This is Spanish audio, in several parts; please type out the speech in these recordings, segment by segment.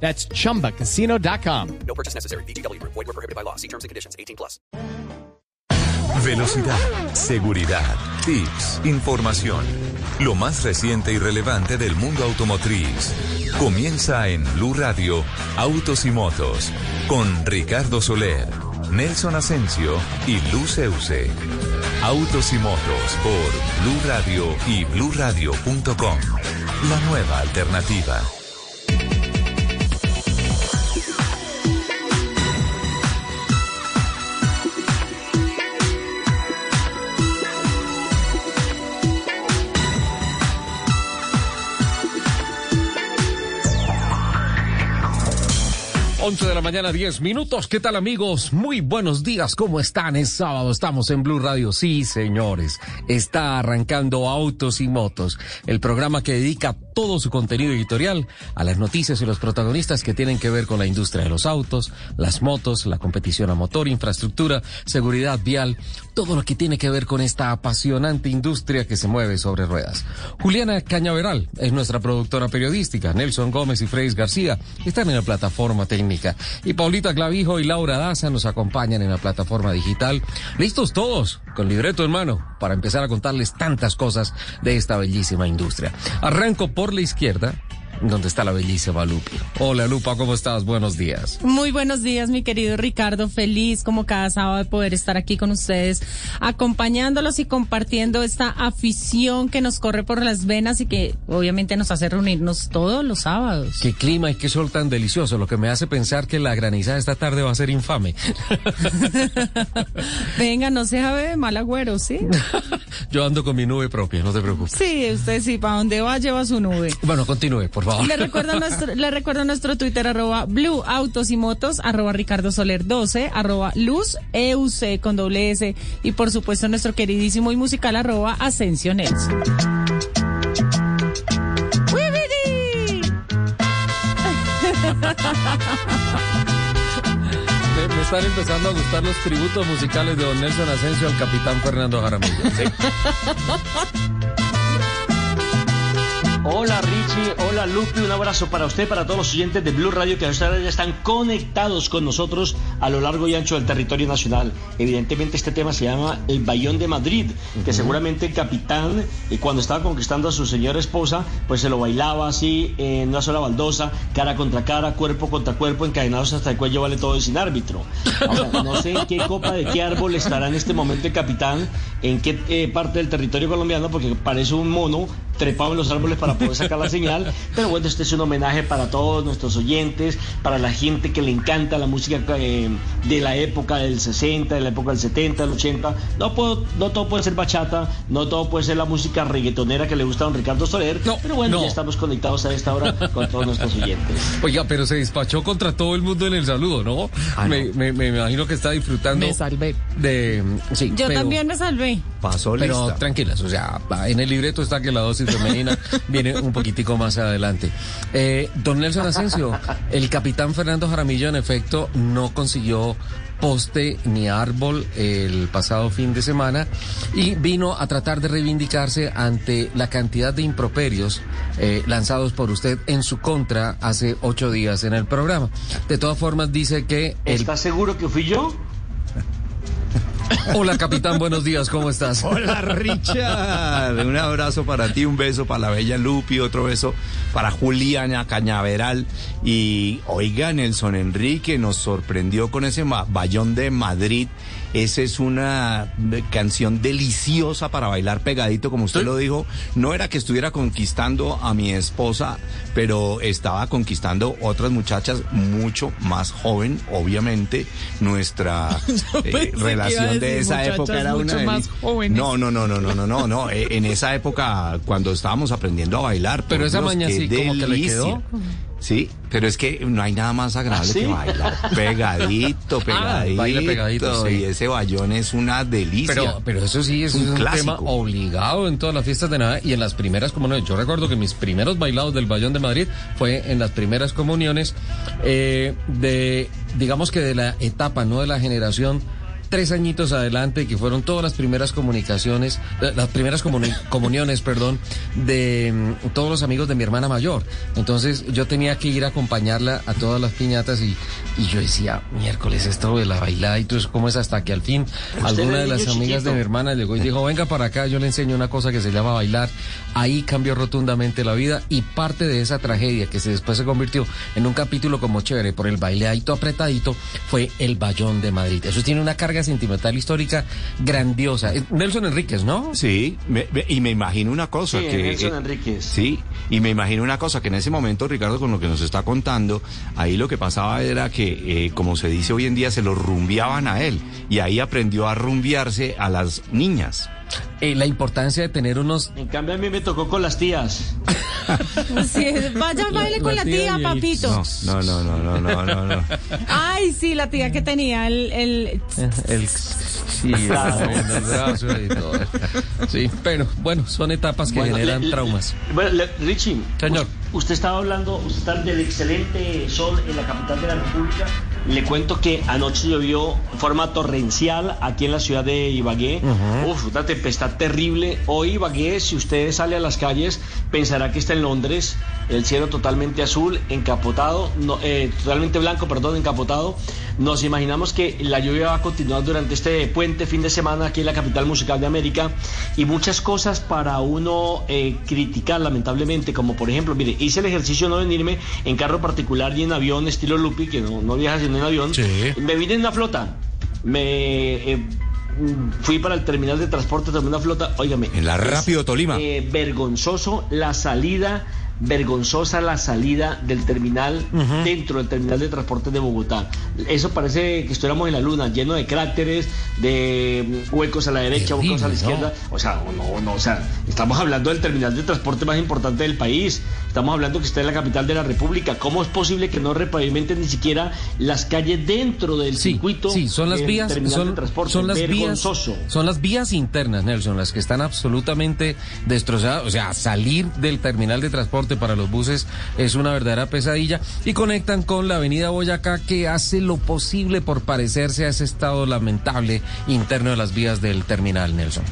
That's chumbacasino.com. No purchase necessary. BGW. Void were prohibited by law. See terms and conditions. 18 plus. Velocidad, seguridad, tips, información. Lo más reciente y relevante del mundo automotriz. Comienza en Blue Radio, Autos y Motos, con Ricardo Soler, Nelson Asensio y Luceuse. Autos y Motos por Blue Radio y bluradio.com. La nueva alternativa. 11 de la mañana, 10 minutos. ¿Qué tal amigos? Muy buenos días. ¿Cómo están? Es sábado. Estamos en Blue Radio. Sí, señores. Está arrancando Autos y Motos, el programa que dedica todo su contenido editorial a las noticias y los protagonistas que tienen que ver con la industria de los autos, las motos, la competición a motor, infraestructura, seguridad vial, todo lo que tiene que ver con esta apasionante industria que se mueve sobre ruedas. Juliana Cañaveral es nuestra productora periodística. Nelson Gómez y Freis García están en la plataforma técnica. Y Paulita Clavijo y Laura Daza nos acompañan en la plataforma digital. Listos todos, con libreto en mano, para empezar a contarles tantas cosas de esta bellísima industria. Arranco por la izquierda donde está la bellísima Lupi. Hola Lupa, ¿cómo estás? Buenos días. Muy buenos días, mi querido Ricardo. Feliz como cada sábado de poder estar aquí con ustedes, acompañándolos y compartiendo esta afición que nos corre por las venas y que obviamente nos hace reunirnos todos los sábados. Qué clima y qué sol tan delicioso, lo que me hace pensar que la granizada esta tarde va a ser infame. Venga, no se jabe de mal agüero, ¿sí? Yo ando con mi nube propia, no te preocupes. Sí, usted sí, para donde va lleva su nube. Bueno, continúe, por favor. Le recuerdo nuestro, le recuerdo nuestro Twitter, arroba Blue Autos y Motos, arroba Ricardo Soler 12, arroba Luz EUC con doble S y por supuesto nuestro queridísimo y musical arroba Asensio Nelson. ¡Wibidi! Me, me están empezando a gustar los tributos musicales de Don Nelson Asensio al capitán Fernando Jaramillo. Sí. Hola Richie, hola Lupi, un abrazo para usted, para todos los oyentes de Blue Radio que ahora ya están conectados con nosotros a lo largo y ancho del territorio nacional. Evidentemente este tema se llama el Bayón de Madrid, que seguramente el capitán, eh, cuando estaba conquistando a su señora esposa, pues se lo bailaba así en una sola baldosa, cara contra cara, cuerpo contra cuerpo, encadenados hasta el cuello, vale todo y sin árbitro. Ahora, no sé en qué copa de qué árbol estará en este momento el capitán, en qué eh, parte del territorio colombiano, porque parece un mono trepado en los árboles para poder sacar la señal. Pero bueno, este es un homenaje para todos nuestros oyentes, para la gente que le encanta la música eh, de la época del 60, de la época del 70, del 80. No, puedo, no todo puede ser bachata, no todo puede ser la música reggaetonera que le gusta a don Ricardo Soler. No, pero bueno, no. ya estamos conectados a esta hora con todos nuestros oyentes. Oiga, pero se despachó contra todo el mundo en el saludo, ¿no? Ah, me, no. me- me imagino que está disfrutando. Me salvé. De, sí, Yo pero- también me salvé. Pasó Pero lista. tranquilas, o sea, en el libreto está que la dosis femenina viene un poquitico más adelante. Eh, don Nelson Asensio, el capitán Fernando Jaramillo en efecto no consiguió poste ni árbol el pasado fin de semana y vino a tratar de reivindicarse ante la cantidad de improperios eh, lanzados por usted en su contra hace ocho días en el programa. De todas formas dice que el... ¿Estás seguro que fui yo? Hola capitán, buenos días, ¿cómo estás? Hola Richard, un abrazo para ti, un beso para la bella Lupi, otro beso para Juliana Cañaveral y oiga Nelson Enrique nos sorprendió con ese bayón de Madrid. Esa es una eh, canción deliciosa para bailar pegadito, como usted Sí. lo dijo. No era que estuviera conquistando a mi esposa, pero estaba conquistando otras muchachas mucho más joven, obviamente. Nuestra eh, relación de esa época era una mucho más jóvenes. No, no, no, no, no, no, no, no. Eh, En esa época, cuando estábamos aprendiendo a bailar. Pero esa sí, como que le quedó. Sí, pero es que no hay nada más agradable ¿Ah, sí? que bailar pegadito, Ah, pegadito. baile pegadito, sí. Y ese bayón es una delicia. Pero, pero eso sí es Es un, tema obligado en todas las fiestas de Navidad y en las primeras comuniones. Yo recuerdo que mis primeros bailados del Bayón de Madrid fue en las primeras comuniones eh, de, digamos que de la etapa, no de la generación tres añitos adelante, que fueron todas las primeras comunicaciones, eh, las primeras comuni- comuniones, perdón, de mm, todos los amigos de mi hermana mayor. Entonces yo tenía que ir a acompañarla a todas las piñatas y, y yo decía, miércoles, esto de la bailada y todo eso, ¿cómo es? Hasta que al fin alguna de las amigas de mi hermana llegó y dijo, venga para acá, yo le enseño una cosa que se llama bailar. Ahí cambió rotundamente la vida y parte de esa tragedia que se después se convirtió en un capítulo como chévere por el baileadito apretadito fue el Bayón de Madrid. Eso tiene una carga sentimental histórica grandiosa. Es Nelson Enríquez, ¿no? Sí, me- me- y me imagino una cosa Sí, que... Nelson eh, Enríquez. Sí, y me imagino una cosa, que en ese momento, Ricardo, con lo que nos está contando, ahí lo que pasaba era que, eh, como se dice hoy en día, se lo rumbeaban a él, y ahí aprendió a rumbearse a las niñas. Eh, la importancia de tener unos... En cambio a mí me tocó con las tías. Sí, vaya, baile con la la tía papito. No, no, no, no, no, no. Ay, sí, la tía que tenía el... el... El, sí, el brazo y todo. Sí, pero bueno, son etapas que Bueno, generan le- le- traumas. Bueno, le- Richie. Señor. Us- Usted estaba hablando, usted está del excelente sol en la capital de la República. Le cuento que anoche llovió en forma torrencial aquí en la ciudad de Ibagué. Uf, una tempestad terrible. Hoy Ibagué, si usted sale a las calles, pensará que está en Londres. El cielo totalmente azul, encapotado, no, eh, totalmente blanco, perdón, encapotado. Nos imaginamos que la lluvia va a continuar durante este puente fin de semana aquí en la capital musical de América y muchas cosas para uno eh, criticar lamentablemente, como por ejemplo, mire, hice el ejercicio no venirme en carro particular y en avión estilo Lupi, que no, no viaja sino en avión. Sí. Me vine en una flota. Me eh, fui para el terminal de transporte, tomé una flota, óigame. En la Rápido Tolima. eh, vergonzoso la salida, vergonzosa la salida del terminal dentro del terminal de transporte de Bogotá. Eso parece que estuviéramos en la luna, lleno de cráteres, de huecos a la derecha, Terrible, huecos a la ¿no? izquierda. O sea, no, no, o sea, estamos hablando del terminal de transporte más importante del país. Estamos hablando que está en la capital de la República. ¿Cómo es posible que no repavimenten ni siquiera las calles dentro del Sí, circuito? sí, son las vías, son, de transporte? son las vías, Vergonzoso. son las vías internas, Nelson, las que están absolutamente destrozadas. O sea, salir del terminal de transporte para los buses es una verdadera pesadilla y conectan con la avenida Boyacá que hace lo posible por parecerse a ese estado lamentable interno de las vías del terminal, Nelson.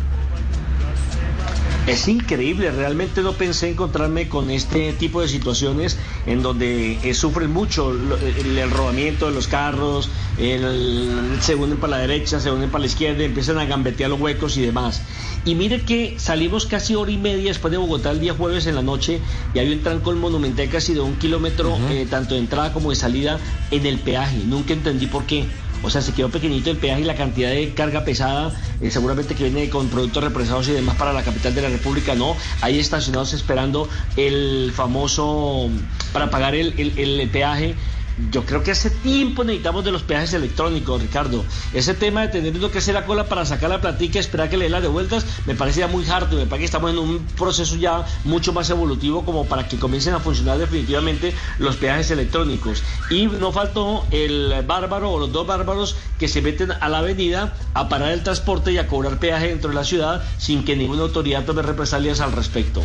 Es increíble, realmente no pensé encontrarme con este tipo de situaciones en donde eh, sufren mucho lo- el, el rodamiento de los carros, el- se unen para la derecha, se unen para la izquierda, empiezan a gambetear los huecos y demás. Y mire que salimos casi hora y media después de Bogotá el día jueves en la noche y había un trancón monumental casi de un kilómetro, eh, tanto de entrada como de salida, en el peaje. Nunca entendí por qué. O sea, se quedó pequeñito el peaje y la cantidad de carga pesada, eh, seguramente que viene con productos represados y demás para la capital de la República, no. Ahí estacionados esperando el famoso, para pagar el, peaje. Yo creo que hace tiempo necesitamos de los peajes electrónicos, Ricardo. Ese tema de tener que hacer la cola para sacar la platica esperar que le dé las devueltas, me parece ya muy harto. Me parece que estamos en un proceso ya mucho más evolutivo como para que comiencen a funcionar definitivamente los peajes electrónicos. Y no faltó el bárbaro o los dos bárbaros que se meten a la avenida a parar el transporte y a cobrar peaje dentro de la ciudad sin que ninguna autoridad tome represalias al respecto.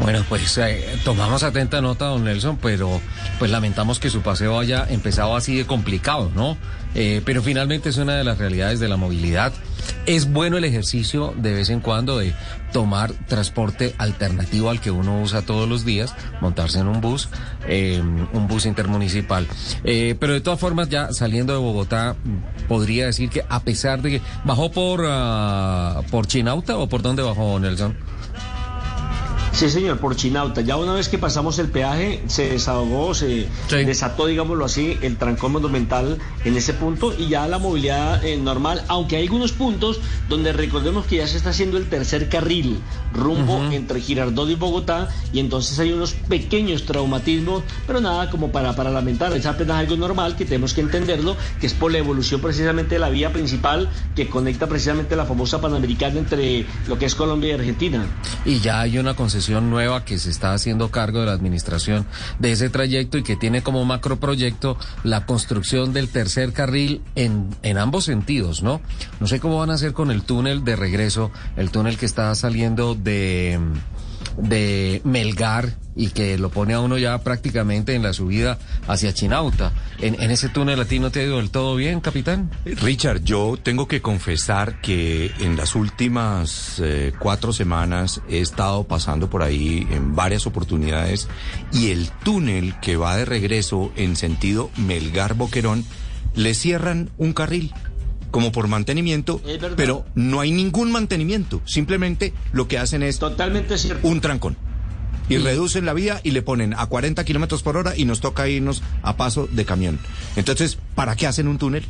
Bueno, pues eh, tomamos atenta nota, don Nelson, pero pues lamentamos que su paseo haya empezado así de complicado, ¿no? Eh, pero finalmente es una de las realidades de la movilidad. Es bueno el ejercicio de vez en cuando de tomar transporte alternativo al que uno usa todos los días, montarse en un bus, eh, un bus intermunicipal. Eh, pero de todas formas, ya saliendo de Bogotá, podría decir que a pesar de que bajó por, ah, por Chinauta o por dónde bajó Nelson. Sí, señor, por Chinauta. Ya una vez que pasamos el peaje, se desahogó, se Sí. desató, digámoslo así, el trancón monumental en ese punto y ya la movilidad eh, normal, aunque hay algunos puntos donde recordemos que ya se está haciendo el tercer carril rumbo entre Girardot y Bogotá y entonces hay unos pequeños traumatismos, pero nada como para, para lamentar, es apenas algo normal que tenemos que entenderlo, que es por la evolución precisamente de la vía principal que conecta precisamente la famosa Panamericana entre lo que es Colombia y Argentina. Y ya hay una nueva que se está haciendo cargo de la administración de ese trayecto y que tiene como macroproyecto la construcción del tercer carril en, en ambos sentidos, ¿no? No sé cómo van a hacer con el túnel de regreso, el túnel que está saliendo de, de Melgar y que lo pone a uno ya prácticamente en la subida hacia Chinauta. En, ese túnel a ti no te ha ido del todo bien, capitán. Richard, yo tengo que confesar que en las últimas eh, cuatro semanas he estado pasando por ahí en varias oportunidades y el túnel que va de regreso en sentido Melgar-Boquerón le cierran un carril como por mantenimiento, pero no hay ningún mantenimiento. Simplemente lo que hacen es Totalmente cierto. un trancón. Y reducen la vía y le ponen a 40 kilómetros por hora y nos toca irnos a paso de camión. Entonces, ¿para qué hacen un túnel?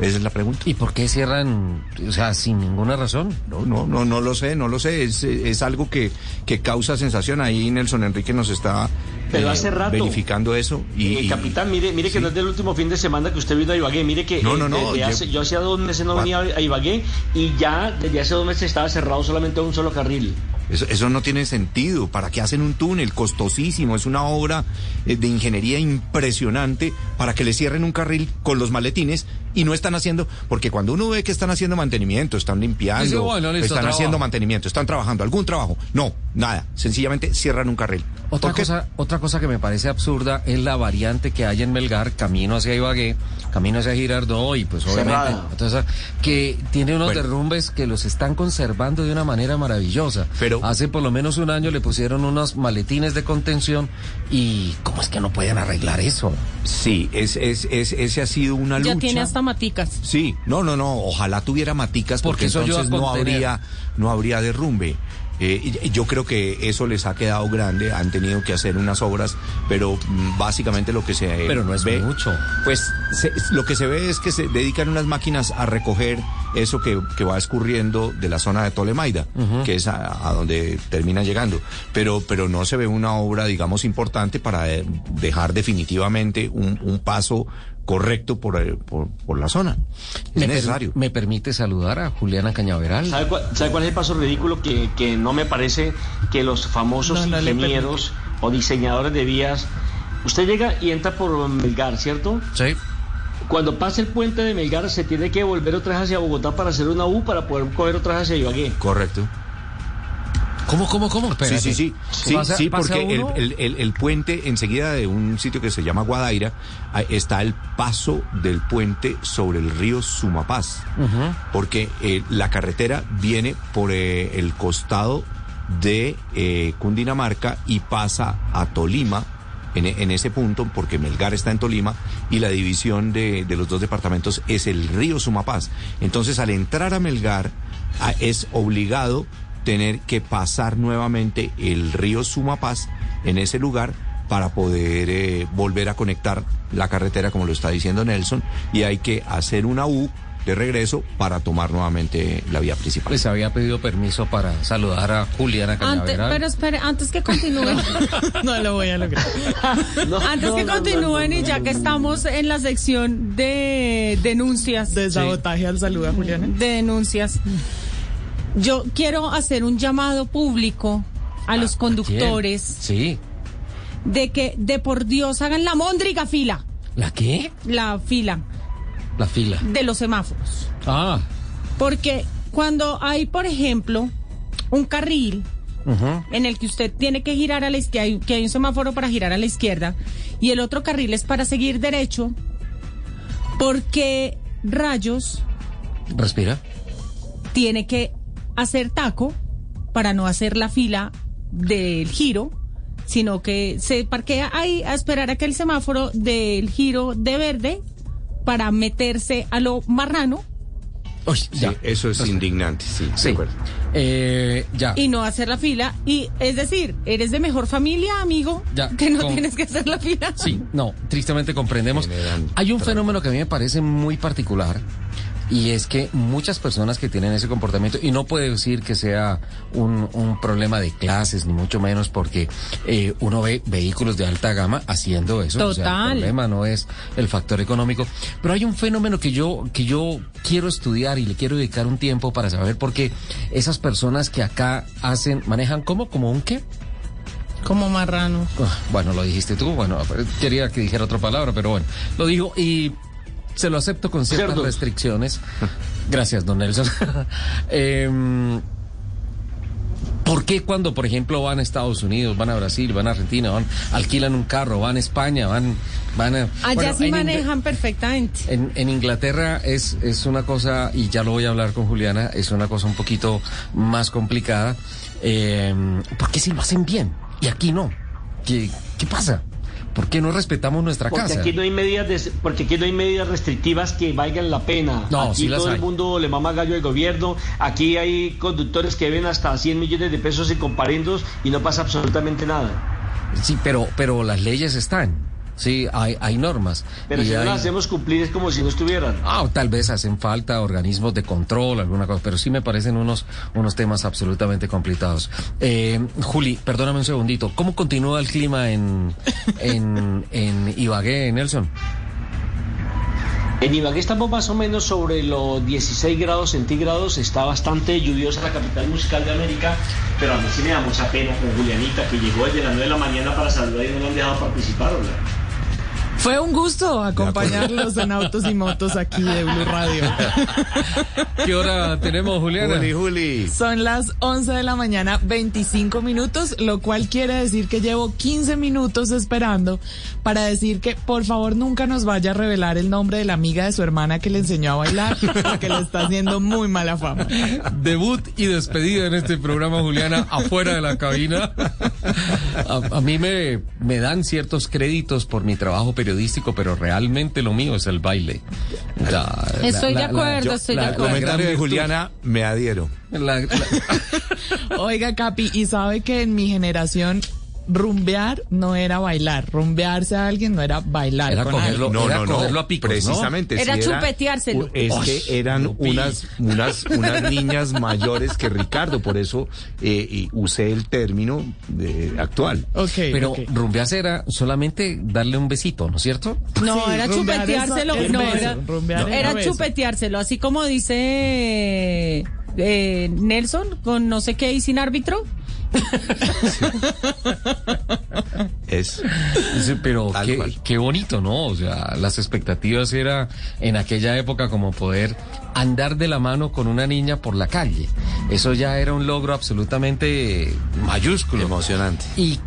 Esa es la pregunta. ¿Y por qué cierran, o sea, sin ninguna razón? No, no, no, no lo sé, no lo sé. Es, es algo que, que causa sensación. Ahí Nelson Enrique nos está Pero eh, hace rato. verificando eso. Y, Eh, y- capitán, mire, mire que no es del último fin de semana que usted vino a Ibagué. Mire que No, eh, no, no, desde yo- hace- yo hacía dos meses no Va- venía a Ibagué y ya desde hace dos meses estaba cerrado solamente un solo carril. Eso, eso no tiene sentido. ¿Para qué hacen un túnel costosísimo? Es una obra eh, de ingeniería impresionante para que le cierren un carril con los maletines y no están haciendo, porque cuando uno ve que están haciendo mantenimiento, están limpiando, Dice, bueno, listo, están trabajo. haciendo mantenimiento, están trabajando, algún trabajo. No, nada. Sencillamente cierran un carril. Otra cosa, otra cosa que me parece absurda es la variante que hay en Melgar, camino hacia Ibagué, camino hacia Girardot y pues obviamente entonces, que tiene unos Bueno. derrumbes que los están conservando de una manera maravillosa. Pero- hace por lo menos un año le pusieron unos maletines de contención y cómo es que no pueden arreglar eso. Sí, es, es, es, ese ha sido una lucha. Ya tiene hasta maticas. Sí, no, no, no, ojalá tuviera maticas porque, entonces no habría, no habría derrumbe. Eh, yo creo que eso les ha quedado grande, han tenido que hacer unas obras, pero mm, básicamente lo que se Pero no es ve, mucho. Pues se- lo que se ve es que se dedican unas máquinas a recoger eso que, que va escurriendo de la zona de Tolemaida, que es a, a donde termina llegando. Pero, pero no se ve una obra, digamos, importante para eh, dejar definitivamente un, un paso correcto por, eh, por, por la zona. Es ¿Me, per- necesario. ¿Me permite saludar a Juliana Cañaveral? ¿Sabe cuál, sabe cuál es el paso ridículo? Que, que no me parece que los famosos No, no le ingenieros o diseñadores de vías, usted llega y entra por Melgar, ¿cierto? Sí. Cuando pasa el puente de Melgar se tiene que volver otra vez hacia Bogotá para hacer una U para poder coger otra vez hacia Ibagué. Correcto. ¿Cómo, cómo, cómo? Sí, Espérate. sí, sí. Sí, ¿Pasa- sí, pasa porque el, el- el- el puente, enseguida de un sitio que se llama Guadaira, está el paso del puente sobre el río Sumapaz. Porque eh, la carretera viene por eh, el costado de eh, Cundinamarca y pasa a Tolima. En, en ese punto, porque Melgar está en Tolima y la división de, de los dos departamentos es el río Sumapaz. Entonces, al entrar a Melgar, ah, es obligado tener que pasar nuevamente el río Sumapaz en ese lugar para poder eh, volver a conectar la carretera, como lo está diciendo Nelson, y hay que hacer una U de regreso para tomar nuevamente la vía principal. Les había pedido permiso para saludar a Juliana Antes, pero espere, antes que continúen. no lo voy a lograr. No, antes no, que no, no, continúen no, y ya que estamos en la sección de denuncias. De sabotaje al saludo a Juliana. de denuncias. Yo quiero hacer un llamado público a los ¿Quién? conductores Sí. de que de por Dios hagan la móndriga fila, ¿La qué? la fila La fila. de los semáforos. Ah. Porque cuando hay, por ejemplo, un carril en el que usted tiene que girar a la izquierda, que hay un semáforo para girar a la izquierda y el otro carril es para seguir derecho, porque rayos Respira. tiene que hacer taco para no hacer la fila del giro, sino que se parquea ahí a esperar a que el semáforo del giro de verde para meterse a lo marrano Uy, Sí, ya. eso es indignante, sí. de Sí. acuerdo. Eh, ya. Y no hacer la fila. Y es decir, eres de mejor familia, amigo, Ya, que no con- tienes que hacer la fila. Sí, no, tristemente comprendemos. Generan Hay un fenómeno que a mí me parece muy particular y es que muchas personas que tienen ese comportamiento, y no puede decir que sea un, un problema de clases, ni mucho menos, porque eh, uno ve vehículos de alta gama haciendo eso. O sea, Total. el problema no es el factor económico. Pero hay un fenómeno que yo, que yo quiero estudiar y le quiero dedicar un tiempo para saber por qué esas personas que acá hacen, manejan como, como un qué. Como marrano. Ah, Bueno, lo dijiste tú, bueno, quería que dijera otra palabra, pero bueno, lo dijo y se lo acepto con ciertas restricciones. Gracias, don Nelson. Em, ¿Por qué cuando, por ejemplo, van a Estados Unidos, van a Brasil, van a Argentina, van, alquilan un carro, van a España, van, van a... Allá bueno, sí en Ingl- manejan perfectamente. en, en Inglaterra es, es una cosa, y ya lo voy a hablar con Juliana, es una cosa un poquito más complicada. Eh, ¿Por qué si lo hacen bien? Y aquí no. ¿Qué, qué pasa? ¿Por qué no respetamos nuestra Porque casa? aquí no hay medidas de- porque aquí no hay medidas restrictivas que valgan la pena. No, aquí sí todo el mundo le mama gallo al gobierno. Aquí hay conductores que ven hasta 100 millones de pesos en comparendos y no pasa absolutamente nada. Sí, pero, pero las leyes están. Sí, hay, hay normas. Pero Y si no hay- las hacemos cumplir es como si no estuvieran. Ah, tal vez hacen falta organismos de control, alguna cosa, pero sí me parecen unos, unos temas absolutamente complicados. Eh, Juli, perdóname un segundito. ¿Cómo continúa el clima en, en, en Ibagué, Nelson? En Ibagué estamos más o menos sobre los 16 grados centígrados, está bastante lluviosa la capital musical de América, pero a mí sí me da mucha pena con Julianita, que llegó desde las 9 de la mañana para saludar y no la han dejado participar, ¿verdad? Fue un gusto acompañarlos en Autos y Motos aquí de Blue Radio. ¿Qué hora tenemos, Juliana? Juli, Juli. Son las 11 de la mañana, 25 minutos, lo cual quiere decir que llevo 15 minutos esperando para decir que por favor nunca nos vaya a revelar el nombre de la amiga de su hermana que le enseñó a bailar, porque le está haciendo muy mala fama. Debut y despedida en este programa, Juliana, afuera de la cabina. A, a mí me, me dan ciertos créditos por mi trabajo periodístico, pero realmente lo mío es el baile. La- Estoy de la- la- acuerdo, yo- estoy la- de El acuerdo. la comentario gran de Juliana me adhiero. la- la- Oiga, Capi, y sabe que en mi generación rumbear no era bailar, rumbearse a alguien no era bailar. Era con cogerlo- alguien. No, era no, no. cogerlo a picos, ¿no? Precisamente. Era sí chupeteárselo. Es que eran Lupi. unas, unas, unas niñas mayores que Ricardo, por eso eh, y usé el término de- actual. Ok, Pero rumbearse era solamente darle un besito, ¿no es cierto? No, Sí, era chupeteárselo. es- es no, beso, era, beso. chupeteárselo. Así como dice eh, Nelson, con no sé qué y sin árbitro. Es Sí, pero qué, qué bonito, ¿no? O sea, las expectativas era en aquella época como poder andar de la mano con una niña por la calle. Eso ya era un logro absolutamente mayúsculo. emocionante. Y,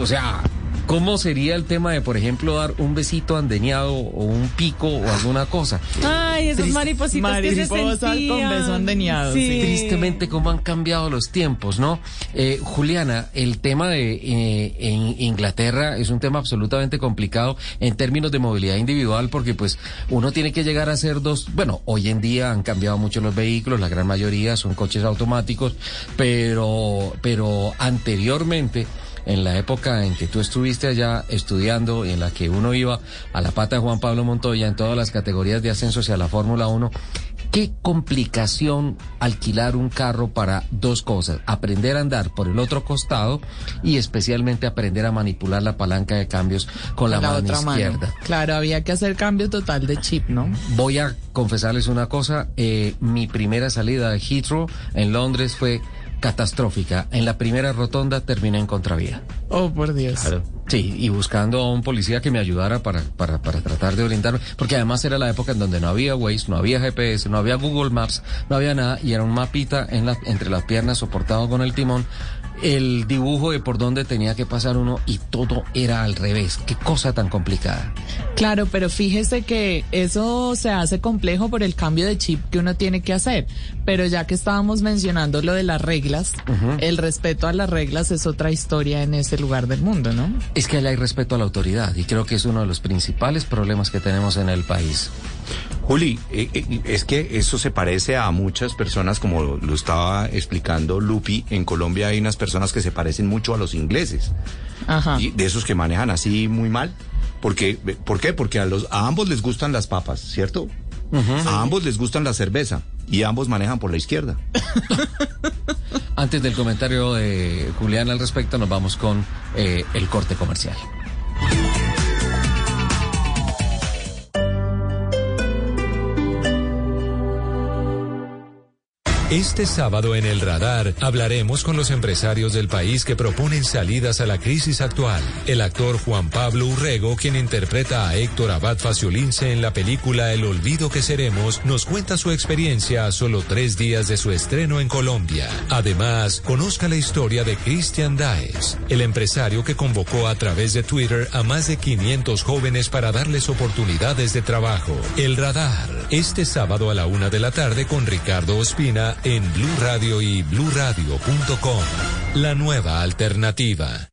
o sea, ¿cómo sería el tema de, por ejemplo, dar un besito andeñado o un pico o alguna cosa? Ay, esas Triste- maripositas que se mariposas con sentían. beso andeñado, sí. Tristemente, cómo han cambiado los tiempos, ¿no? Eh, Juliana, el tema de eh, en Inglaterra es un tema absolutamente complicado en términos de movilidad individual, porque pues uno tiene que llegar a ser dos. Bueno, hoy en día han cambiado mucho los vehículos, la gran mayoría son coches automáticos, pero, pero anteriormente. En la época en que tú estuviste allá estudiando y en la que uno iba a la pata de Juan Pablo Montoya en todas las categorías de ascenso hacia la Fórmula 1, ¿Qué complicación alquilar un carro para dos cosas? Aprender a andar por el otro costado y especialmente aprender a manipular la palanca de cambios con la, la mano otra mano. izquierda. Claro, había que hacer cambio total de chip, ¿no? Voy a confesarles una cosa, eh, mi primera salida de Heathrow en Londres fue catastrófica. En la primera rotonda terminé en contravía. Oh, por Dios. Sí, y buscando a un policía que me ayudara para, para, para tratar de orientarme, porque además era la época en donde no había Waze, no había GPS, no había Google Maps, no había nada, y era un mapita en la, entre las piernas soportado con el timón, el dibujo de por dónde tenía que pasar uno y todo era al revés. Qué cosa tan complicada. Claro, pero fíjese que eso se hace complejo por el cambio de chip que uno tiene que hacer. Pero ya que estábamos mencionando lo de las reglas, el respeto a las reglas es otra historia en ese lugar del mundo, ¿no? Es que allá hay respeto a la autoridad y creo que es uno de los principales problemas que tenemos en el país. Juli, eh, eh, es que eso se parece a muchas personas, como lo estaba explicando Lupi, en Colombia hay unas personas que se parecen mucho a los ingleses, Ajá. y de esos que manejan así muy mal. Porque, ¿Por qué? Porque a, los, a ambos les gustan las papas, ¿cierto? A ambos les gustan la cerveza y ambos manejan por la izquierda. Antes del comentario de Julián al respecto, nos vamos con eh, el corte comercial. Este sábado en el radar hablaremos con los empresarios del país que proponen salidas a la crisis actual. El actor Juan Pablo Urrego, quien interpreta a Héctor Abad Faciolince en la película El olvido que seremos, nos cuenta su experiencia a solo tres días de su estreno en Colombia. Además, conozca la historia de Christian Daes, el empresario que convocó a través de Twitter a más de 500 jóvenes para darles oportunidades de trabajo. El radar, este sábado a la una de la tarde con Ricardo Ospina en Blue Radio y bluradio.com. La nueva alternativa.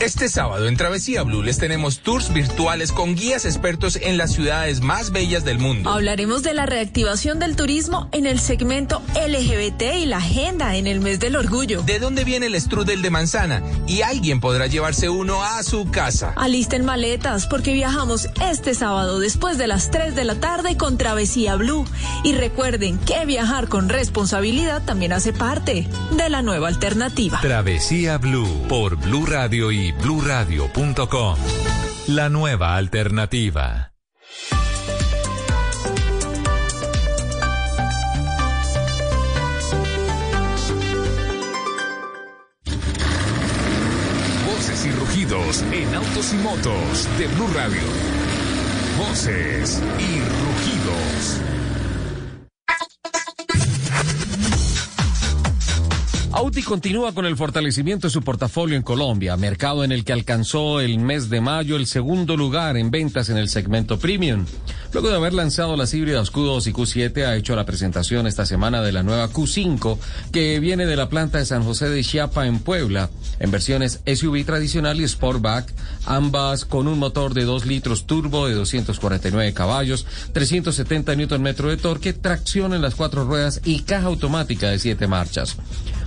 Este sábado en Travesía Blue les tenemos tours virtuales con guías expertos en las ciudades más bellas del mundo. Hablaremos de la reactivación del turismo en el segmento LGBT y la agenda en el mes del orgullo. ¿De dónde viene el strudel de manzana? Y alguien podrá llevarse uno a su casa. Alisten maletas porque viajamos este sábado después de las 3 de la tarde con Travesía Blue. Y recuerden que viajar con responsabilidad también hace parte de la nueva alternativa. Travesía Blue por Blue Radio y bluradio.com. La nueva alternativa. Voces y rugidos en autos y motos de Blue Radio. Voces y rugidos. Audi continúa con el fortalecimiento de su portafolio en Colombia, mercado en el que alcanzó el mes de mayo el segundo lugar en ventas en el segmento premium. Luego de haber lanzado las híbridas Q2 y Q7, ha hecho la presentación esta semana de la nueva Q5, que viene de la planta de San José de Chiapa en Puebla, en versiones SUV tradicional y Sportback, ambas con un motor de 2 litros turbo de 249 caballos, 370 Nm de torque, tracción en las cuatro ruedas y caja automática de 7 marchas.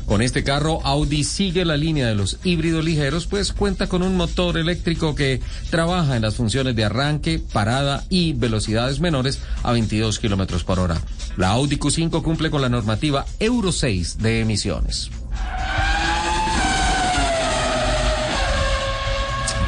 Con este carro, Audi sigue la línea de los híbridos ligeros, pues cuenta con un motor eléctrico que trabaja en las funciones de arranque, parada y velocidades menores a 22 kilómetros por hora. La Audi Q5 cumple con la normativa Euro 6 de emisiones.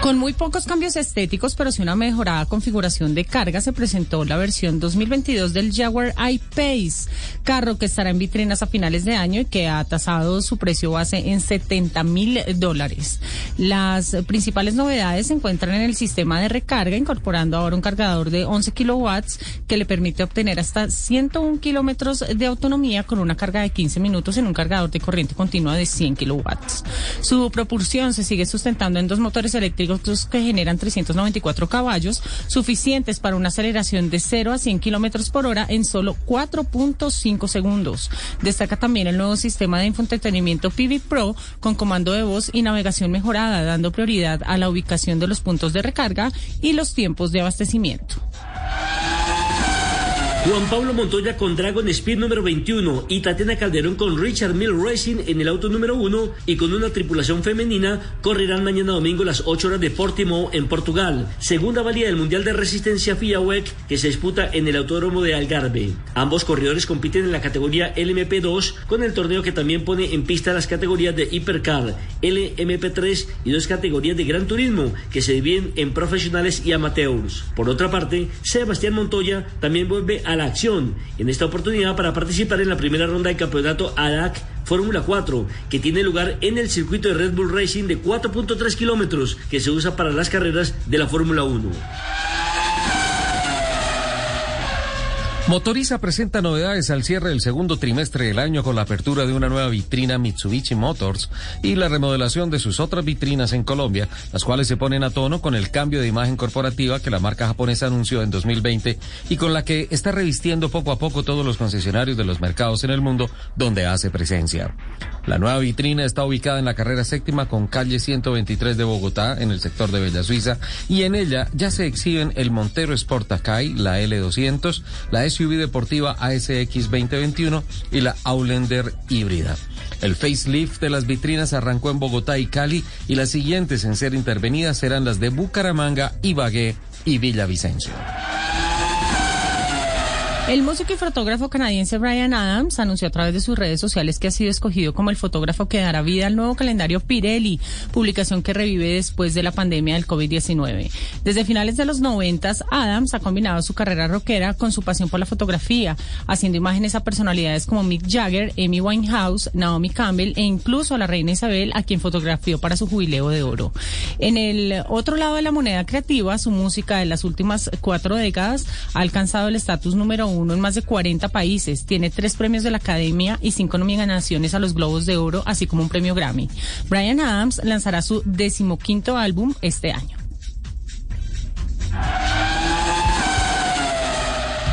Con muy pocos cambios estéticos, pero sí una mejorada configuración de carga, se presentó la versión 2022 del Jaguar I-Pace, carro que estará en vitrinas a finales de año y que ha tasado su precio base en 70 mil dólares. Las principales novedades se encuentran en el sistema de recarga, incorporando ahora un cargador de 11 kilowatts que le permite obtener hasta 101 kilómetros de autonomía con una carga de 15 minutos en un cargador de corriente continua de 100 kilowatts. Su propulsión se sigue sustentando en dos motores eléctricos que generan 394 caballos, suficientes para una aceleración de 0 a 100 kilómetros por hora en solo 4.5 segundos. Destaca también el nuevo sistema de infoentretenimiento PV Pro con comando de voz y navegación mejorada, dando prioridad a la ubicación de los puntos de recarga y los tiempos de abastecimiento. Juan Pablo Montoya con Dragon Speed número 21 y Tatiana Calderón con Richard Mill Racing en el auto número 1 y con una tripulación femenina correrán mañana domingo las 8 horas de Portimao en Portugal. Segunda valía del Mundial de Resistencia FIA WEC que se disputa en el Autódromo de Algarve. Ambos corredores compiten en la categoría LMP2 con el torneo que también pone en pista las categorías de Hipercar, LMP3 y dos categorías de Gran Turismo que se dividen en profesionales y amateurs. Por otra parte, Sebastián Montoya también vuelve a la acción en esta oportunidad para participar en la primera ronda del campeonato ADAC Fórmula 4, que tiene lugar en el circuito de Red Bull Racing de 4.3 kilómetros que se usa para las carreras de la Fórmula 1. Motoriza presenta novedades al cierre del segundo trimestre del año con la apertura de una nueva vitrina Mitsubishi Motors y la remodelación de sus otras vitrinas en Colombia, las cuales se ponen a tono con el cambio de imagen corporativa que la marca japonesa anunció en 2020 y con la que está revistiendo poco a poco todos los concesionarios de los mercados en el mundo donde hace presencia. La nueva vitrina está ubicada en la carrera séptima con calle 123 de Bogotá, en el sector de Bella Suiza, y en ella ya se exhiben el Montero Sport la L200, la SUV deportiva ASX 2021 y la Outlander híbrida. El facelift de las vitrinas arrancó en Bogotá y Cali y las siguientes en ser intervenidas serán las de Bucaramanga, Ibagué y Villavicencio. El músico y fotógrafo canadiense Brian Adams anunció a través de sus redes sociales que ha sido escogido como el fotógrafo que dará vida al nuevo calendario Pirelli, publicación que revive después de la pandemia del COVID-19. Desde finales de los noventas, Adams ha combinado su carrera rockera con su pasión por la fotografía, haciendo imágenes a personalidades como Mick Jagger, Amy Winehouse, Naomi Campbell e incluso a la reina Isabel, a quien fotografió para su jubileo de oro. En el otro lado de la moneda creativa, su música de las últimas cuatro décadas ha alcanzado el estatus número uno uno en más de 40 países. Tiene tres premios de la Academia y cinco nominaciones a los Globos de Oro, así como un premio Grammy. Brian Adams lanzará su decimoquinto álbum este año.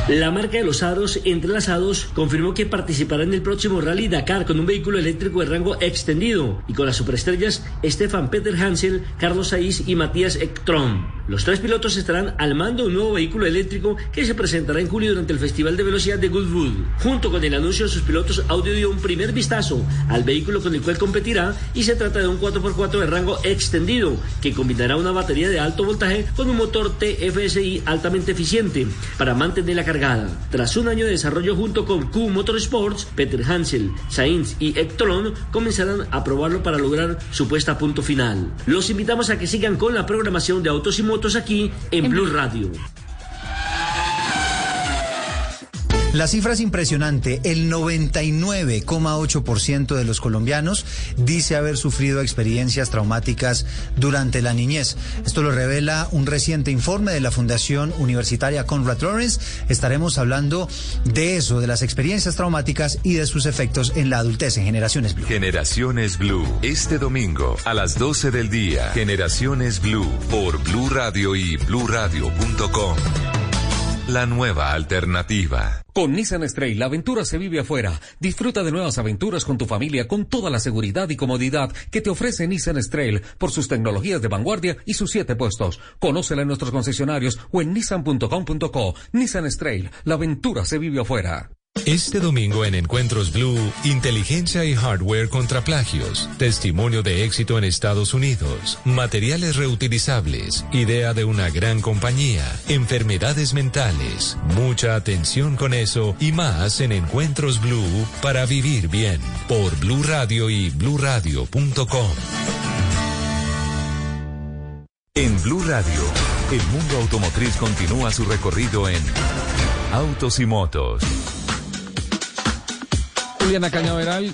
La marca de los aros entrelazados confirmó que participará en el próximo Rally Dakar con un vehículo eléctrico de rango extendido y con las superestrellas Stefan Peter Hansel, Carlos Saiz y Matías Ekstrom. Los tres pilotos estarán al mando de un nuevo vehículo eléctrico que se presentará en julio durante el Festival de Velocidad de Goodwood. Junto con el anuncio de sus pilotos, Audio dio un primer vistazo al vehículo con el cual competirá y se trata de un 4x4 de rango extendido que combinará una batería de alto voltaje con un motor TFSI altamente eficiente para mantener la tras un año de desarrollo junto con Q Motorsports, Peter Hansel, Sainz y Ectolon comenzarán a probarlo para lograr su puesta a punto final. Los invitamos a que sigan con la programación de Autos y Motos aquí en Blue Radio. La cifra es impresionante. El 99,8% de los colombianos dice haber sufrido experiencias traumáticas durante la niñez. Esto lo revela un reciente informe de la Fundación Universitaria Conrad Lawrence. Estaremos hablando de eso, de las experiencias traumáticas y de sus efectos en la adultez en Generaciones Blue. Generaciones Blue, este domingo a las 12 del día. Generaciones Blue por Blue Radio y bluradio.com. La nueva alternativa. Con Nissan Stray, la aventura se vive afuera. Disfruta de nuevas aventuras con tu familia con toda la seguridad y comodidad que te ofrece Nissan Stray por sus tecnologías de vanguardia y sus siete puestos. Conócela en nuestros concesionarios o en nissan.com.co. Nissan Stray, la aventura se vive afuera. Este domingo en Encuentros Blue, inteligencia y hardware contra plagios, testimonio de éxito en Estados Unidos, materiales reutilizables, idea de una gran compañía, enfermedades mentales, mucha atención con eso y más en Encuentros Blue para vivir bien. Por Blue Radio y bluradio.com. En Blue Radio, el mundo automotriz continúa su recorrido en Autos y Motos. Juliana Cañaveral,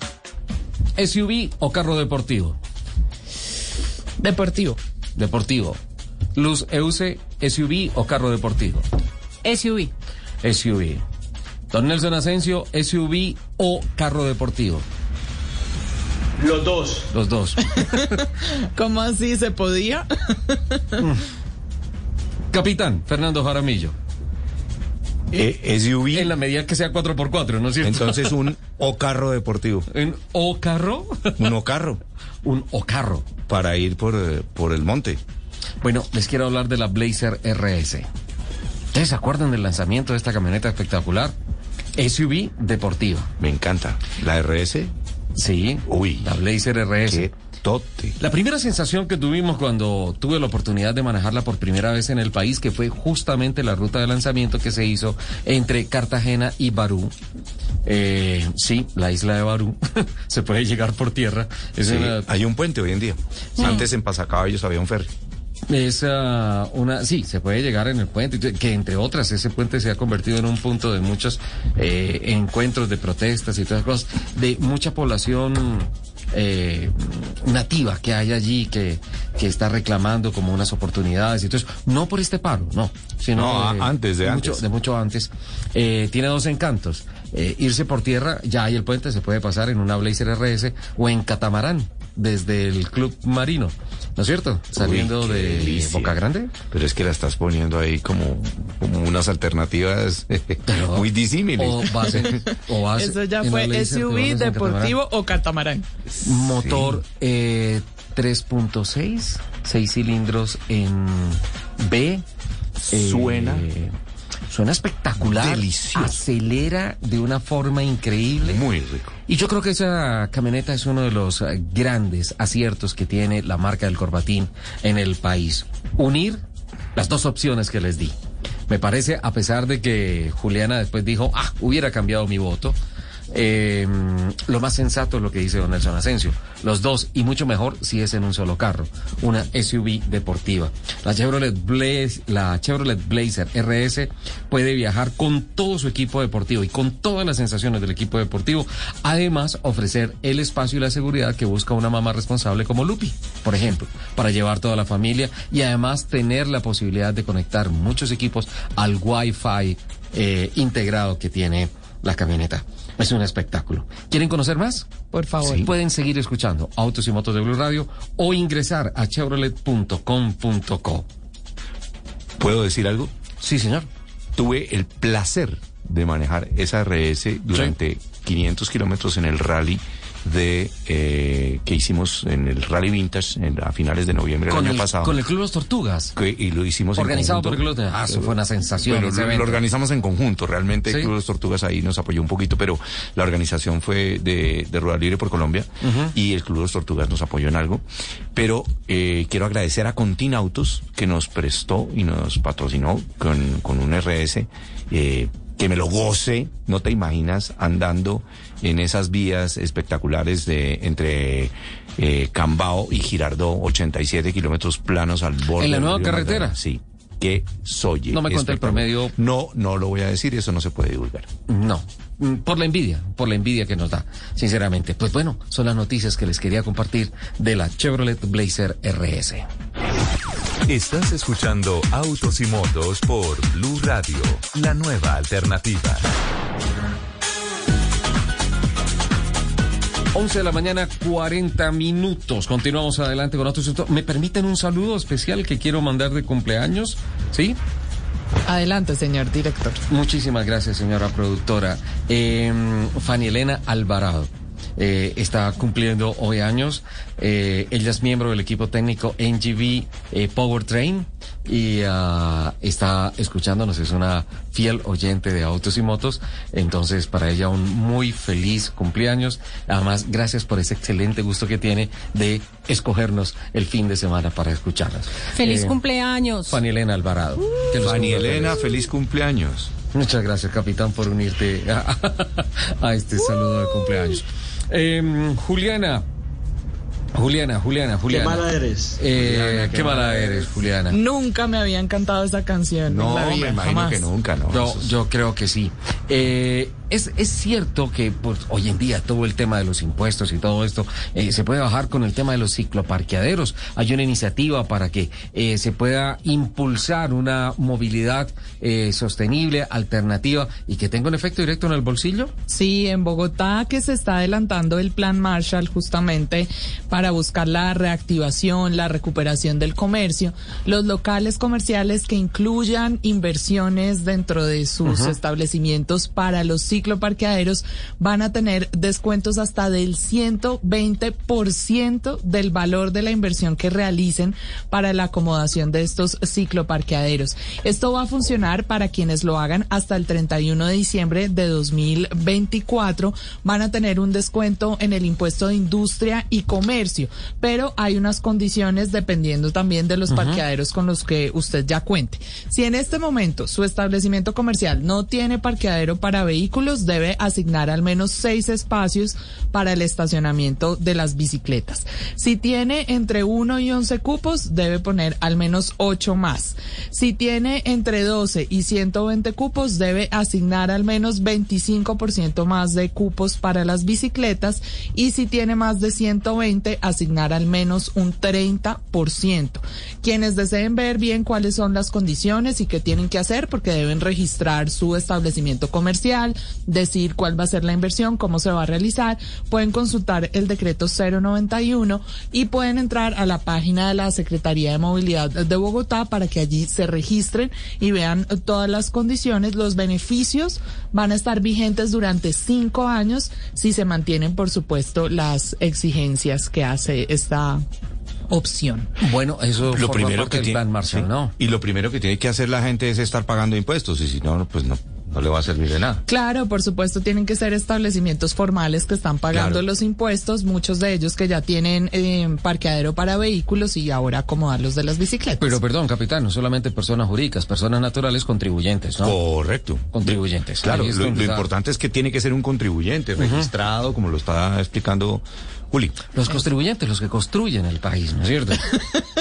SUV o carro deportivo. Deportivo. Deportivo. Luz Euse, SUV o carro deportivo. SUV. SUV. Don Nelson Asensio, SUV o carro deportivo. Los dos. Los dos. ¿Cómo así se podía? Capitán, Fernando Jaramillo. Eh, SUV. En la medida que sea 4x4, ¿no es cierto? Entonces un o carro deportivo. ¿Un o carro? Un o carro. un o carro. Para ir por, eh, por el monte. Bueno, les quiero hablar de la Blazer RS. ¿Ustedes se acuerdan del lanzamiento de esta camioneta espectacular? SUV deportiva. Me encanta. La RS. Sí. Uy. La Blazer RS. Qué tote. La primera sensación que tuvimos cuando tuve la oportunidad de manejarla por primera vez en el país, que fue justamente la ruta de lanzamiento que se hizo entre Cartagena y Barú. Eh, sí, la isla de Barú. se puede llegar por tierra. Es Sí, una- Hay un puente hoy en día. Antes en Pasacaballos había un ferry. Es ah, una, sí, se puede llegar en el puente, que entre otras ese puente se ha convertido en un punto de muchos eh, encuentros de protestas y todas las cosas, de mucha población eh, nativa que hay allí, que, que está reclamando como unas oportunidades. Entonces, no por este paro, no, sino No, de- antes, de mucho, antes. de mucho antes. Eh, tiene dos encantos. Eh, irse por tierra, ya hay el puente, se puede pasar en una Blazer RS o en catamarán desde el Club Marino, ¿no es cierto? Saliendo Uy, de delicia. Boca Grande. Pero es que la estás poniendo ahí como, como unas alternativas muy disímiles. O vas en- o vas Eso ya fue SUV, deportivo o catamarán. Motor eh, 3.6, 6 cilindros en B. Eh, Suena. Espectacular. Delicioso. Acelera de una forma increíble. Muy rico. Y yo creo que esa camioneta es uno de los eh, grandes aciertos que tiene la marca del Corbatín en el país. Unir las dos opciones que les di. Me parece, a pesar de que Juliana después dijo, ah, hubiera cambiado mi voto, eh, lo más sensato es lo que dice don Nelson Asensio. Los dos, y mucho mejor si es en un solo carro, una SUV deportiva. La Chevrolet, Blaze, la Chevrolet Blazer RS puede viajar con todo su equipo deportivo y con todas las sensaciones del equipo deportivo. Además, ofrecer el espacio y la seguridad que busca una mamá responsable como Lupi, por ejemplo, para llevar toda la familia y además tener la posibilidad de conectar muchos equipos al Wi-Fi eh, integrado que tiene la camioneta. Es un espectáculo. ¿Quieren conocer más? Por favor. Sí. Pueden seguir escuchando Autos y Motos de Blue Radio o ingresar a chevrolet.com.co. ¿Puedo decir algo? Sí, señor. Tuve el placer de manejar esa RS durante 500 kilómetros en el rally de eh, que hicimos en el Rally Vintage en, a finales de noviembre del año el, pasado. con el Club Los Tortugas. Que- y lo hicimos en Organizado por el. Club. Ah, eso fue una sensación. Bueno, lo, organizamos en conjunto. Realmente Sí. el Club de los Tortugas ahí nos apoyó un poquito, pero la organización fue de, de Rural Libre por Colombia y el Club de los Tortugas nos apoyó en algo. Pero eh, quiero agradecer a Contin Autos que nos prestó y nos patrocinó con, con un RS eh, que me lo goce, no te imaginas, andando en esas vías espectaculares de entre eh, Cambao y Girardó, 87 kilómetros planos al borde. ¿En la nueva carretera? Magdalena. Sí. Que soy. No me cuente el promedio. No, no lo voy a decir, eso no se puede divulgar. No, mm, por la envidia, por la envidia que nos da, sinceramente. Pues bueno, son las noticias que les quería compartir de la Chevrolet Blazer RS. Estás escuchando Autos y Motos por Blue Radio, la nueva alternativa. 11 de la mañana, 40 minutos. Continuamos adelante con otros. asuntos. ¿Me permiten un saludo especial que quiero mandar de cumpleaños? ¿Sí? Adelante, señor director. Muchísimas gracias, señora productora. Eh, Fanny Elena Alvarado. Eh, está cumpliendo hoy años. Eh, ella es miembro del equipo técnico NGV eh, Powertrain y ah, está escuchándonos. Es una fiel oyente de autos y motos. Entonces, para ella un muy feliz cumpleaños. Además, gracias por ese excelente gusto que tiene de escogernos el fin de semana para escucharnos. Feliz Eh, cumpleaños. Fanny Elena Alvarado. Los Fanny Elena, feliz. cumpleaños. Muchas gracias, capitán, por unirte a, a este saludo de cumpleaños. Em, Juliana. Juliana, Juliana, Qué Juliana. mala eres. Eh, Juliana, qué, qué mala mala eres, Juliana. Nunca me había encantado esa canción. No, en la me imagino jamás. que nunca, ¿no? Es- yo creo que sí. Eh, es, es cierto que pues, hoy en día todo el tema de los impuestos y todo esto eh, se puede bajar con el tema de los cicloparqueaderos. Hay una iniciativa para que eh, se pueda impulsar una movilidad eh, sostenible, alternativa y que tenga un efecto directo en el bolsillo. Sí, en Bogotá que se está adelantando el plan Marshall justamente para buscar la reactivación, la recuperación del comercio. Los locales comerciales que incluyan inversiones dentro de sus establecimientos para los cicloparqueaderos van a tener descuentos hasta del 120% del valor de la inversión que realicen para la acomodación de estos cicloparqueaderos. Esto va a funcionar para quienes lo hagan hasta el 31 de diciembre de 2024. Van a tener un descuento en el impuesto de industria y comercio, pero hay unas condiciones dependiendo también de los parqueaderos con los que usted ya cuente. Si en este momento su establecimiento comercial no tiene parqueadero para vehículos, debe asignar al menos seis espacios para el estacionamiento de las bicicletas. Si tiene entre 1 y 11 cupos, debe poner al menos 8 más. Si tiene entre 12 y 120 cupos, debe asignar al menos 25% más de cupos para las bicicletas y si tiene más de 120, asignar al menos un 30%. Quienes deseen ver bien cuáles son las condiciones y qué tienen que hacer, porque deben registrar su establecimiento comercial, decir cuál va a ser la inversión, cómo se va a realizar, pueden consultar el decreto 091 y pueden entrar a la página de la Secretaría de Movilidad de Bogotá para que allí se registren y vean todas las condiciones. Los beneficios van a estar vigentes durante cinco años si se mantienen, por supuesto, las exigencias que hace esta opción. Bueno, eso lo forma primero parte que del tiene, plan Marshall, sí. ¿no? y lo primero que tiene que hacer la gente es estar pagando impuestos y si no, pues no, no le va a servir de nada. Claro, por supuesto, tienen que ser establecimientos formales que están pagando Claro. los impuestos, muchos de ellos que ya tienen eh, parqueadero para vehículos y ahora acomodar los de las bicicletas. Pero perdón, capitán, no solamente personas jurídicas, personas naturales contribuyentes, ¿no? Correcto. Contribuyentes. Claro, lo, importante es que tiene que ser un contribuyente registrado, como lo está explicando Juli. Los contribuyentes, los que construyen el país, ¿no es cierto?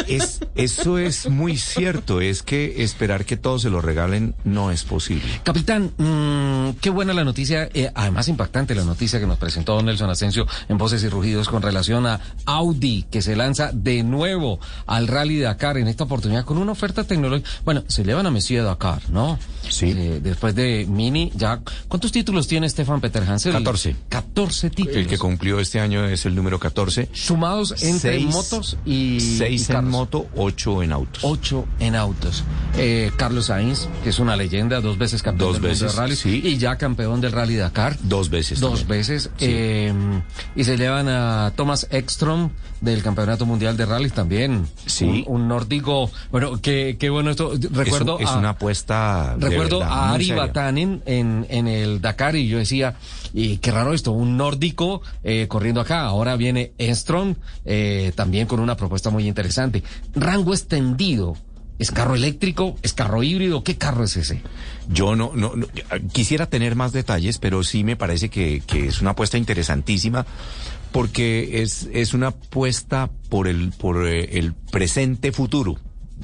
Es, eso es muy cierto, es que esperar que todos se lo regalen no es posible. Capitán, mm, qué buena la noticia, eh, además impactante la noticia que nos presentó Nelson Asensio en Voces y Rugidos con relación a Audi, que se lanza de nuevo al Rally Dakar en esta oportunidad con una oferta tecnológica. Bueno, se llevan a Messi de Dakar, ¿no? Sí. Eh, después de Mini, ya. ¿Cuántos títulos tiene Stefan Peter Hansel? 14. 14 títulos. El que cumplió este año es el número 14. Sumados entre Seis- motos y. Seis y en carros. moto, ocho en autos. Ocho en autos. Eh, Carlos Sainz, que es una leyenda, dos veces campeón Dos del mundo veces, de rally sí. y ya campeón del Rally Dakar. Dos veces. Dos también. veces. Sí. eh, y se llevan a Thomas Ekstrom del Campeonato Mundial de Rally también. Sí. Un, un nórdico. Bueno, qué, qué bueno esto. Recuerdo es, un- es a- una apuesta. Recuerdo verdad, a Ari. Batanen en, en el Dakar y yo decía, y qué raro esto, un nórdico eh, corriendo acá. Ahora viene Enstrom eh, también con una propuesta muy interesante. Rango extendido. ¿Es carro eléctrico? ¿Es carro híbrido? ¿Qué carro es ese? Yo no, no, no- quisiera tener más detalles, pero sí me parece que, que es una apuesta interesantísima porque es, es una apuesta por el, por eh, el presente futuro.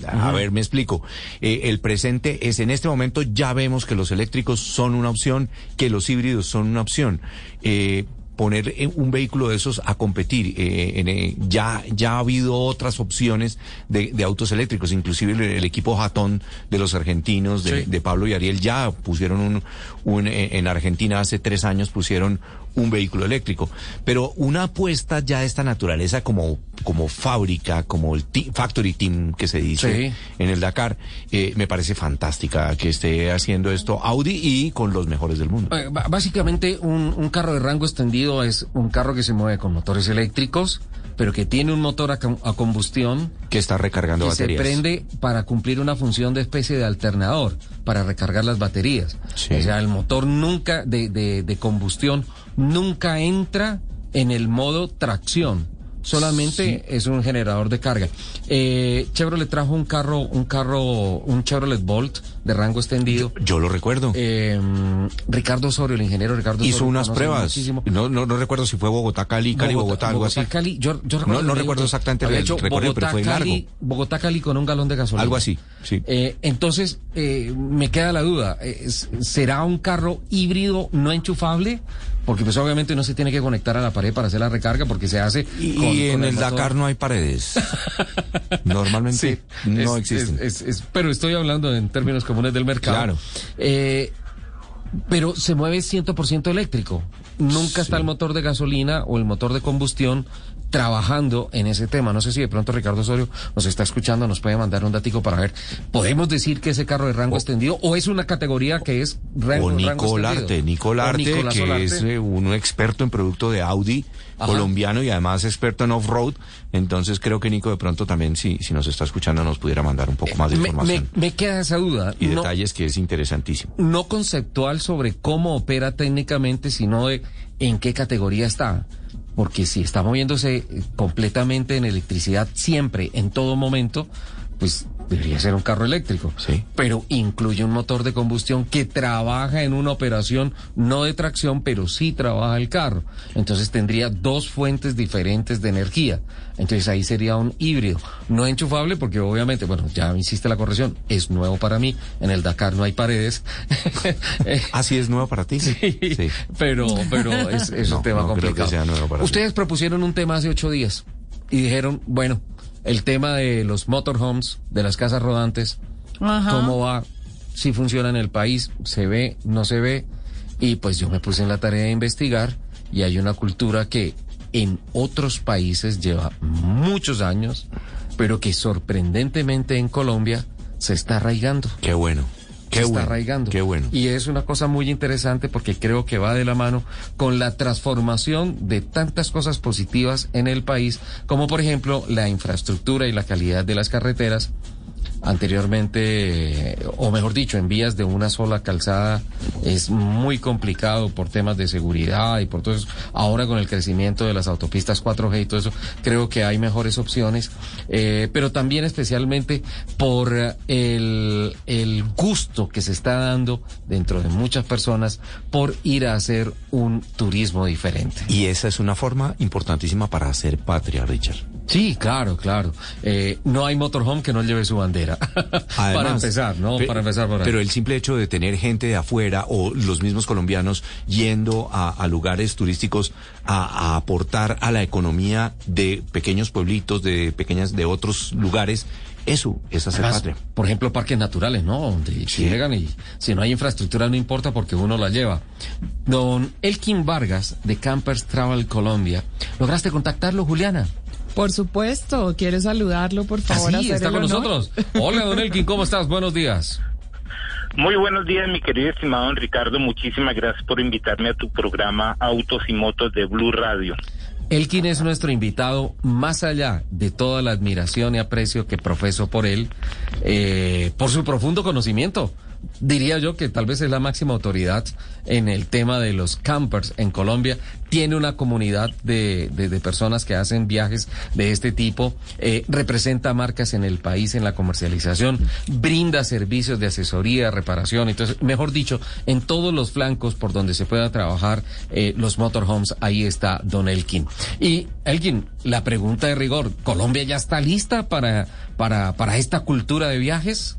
A ver, me explico. Eh, el presente es en este momento ya vemos que los eléctricos son una opción, que los híbridos son una opción. Eh, poner eh, un vehículo de esos a competir. eh, en, eh, ya, ya ha habido otras opciones de, de autos eléctricos, inclusive el, el equipo Jatón de los argentinos, de, Sí. de Pablo y Ariel, ya pusieron un, un en Argentina hace tres años pusieron un vehículo eléctrico. Pero una apuesta ya de esta naturaleza como, como fábrica, como el ti- factory team que se dice Sí. en el Dakar, eh, me parece fantástica que esté haciendo esto Audi y con los mejores del mundo. Eh, Básicamente, un, un carro de rango extendido es un carro que se mueve con motores eléctricos, pero que tiene un motor a, a combustión Que está recargando que baterías. se prende para cumplir una función de especie de alternador, para recargar las baterías. Sí. O sea, el motor nunca, de, de, de combustión, nunca entra en el modo tracción. Solamente es un generador de carga. Eh, Chevrolet trajo un carro, un carro, un Chevrolet Bolt de rango extendido. Yo lo recuerdo. Eh, Ricardo Osorio, el ingeniero Ricardo Hizo Osorio, unas pruebas. muchísimo. No, no, no recuerdo si fue Bogotá, Cali, Cali, Bogotá, algo así. Cali, yo, recuerdo no recuerdo exactamente el hecho recorrido, pero fue Bogotá, Cali, largo. Bogotá, Cali con un galón de gasolina. Algo así, sí. Eh, entonces, eh, me queda la duda, eh, ¿será un carro híbrido no enchufable? Porque pues obviamente no se tiene que conectar a la pared para hacer la recarga porque se hace Y, con- y con en el. Dakar no hay paredes. Normalmente no Es- existen. es- es- es- pero estoy hablando en términos comunes del mercado. Claro. Eh, pero se mueve 100% eléctrico. Nunca está el motor de gasolina o el motor de combustión trabajando en ese tema. No sé si de pronto Ricardo Osorio nos está escuchando, nos puede mandar un datico para ver. ¿Podemos decir que ese carro de rango extendido o es una categoría que es rango, o rango Nico Larte, extendido? Nico O Nicolás que es eh, un experto en producto de Audi, Ajá. colombiano y además experto en off-road. Entonces creo que Nico de pronto también, si, si nos está escuchando, nos pudiera mandar un poco más de me, información me- me queda esa duda. y No- detalles que es interesantísimo. no conceptual sobre cómo opera técnicamente, sino de en qué categoría está. Porque si está moviéndose completamente en electricidad siempre, en todo momento, pues debería ser un carro eléctrico. Sí. Pero incluye un motor de combustión que trabaja en una operación no de tracción, pero sí trabaja el carro. Entonces tendría dos fuentes diferentes de energía. Entonces ahí sería un híbrido. No enchufable porque obviamente, bueno, ya hiciste la corrección, es nuevo para mí. En el Dakar no hay paredes. ¿Así es nuevo para ti? Sí, pero, pero es, es No, un tema no complicado. sea nuevo para ti. Ustedes propusieron un tema hace ocho días y dijeron, bueno, el tema de los motorhomes, de las casas rodantes, Ajá. cómo va, si funciona en el país, se ve, no se ve. Y pues yo me puse en la tarea de investigar y hay una cultura que en otros países lleva muchos años, pero que sorprendentemente en Colombia se está arraigando. Qué bueno. Qué se bueno. está arraigando. Qué bueno. Y es una cosa muy interesante porque creo que va de la mano con la transformación de tantas cosas positivas en el país, como por ejemplo la infraestructura y la calidad de las carreteras. Anteriormente, eh, o mejor dicho, en vías de una sola calzada es muy complicado por temas de seguridad y por todo eso. Ahora con el crecimiento de las autopistas 4G y todo eso, creo que hay mejores opciones, eh, pero también especialmente por eh, el, el gusto que se está dando dentro de muchas personas por ir a hacer un turismo diferente. Y esa es una forma importantísima para hacer patria, Richard. Sí, claro, claro. Eh, no hay motorhome que no lleve su bandera. Para Además, empezar, ¿no? Para empezar por ahí. Pero el simple hecho de tener gente de afuera o los mismos colombianos yendo a, a lugares turísticos a, a aportar a la economía de pequeños pueblitos, de pequeñas, de otros lugares, eso es hacer Además, patria. por ejemplo, parques naturales, ¿no? Donde llegan y si no hay infraestructura no importa porque uno la lleva. Don Elkin Vargas de Campers Travel Colombia, ¿lograste contactarlo, Juliana? Por supuesto, quiere saludarlo, por favor. Ah, sí, hacer está con nosotros. Hola, don Elkin, ¿cómo estás? Buenos días. Muy buenos días, mi querido estimado don Ricardo. Muchísimas gracias por invitarme a tu programa Autos y Motos de Blue Radio. Elkin es nuestro invitado, más allá de toda la admiración y aprecio que profeso por él, eh, por su profundo conocimiento. Diría yo que tal vez es la máxima autoridad en el tema de los campers en Colombia. Tiene una comunidad de, de- de personas que hacen viajes de este tipo, eh, representa marcas en el país en la comercialización, brinda servicios de asesoría, reparación, entonces, mejor dicho, en todos los flancos por donde se pueda trabajar eh, los motorhomes, ahí está Don Elkin. Y Elkin, la pregunta de rigor, ¿Colombia ya está lista para, para, para esta cultura de viajes?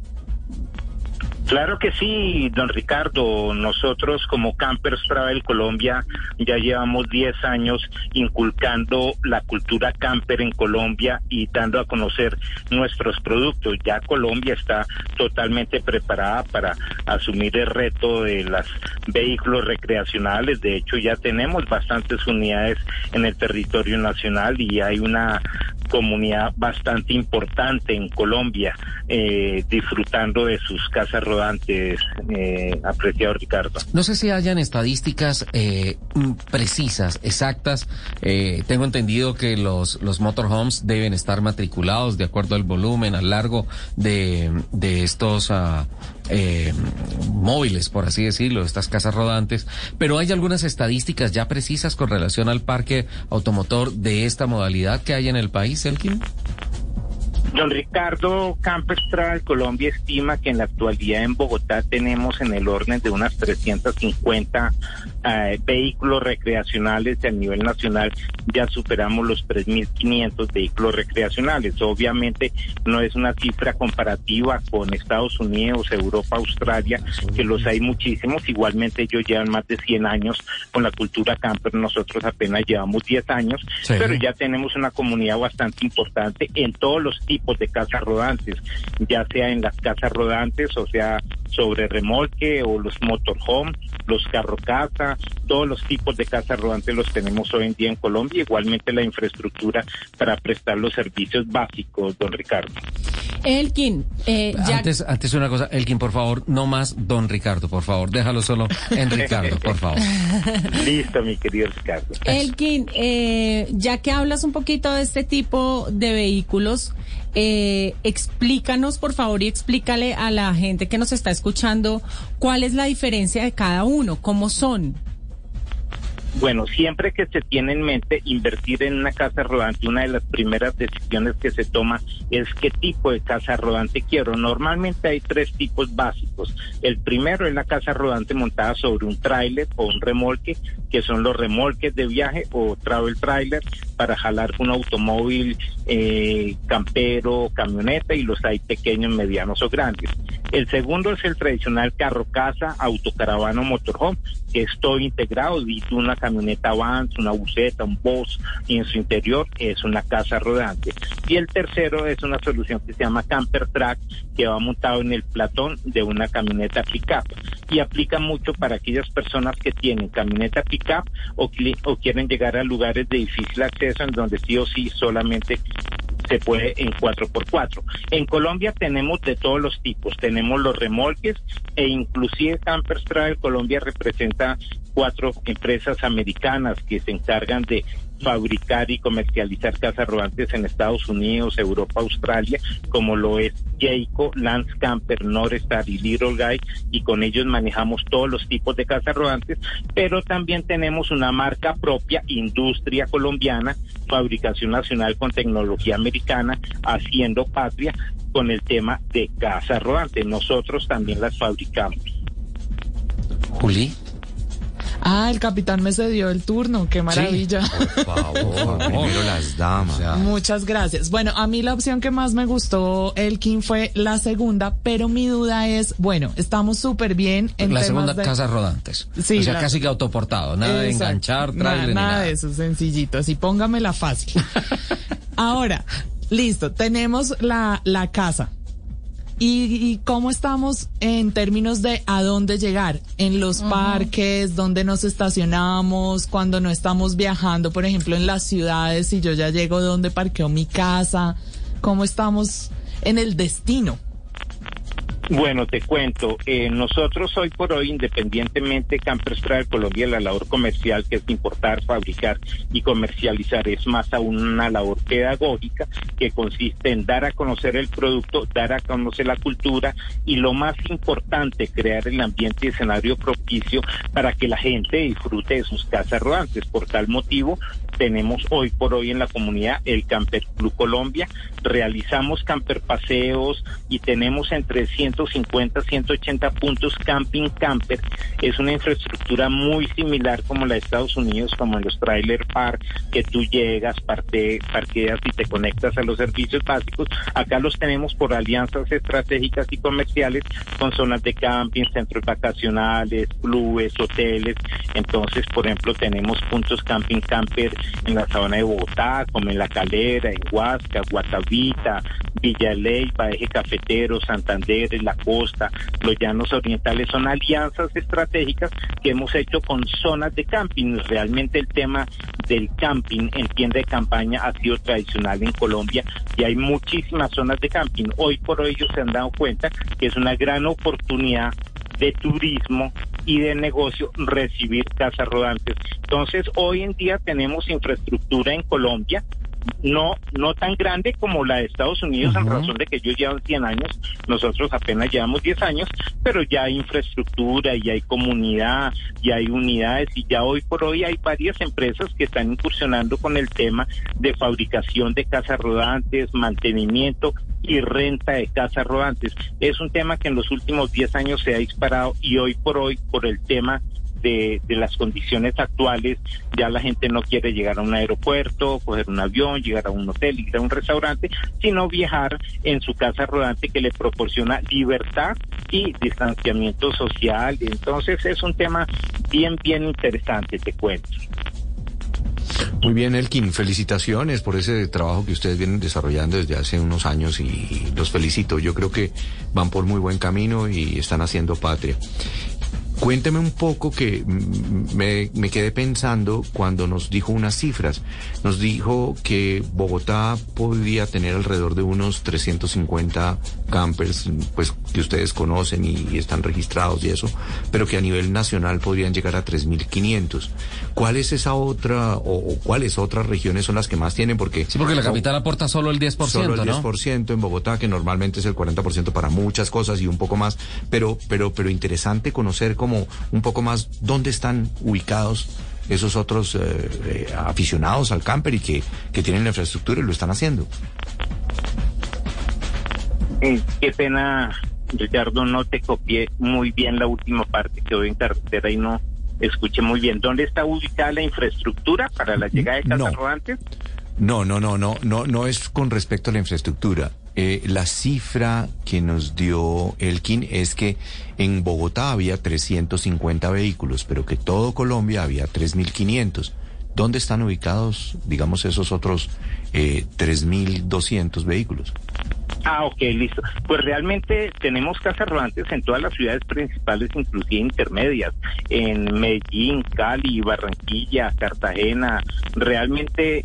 Claro que sí, don Ricardo. Nosotros como Campers Travel Colombia ya llevamos 10 años inculcando la cultura camper en Colombia y dando a conocer nuestros productos. Ya Colombia está totalmente preparada para asumir el reto de los vehículos recreacionales. De hecho, ya tenemos bastantes unidades en el territorio nacional y hay una comunidad bastante importante en Colombia eh, disfrutando de sus casas rodantes, eh, apreciado Ricardo. No sé si hayan estadísticas eh, mm, precisas, exactas. Eh, tengo entendido que los, los motorhomes deben estar matriculados de acuerdo al volumen, al largo de, de estos ah, eh, móviles, por así decirlo, estas casas rodantes. Pero hay algunas estadísticas ya precisas con relación al parque automotor de esta modalidad que hay en el país, Elkin. Don Ricardo Campers Travel Colombia estima que en la actualidad en Bogotá tenemos en el orden de unas 350 eh, vehículos recreacionales y a nivel nacional ya superamos los 3.500 vehículos recreacionales. Obviamente no es una cifra comparativa con Estados Unidos, Europa, Australia, que los hay muchísimos. Igualmente ellos llevan más de 100 años con la cultura camper, nosotros apenas llevamos 10 años, Sí. pero ya tenemos una comunidad bastante importante en todos los tipos de casas rodantes, ya sea en las casas rodantes, o sea, sobre remolque o los motorhome, los carro casa, todos los tipos de casas rodantes los tenemos hoy en día en Colombia, igualmente la infraestructura para prestar los servicios básicos, don Ricardo. Elkin, eh, ya Antes, antes una cosa, Elkin, por favor, no más Don Ricardo, por favor, déjalo solo en Ricardo, por favor. Listo, mi querido Ricardo. Elkin, eh, ya que hablas un poquito de este tipo de vehículos, eh, explícanos por favor y explícale a la gente que nos está escuchando cuál es la diferencia de cada uno, cómo son. Bueno, siempre que se tiene en mente invertir en una casa rodante, una de las primeras decisiones que se toma es qué tipo de casa rodante quiero. Normalmente hay tres tipos básicos. El primero es la casa rodante montada sobre un tráiler o un remolque, que son los remolques de viaje o travel trailer para jalar un automóvil eh, campero, camioneta y los hay pequeños, medianos o grandes. El segundo es el tradicional carro casa, autocaravana o motorhome, que es todo integrado, dice una camioneta Vans, una buseta, un Boss, y en su interior es una casa rodante. Y el tercero es una solución que se llama Camper Track, que va montado en el platón de una camioneta pickup. Y aplica mucho para aquellas personas que tienen camioneta pickup o, o quieren llegar a lugares de difícil acceso en donde sí o sí solamente se puede en 4x4. En Colombia tenemos de todos los tipos, tenemos los remolques e inclusive Campers Travel Colombia representa cuatro empresas americanas que se encargan de fabricar y comercializar casas rodantes en Estados Unidos, Europa, Australia, como lo es Jayco, Lance Camper, Norestar y Little Guy, y con ellos manejamos todos los tipos de casas rodantes, pero también tenemos una marca propia, industria colombiana, fabricación nacional con tecnología americana, haciendo patria con el tema de casas rodantes. Nosotros también las fabricamos. Juli. Ah, el capitán me cedió el turno, qué maravilla. Por favor, primero las damas. Muchas gracias. Bueno, a mí la opción que más me gustó, Elkin, fue la segunda, pero mi duda es, bueno, estamos súper bien en la temas segunda de- casa rodantes. Sí, o sea, la- casi que autoportado, nada de enganchar, Nada- trailer ni nada, nada. de eso, sencillito. Así póngamela fácil. Ahora, listo, tenemos la, la casa. ¿Y, y cómo estamos en términos de a dónde llegar? En los parques, dónde nos estacionamos, cuando no estamos viajando, por ejemplo, en las ciudades, si yo ya llego, dónde parqueo mi casa, cómo estamos en el destino. Bueno, te cuento, eh, nosotros hoy por hoy, independientemente Campers Travel Colombia, la labor comercial que es importar, fabricar y comercializar es más aún una labor pedagógica que consiste en dar a conocer el producto, dar a conocer la cultura y lo más importante, crear el ambiente y escenario propicio para que la gente disfrute de sus casas rodantes. Por tal motivo, tenemos hoy por hoy en la comunidad el Camper Club Colombia, realizamos camper paseos y tenemos entre 150 180 puntos camping camper. Es una infraestructura muy similar como la de Estados Unidos, como en los trailer park, que tú llegas, parte, parqueas y te conectas a los servicios básicos. Acá los tenemos por alianzas estratégicas y comerciales con zonas de camping, centros vacacionales, clubes, hoteles. Entonces, por ejemplo, tenemos puntos camping camper en la sabana de Bogotá, como en La Calera, en Huasca, Guatavita, Villa Leyva, Eje Cafetero, Santander, la costa, los llanos orientales. Son alianzas estratégicas que hemos hecho con zonas de camping. Realmente el tema del camping en tienda de campaña ha sido tradicional en Colombia y hay muchísimas zonas de camping. Hoy por hoy ellos se han dado cuenta que es una gran oportunidad de turismo y de negocio recibir casas rodantes. Entonces, hoy en día tenemos infraestructura en Colombia, no no tan grande como la de Estados Unidos, en razón de que ellos llevan 100 años, nosotros apenas llevamos 10 años, pero ya hay infraestructura, y hay comunidad, y hay unidades, y ya hoy por hoy hay varias empresas que están incursionando con el tema de fabricación de casas rodantes, mantenimiento y renta de casas rodantes. Es un tema que en los últimos 10 años se ha disparado y hoy por hoy, por el tema de, de, las condiciones actuales, ya la gente no quiere llegar a un aeropuerto, coger un avión, llegar a un hotel, ir a un restaurante, sino viajar en su casa rodante que le proporciona libertad y distanciamiento social. Entonces es un tema bien, bien interesante, te cuento. Muy bien, Elkin, felicitaciones por ese trabajo que ustedes vienen desarrollando desde hace unos años y los felicito. Yo creo que van por muy buen camino y están haciendo patria. Cuénteme un poco que me, me, quedé pensando cuando nos dijo unas cifras. Nos dijo que Bogotá podría tener alrededor de unos 350 campers, pues que ustedes conocen y, y están registrados y eso, pero que a nivel nacional podrían llegar a 3.500. ¿Cuál es esa otra o, o, cuáles otras regiones son las que más tienen? Porque sí, porque la capital aporta solo el 10%, solo el 10% ¿no? en Bogotá, que normalmente es el 40% para muchas cosas y un poco más, pero pero pero interesante conocer como un poco más dónde están ubicados esos otros eh, eh, aficionados al camper y que, que tienen la infraestructura y lo están haciendo. Eh, qué pena, Ricardo, no te copié muy bien la última parte que voy en carretera y no escuché muy bien. ¿Dónde está ubicada la infraestructura para la llegada de casas No. rodantes? No, no, no, no, no, no es con respecto a la infraestructura. Eh, la cifra que nos dio Elkin es que en Bogotá había 350 vehículos, pero que todo Colombia había 3.500. ¿Dónde están ubicados, digamos, esos otros eh, 3.200 vehículos? Ah, ok, listo. Pues realmente tenemos casas rodantes en todas las ciudades principales, inclusive intermedias, en Medellín, Cali, Barranquilla, Cartagena. Realmente,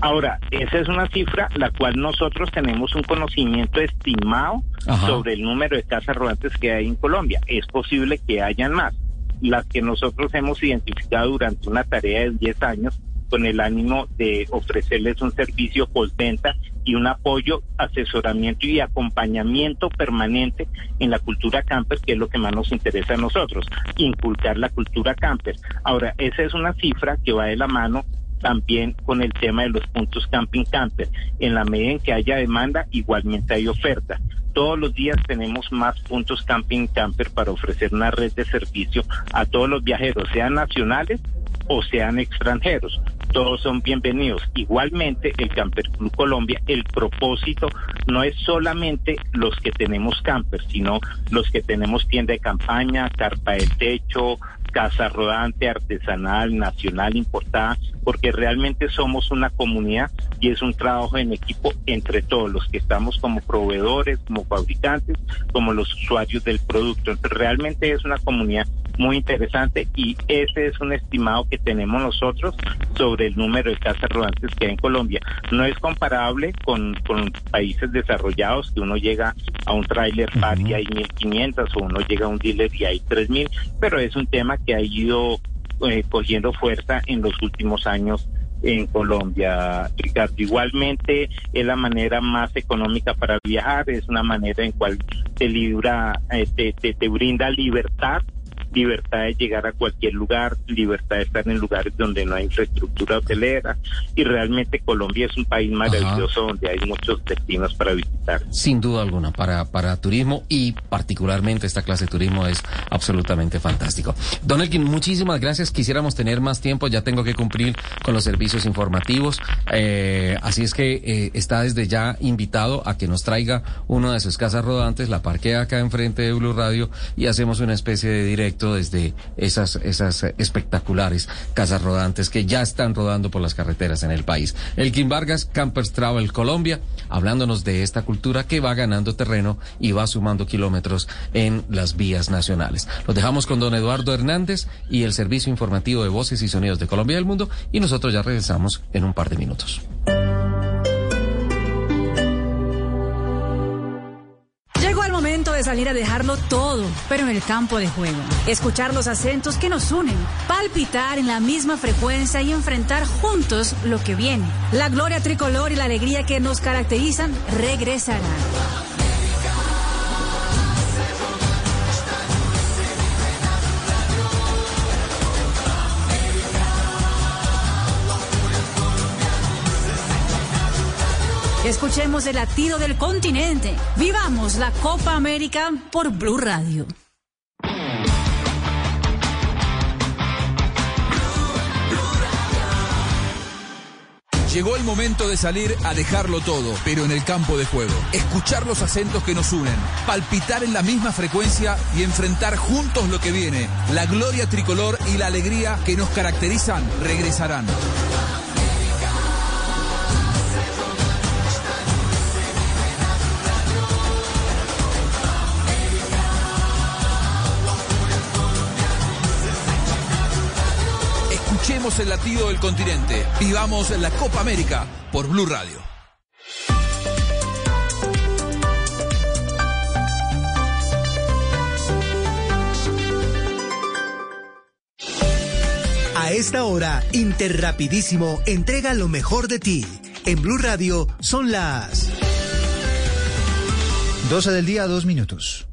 ahora, esa es una cifra la cual nosotros tenemos un conocimiento estimado Ajá. sobre el número de casas rodantes que hay en Colombia. Es posible que hayan más. Las que nosotros hemos identificado durante una tarea de 10 años con el ánimo de ofrecerles un servicio postventa y un apoyo, asesoramiento y acompañamiento permanente en la cultura camper, que es lo que más nos interesa a nosotros, inculcar la cultura camper. Ahora, esa es una cifra que va de la mano también con el tema de los puntos camping camper. En la medida en que haya demanda, igualmente hay oferta. Todos los días tenemos más puntos camping camper para ofrecer una red de servicio a todos los viajeros, sean nacionales o sean extranjeros. Todos son bienvenidos. Igualmente, el Camper Club Colombia, el propósito no es solamente los que tenemos camper, sino los que tenemos tienda de campaña, carpa de techo, casa rodante, artesanal, nacional, importada, porque realmente somos una comunidad y es un trabajo en equipo entre todos los que estamos como proveedores, como fabricantes, como los usuarios del producto. Entonces, realmente es una comunidad muy interesante y ese es un estimado que tenemos nosotros sobre el número de casas rodantes que hay en Colombia. No es comparable con, con países desarrollados que uno llega a un trailer park y hay 1500 o uno llega a un dealer y hay 3000, pero es un tema que ha ido eh, cogiendo fuerza en los últimos años en Colombia, Ricardo. Igualmente es la manera más económica para viajar, es una manera en cual te libra, eh, te, te, te brinda libertad, libertad de llegar a cualquier lugar, libertad de estar en lugares donde no hay infraestructura hotelera y realmente Colombia es un país maravilloso donde hay muchos destinos para visitar. Sin duda alguna, para, para turismo y particularmente esta clase de turismo es absolutamente fantástico. Don Elkin, muchísimas gracias. Quisiéramos tener más tiempo, ya tengo que cumplir con los servicios informativos. Eh, así es que eh, está desde ya invitado a que nos traiga una de sus casas rodantes, la parquea acá enfrente de Blue Radio y hacemos una especie de directo desde esas, esas espectaculares casas rodantes que ya están rodando por las carreteras en el país. Elkin Vargas, Campers Travel Colombia, hablándonos de esta cultura que va ganando terreno y va sumando kilómetros en las vías nacionales. Los dejamos con don Eduardo Hernández y el servicio informativo de voces y sonidos de Colombia y del mundo y nosotros ya regresamos en un par de minutos. Salir a dejarlo todo, pero en el campo de juego. Escuchar los acentos que nos unen, palpitar en la misma frecuencia y enfrentar juntos lo que viene. La gloria tricolor y la alegría que nos caracterizan regresarán. Escuchemos el latido del continente. Vivamos la Copa América por Blue Radio. Llegó el momento de salir a dejarlo todo, pero en el campo de juego. Escuchar los acentos que nos unen, palpitar en la misma frecuencia y enfrentar juntos lo que viene. La gloria tricolor y la alegría que nos caracterizan regresarán. Escuchemos el latido del continente. Vivamos la Copa América por Blue Radio. A esta hora, Interrapidísimo entrega lo mejor de ti. En Blue Radio son las 12 del día, dos minutos.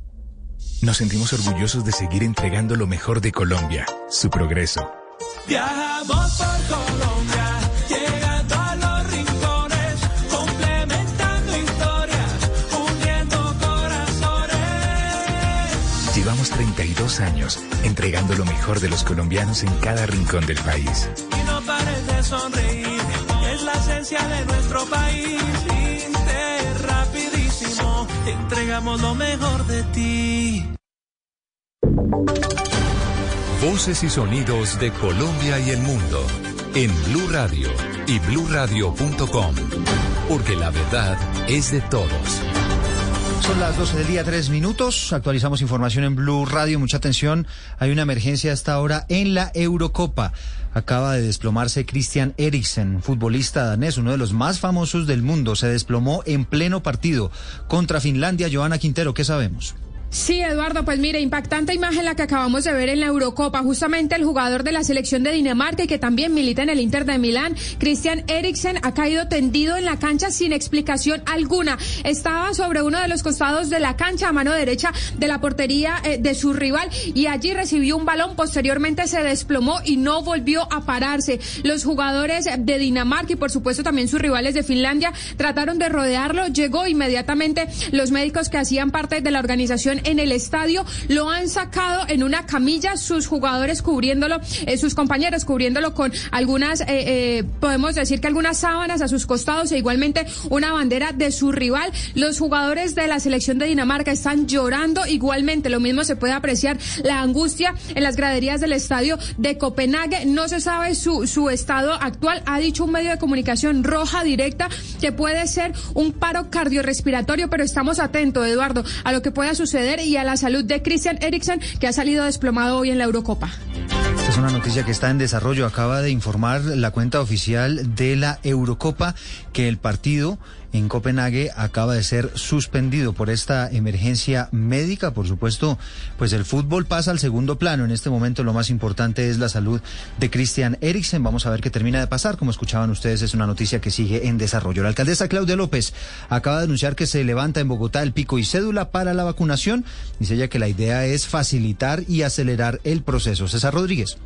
Nos sentimos orgullosos de seguir entregando lo mejor de Colombia, su progreso. Viajamos por Colombia, llegando a los rincones, complementando historias, uniendo corazones. Llevamos 32 años entregando lo mejor de los colombianos en cada rincón del país. Y no pares de sonreír, es la esencia de nuestro país. Inter, rapidísimo, entregamos lo mejor de ti. Voces y sonidos de Colombia y el mundo en Blue Radio y bluradio.com, porque la verdad es de todos. Son las 12 del día, tres minutos. Actualizamos información en Blue Radio. Mucha atención. Hay una emergencia hasta ahora en la Eurocopa. Acaba de desplomarse Christian Eriksen, futbolista danés, uno de los más famosos del mundo. Se desplomó en pleno partido contra Finlandia. Joana Quintero, ¿qué sabemos? Sí, Eduardo, pues mire, impactante imagen la que acabamos de ver en la Eurocopa. Justamente el jugador de la selección de Dinamarca y que también milita en el Inter de Milán, Christian Eriksen, ha caído tendido en la cancha sin explicación alguna. Estaba sobre uno de los costados de la cancha a mano derecha de la portería eh, de su rival y allí recibió un balón. Posteriormente se desplomó y no volvió a pararse. Los jugadores de Dinamarca y por supuesto también sus rivales de Finlandia trataron de rodearlo. Llegó inmediatamente los médicos que hacían parte de la organización en el estadio, lo han sacado en una camilla, sus jugadores cubriéndolo, eh, sus compañeros cubriéndolo con algunas, eh, eh, podemos decir que algunas sábanas a sus costados e igualmente una bandera de su rival. Los jugadores de la selección de Dinamarca están llorando igualmente, lo mismo se puede apreciar la angustia en las graderías del estadio de Copenhague. No se sabe su, su estado actual, ha dicho un medio de comunicación roja directa que puede ser un paro cardiorrespiratorio, pero estamos atentos, Eduardo, a lo que pueda suceder y a la salud de Christian Eriksen, que ha salido desplomado hoy en la Eurocopa. Esta es una noticia que está en desarrollo. Acaba de informar la cuenta oficial de la Eurocopa que el partido en Copenhague acaba de ser suspendido por esta emergencia médica. Por supuesto, pues el fútbol pasa al segundo plano. En este momento lo más importante es la salud de Christian Eriksen. Vamos a ver qué termina de pasar. Como escuchaban ustedes, es una noticia que sigue en desarrollo. La alcaldesa Claudia López acaba de anunciar que se levanta en Bogotá el pico y cédula para la vacunación. Dice ella que la idea es facilitar y acelerar el proceso. César Rodríguez.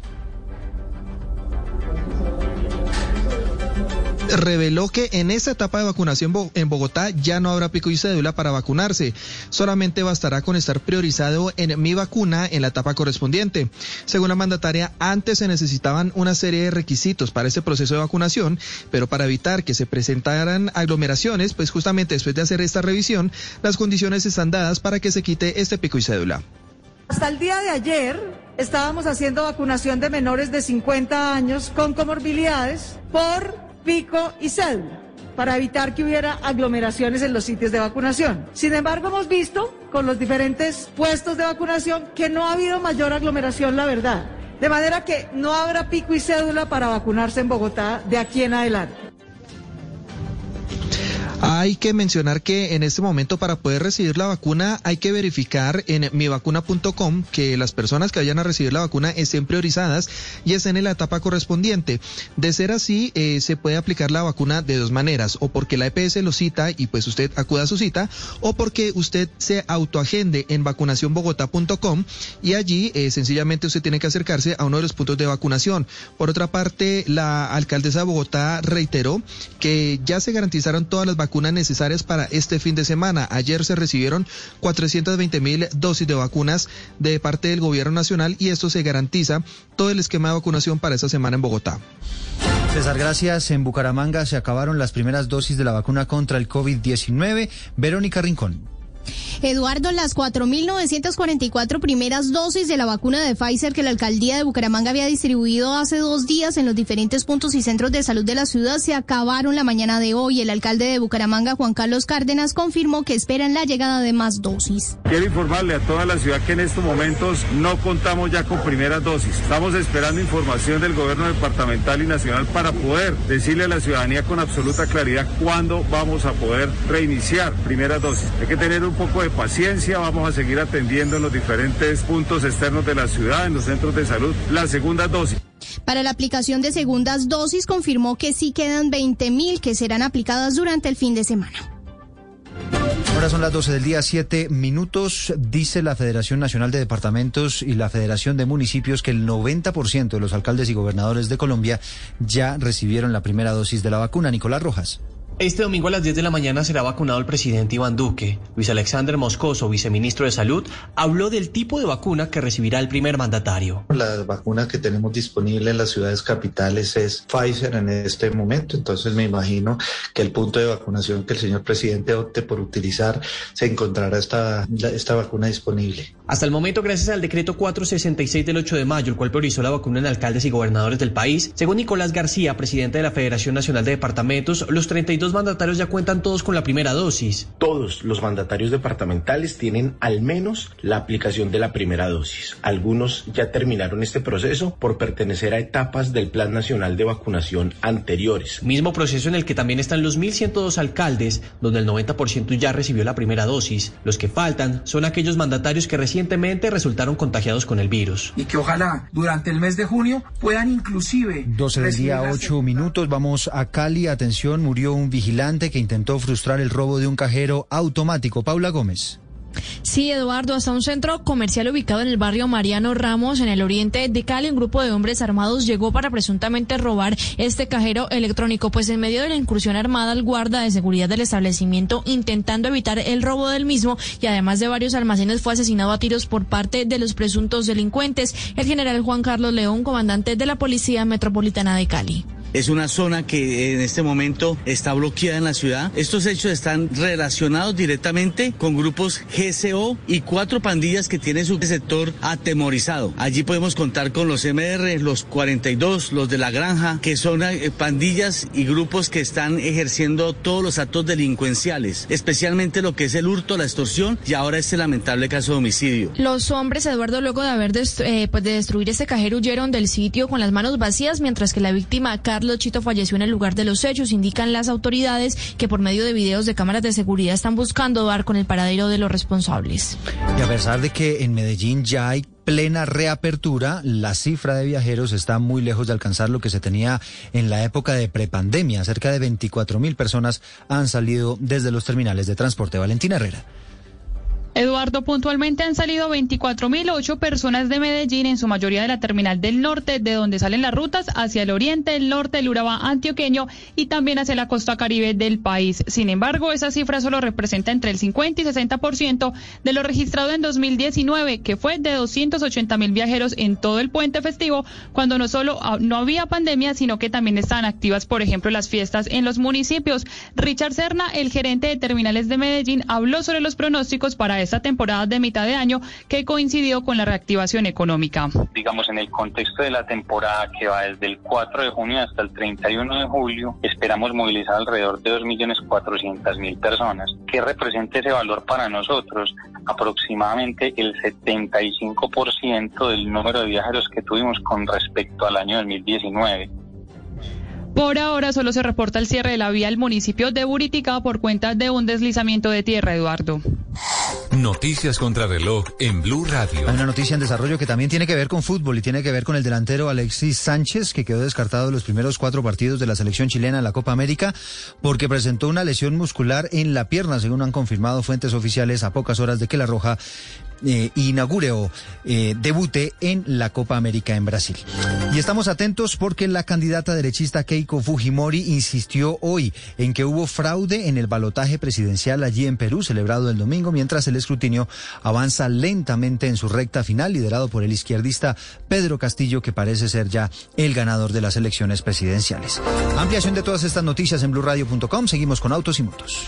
Reveló que en esta etapa de vacunación en Bogotá ya no habrá pico y cédula para vacunarse. Solamente bastará con estar priorizado en mi vacuna en la etapa correspondiente. Según la mandataria, antes se necesitaban una serie de requisitos para este proceso de vacunación, pero para evitar que se presentaran aglomeraciones, pues justamente después de hacer esta revisión, las condiciones están dadas para que se quite este pico y cédula. Hasta el día de ayer estábamos haciendo vacunación de menores de 50 años con comorbilidades por pico y cédula para evitar que hubiera aglomeraciones en los sitios de vacunación. Sin embargo, hemos visto con los diferentes puestos de vacunación que no ha habido mayor aglomeración, la verdad. De manera que no habrá pico y cédula para vacunarse en Bogotá de aquí en adelante. Hay que mencionar que en este momento para poder recibir la vacuna hay que verificar en mivacuna.com que las personas que vayan a recibir la vacuna estén priorizadas y estén en la etapa correspondiente. De ser así, eh, se puede aplicar la vacuna de dos maneras, o porque la EPS lo cita y pues usted acuda a su cita, o porque usted se autoagende en vacunacionbogotá.com y allí eh, sencillamente usted tiene que acercarse a uno de los puntos de vacunación. Por otra parte, la alcaldesa de Bogotá reiteró que ya se garantizaron todas las vacunas necesarias para este fin de semana. Ayer se recibieron 420 mil dosis de vacunas de parte del gobierno nacional y esto se garantiza todo el esquema de vacunación para esta semana en Bogotá. César, gracias. En Bucaramanga se acabaron las primeras dosis de la vacuna contra el COVID-19. Verónica Rincón. Eduardo, las 4.944 primeras dosis de la vacuna de Pfizer que la alcaldía de Bucaramanga había distribuido hace dos días en los diferentes puntos y centros de salud de la ciudad se acabaron la mañana de hoy. El alcalde de Bucaramanga, Juan Carlos Cárdenas, confirmó que esperan la llegada de más dosis. Quiero informarle a toda la ciudad que en estos momentos no contamos ya con primeras dosis. Estamos esperando información del gobierno departamental y nacional para poder decirle a la ciudadanía con absoluta claridad cuándo vamos a poder reiniciar primeras dosis. Hay que tener un poco de paciencia, vamos a seguir atendiendo en los diferentes puntos externos de la ciudad, en los centros de salud, la segunda dosis. Para la aplicación de segundas dosis confirmó que sí quedan 20 mil que serán aplicadas durante el fin de semana. Ahora son las 12 del día, 7 minutos. Dice la Federación Nacional de Departamentos y la Federación de Municipios que el 90% de los alcaldes y gobernadores de Colombia ya recibieron la primera dosis de la vacuna. Nicolás Rojas. Este domingo a las 10 de la mañana será vacunado el presidente Iván Duque. Luis Alexander Moscoso, viceministro de Salud, habló del tipo de vacuna que recibirá el primer mandatario. La vacuna que tenemos disponible en las ciudades capitales es Pfizer en este momento, entonces me imagino que el punto de vacunación que el señor presidente opte por utilizar se encontrará esta, esta vacuna disponible. Hasta el momento, gracias al decreto 466 del 8 de mayo, el cual priorizó la vacuna en alcaldes y gobernadores del país, según Nicolás García, presidente de la Federación Nacional de Departamentos, los 32 mandatarios ya cuentan todos con la primera dosis. Todos los mandatarios departamentales tienen al menos la aplicación de la primera dosis. Algunos ya terminaron este proceso por pertenecer a etapas del Plan Nacional de Vacunación anteriores. Mismo proceso en el que también están los 1.102 alcaldes, donde el 90% ya recibió la primera dosis. Los que faltan son aquellos mandatarios que recientemente resultaron contagiados con el virus. Y que ojalá durante el mes de junio puedan inclusive... 12 del día, 8 minutos. Vamos a Cali. Atención, murió un vigilante que intentó frustrar el robo de un cajero automático. Paula Gómez. Sí, Eduardo, hasta un centro comercial ubicado en el barrio Mariano Ramos, en el oriente de Cali, un grupo de hombres armados llegó para presuntamente robar este cajero electrónico, pues en medio de la incursión armada el guarda de seguridad del establecimiento intentando evitar el robo del mismo y además de varios almacenes fue asesinado a tiros por parte de los presuntos delincuentes, el general Juan Carlos León, comandante de la Policía Metropolitana de Cali. Es una zona que en este momento está bloqueada en la ciudad. Estos hechos están relacionados directamente con grupos GCO y cuatro pandillas que tienen su sector atemorizado. Allí podemos contar con los MR, los 42, los de la granja, que son eh, pandillas y grupos que están ejerciendo todos los actos delincuenciales, especialmente lo que es el hurto, la extorsión y ahora este lamentable caso de homicidio. Los hombres, Eduardo, luego de haber eh, pues de destruir este cajero, huyeron del sitio con las manos vacías, mientras que la víctima, Chito falleció en el lugar de los hechos. Indican las autoridades que por medio de videos de cámaras de seguridad están buscando dar con el paradero de los responsables. Y a pesar de que en Medellín ya hay plena reapertura, la cifra de viajeros está muy lejos de alcanzar lo que se tenía en la época de prepandemia. Cerca de 24 mil personas han salido desde los terminales de transporte. Valentina Herrera. Eduardo, puntualmente han salido 24.008 personas de Medellín, en su mayoría de la terminal del norte, de donde salen las rutas hacia el oriente, el norte, el Urabá antioqueño y también hacia la costa caribe del país. Sin embargo, esa cifra solo representa entre el 50 y 60% de lo registrado en 2019, que fue de 280 mil viajeros en todo el puente festivo, cuando no solo ah, no había pandemia, sino que también estaban activas, por ejemplo, las fiestas en los municipios. Richard Serna, el gerente de terminales de Medellín, habló sobre los pronósticos para esta temporada de mitad de año que coincidió con la reactivación económica. Digamos, en el contexto de la temporada que va desde el 4 de junio hasta el 31 de julio, esperamos movilizar alrededor de 2.400.000 personas. ¿Qué representa ese valor para nosotros? Aproximadamente el 75% del número de viajeros que tuvimos con respecto al año 2019. Por ahora solo se reporta el cierre de la vía al municipio de Buritica por cuenta de un deslizamiento de tierra, Eduardo. Noticias contra reloj en Blue Radio. Hay una noticia en desarrollo que también tiene que ver con fútbol y tiene que ver con el delantero Alexis Sánchez, que quedó descartado de los primeros cuatro partidos de la selección chilena en la Copa América porque presentó una lesión muscular en la pierna, según han confirmado fuentes oficiales a pocas horas de que la Roja eh, inaugure o eh, debute en la Copa América en Brasil. Y estamos atentos porque la candidata derechista Keiko Fujimori insistió hoy en que hubo fraude en el balotaje presidencial allí en Perú, celebrado el domingo, mientras el escrutinio avanza lentamente en su recta final, liderado por el izquierdista Pedro Castillo, que parece ser ya el ganador de las elecciones presidenciales. Ampliación de todas estas noticias en blurradio.com. Seguimos con Autos y Motos.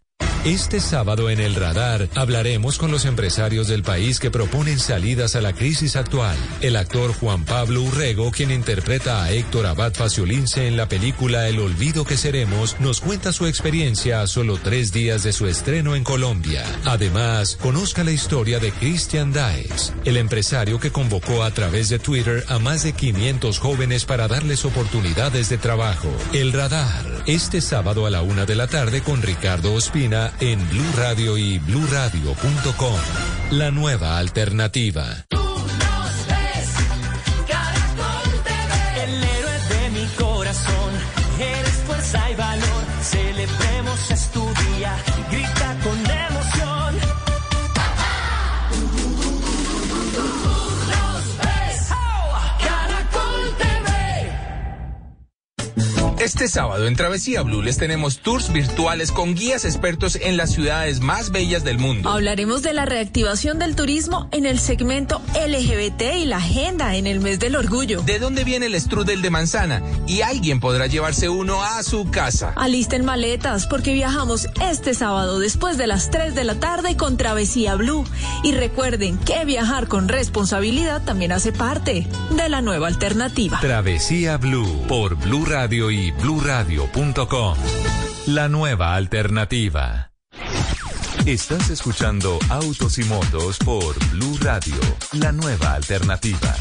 Este sábado en el radar hablaremos con los empresarios del país que proponen salidas a la crisis actual. El actor Juan Pablo Urrego, quien interpreta a Héctor Abad Faciolince en la película El olvido que seremos, nos cuenta su experiencia a solo tres días de su estreno en Colombia. Además, conozca la historia de Christian Daes, el empresario que convocó a través de Twitter a más de 500 jóvenes para darles oportunidades de trabajo. El radar, este sábado a la una de la tarde con Ricardo Ospina en Blue Radio y bluradio.com. La nueva alternativa. Este sábado en Travesía Blue les tenemos tours virtuales con guías expertos en las ciudades más bellas del mundo. Hablaremos de la reactivación del turismo en el segmento LGBT y la agenda en el mes del orgullo. ¿De dónde viene el strudel de manzana? Y alguien podrá llevarse uno a su casa. Alisten maletas porque viajamos este sábado después de las 3 de la tarde con Travesía Blue. Y recuerden que viajar con responsabilidad también hace parte de la nueva alternativa. Travesía Blue por Blue Radio y bluradio.com. La nueva alternativa. Estás escuchando Autos y Motos por Blue Radio, la nueva alternativa.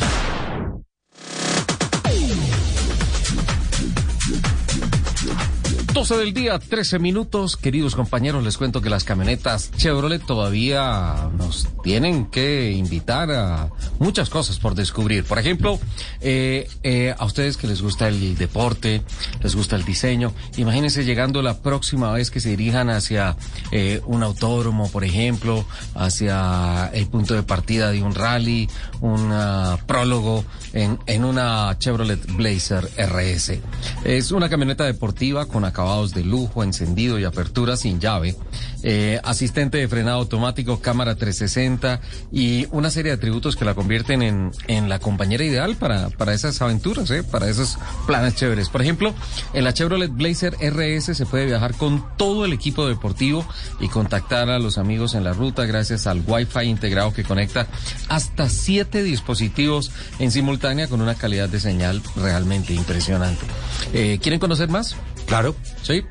12 del día, 13 minutos. Queridos compañeros, les cuento que las camionetas Chevrolet todavía nos tienen que invitar a muchas cosas por descubrir. Por ejemplo, eh, eh, a ustedes que les gusta el deporte, les gusta el diseño, imagínense llegando la próxima vez que se dirijan hacia eh, un autódromo, por ejemplo, hacia el punto de partida de un rally, un ah, prólogo en, una Chevrolet Blazer RS. Es una camioneta deportiva con de lujo, encendido y apertura sin llave, eh, asistente de frenado automático, cámara 360 y una serie de atributos que la convierten en, en la compañera ideal para, para esas aventuras, eh, para esos planes chéveres. Por ejemplo, en la Chevrolet Blazer RS se puede viajar con todo el equipo deportivo y contactar a los amigos en la ruta gracias al Wi-Fi integrado que conecta hasta siete dispositivos en simultánea con una calidad de señal realmente impresionante. Eh, ¿Quieren conocer más? Claro. Sí.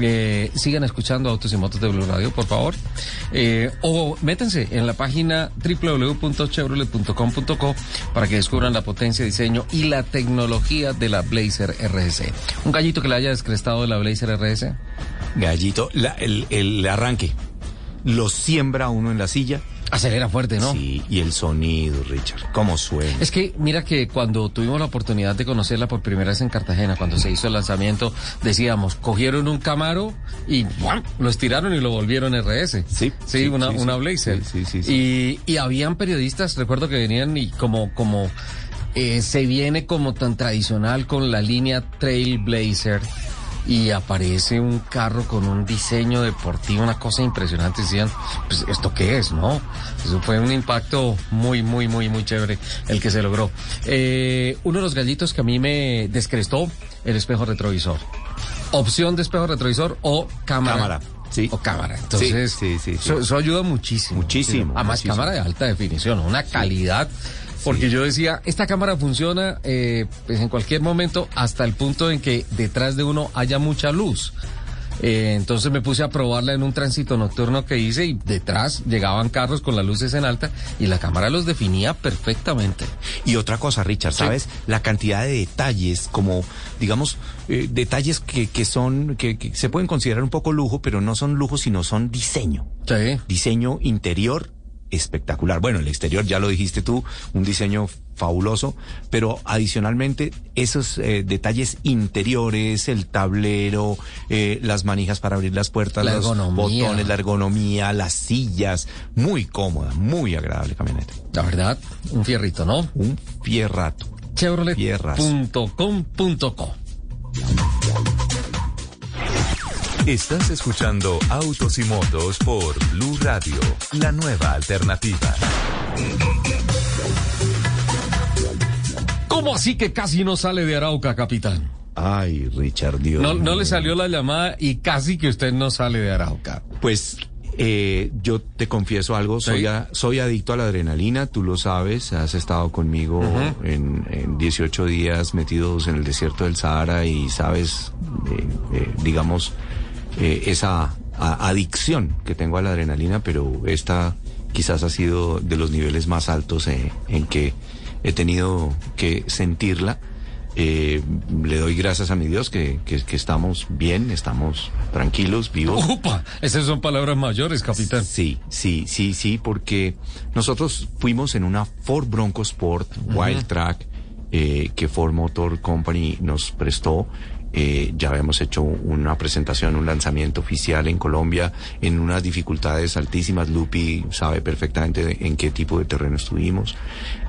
Eh, sigan escuchando Autos y Motos de Blue Radio, por favor. Eh, o métanse en la página www.chevrolet.com.co para que descubran la potencia, diseño y la tecnología de la Blazer RS. Un gallito que le haya descrestado de la Blazer RS. Gallito, la- el, el arranque. Lo siembra uno en la silla. Acelera fuerte, ¿no? Sí, y el sonido, Richard. ¿Cómo suena? Es que mira que cuando tuvimos la oportunidad de conocerla por primera vez en Cartagena, cuando se hizo el lanzamiento, decíamos, cogieron un Camaro y ¡guam! lo estiraron y lo volvieron RS. Sí, sí, una, sí, una. Blazer. Sí, sí, sí, Y, y habían periodistas, recuerdo que venían y como, como eh, se viene como tan tradicional con la línea Trailblazer y aparece un carro con un diseño deportivo, una cosa impresionante. Decían, pues, ¿esto qué es, no? Eso fue un impacto muy, muy, muy, muy chévere el que se logró. Eh, uno de los gallitos que a mí me descrestó, el espejo retrovisor. Opción de espejo retrovisor o cámara. Cámara, sí. O cámara. Entonces, Sí, sí, eso ayuda muchísimo. Muchísimo, Además, muchísimo. cámara de alta definición, una calidad. Porque yo decía, esta cámara funciona eh, pues en cualquier momento hasta el punto en que detrás de uno haya mucha luz. Eh, entonces me puse a probarla en un tránsito nocturno que hice y detrás llegaban carros con las luces en alta y la cámara los definía perfectamente. Y otra cosa, Richard, ¿sabes? La cantidad de detalles, como, digamos, eh, detalles que, que son, que, que se pueden considerar un poco lujo, pero no son lujo, sino son diseño. Diseño interior espectacular. Bueno, el exterior ya lo dijiste tú, un diseño fabuloso, pero adicionalmente esos eh, detalles interiores, el tablero, eh, las manijas para abrir las puertas, La los ergonomía. botones, la ergonomía, las sillas, muy cómoda, muy agradable camioneta. La verdad, un fierrito, ¿no? Un fierrato. Chevrolet.com.co Estás escuchando Autos y Motos por Blue Radio, la nueva alternativa. ¿Cómo así que casi no sale de Arauca, capitán? Ay, Richard, Dios. No, no le salió la llamada y casi que usted no sale de Arauca. Pues eh, yo te confieso algo, soy, soy adicto a la adrenalina, tú lo sabes, has estado conmigo en, en, 18 días metidos en el desierto del Sahara y sabes, eh, eh, digamos, esa adicción que tengo a la adrenalina, pero esta quizás ha sido de los niveles más altos en que he tenido que sentirla eh, le doy gracias a mi Dios que, estamos bien, estamos tranquilos, vivos. ¡Upa! Esas son palabras mayores, capitán. Sí, sí, sí, sí, porque nosotros fuimos en una Ford Bronco Sport Wild Track eh, que Ford Motor Company nos prestó eh, ya habíamos hecho una presentación, un lanzamiento oficial en Colombia en unas dificultades altísimas. Lupi sabe perfectamente en qué tipo de terreno estuvimos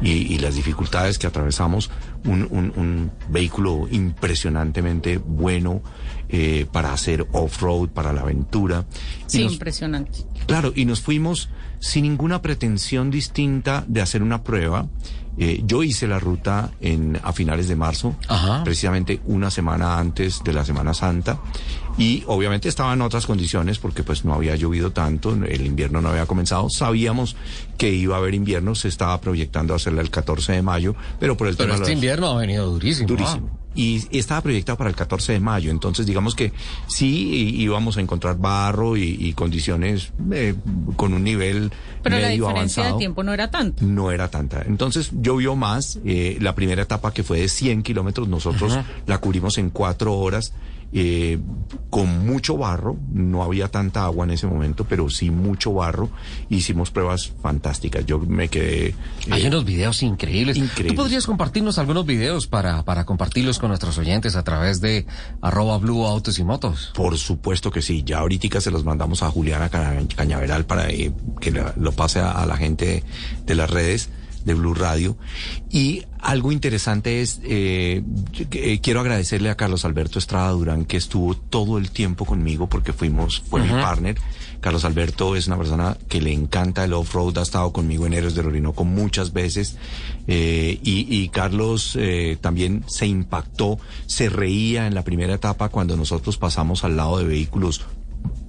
y, las dificultades que atravesamos. Un, vehículo impresionantemente bueno eh, para hacer off-road, para la aventura. Sí, impresionante. Claro, y nos fuimos sin ninguna pretensión distinta de hacer una prueba. Eh, yo hice la ruta en, a finales de marzo, precisamente una semana antes de la Semana Santa, y obviamente estaba en otras condiciones porque pues no había llovido tanto, el invierno no había comenzado, sabíamos que iba a haber invierno, se estaba proyectando hacerla el 14 de mayo, pero por el pero tema este invierno ha venido durísimo. Durísimo y estaba proyectado para el 14 de mayo. Entonces, digamos que sí íbamos a encontrar barro y, condiciones eh, con un nivel Pero medio la diferencia de tiempo no era tanta. No era tanta. Entonces, llovió más. Eh, la primera etapa que fue de 100 kilómetros, nosotros la cubrimos en cuatro horas eh, con mucho barro, no había tanta agua en ese momento, pero sí mucho barro. Hicimos pruebas fantásticas. Yo me quedé. Eh, Hay unos videos increíbles. ¿Tú podrías compartirnos algunos videos para, para compartirlos con nuestros oyentes a través de arroba blue autos y motos? Por supuesto que sí. Ya ahorita se los mandamos a Juliana Cañaveral para eh, que lo pase a la gente de las redes de Blue Radio. Y algo interesante es, eh, eh, quiero agradecerle a Carlos Alberto Estrada Durán, que estuvo todo el tiempo conmigo porque fuimos, fue mi partner. Carlos Alberto es una persona que le encanta el off-road, ha estado conmigo en Héroes del Orinoco muchas veces. Eh, y, Carlos también se impactó, se reía en la primera etapa cuando nosotros pasamos al lado de vehículos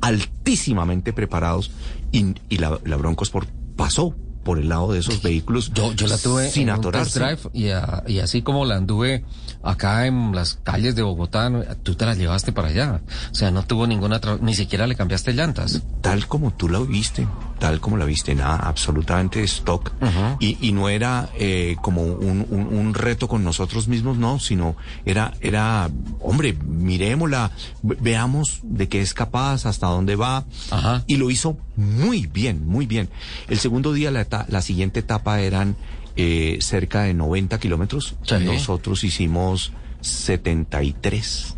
altísimamente preparados y, la, la Broncos por pasó por el lado de esos vehículos. Yo, yo la tuve sin en drive y, y, así como la anduve acá en las calles de Bogotá, tú te la llevaste para allá. O sea, no tuvo ninguna, ni siquiera le cambiaste llantas. Tal como tú la viste, tal como la viste, nada, absolutamente stock. y, y, no era eh, como un, un, reto con nosotros mismos, no, sino era, era, hombre, miremosla, veamos de qué es capaz, hasta dónde va. Y lo hizo muy bien, muy bien. El segundo día, la, la siguiente etapa eran eh, cerca de 90 kilómetros. Nosotros hicimos 73,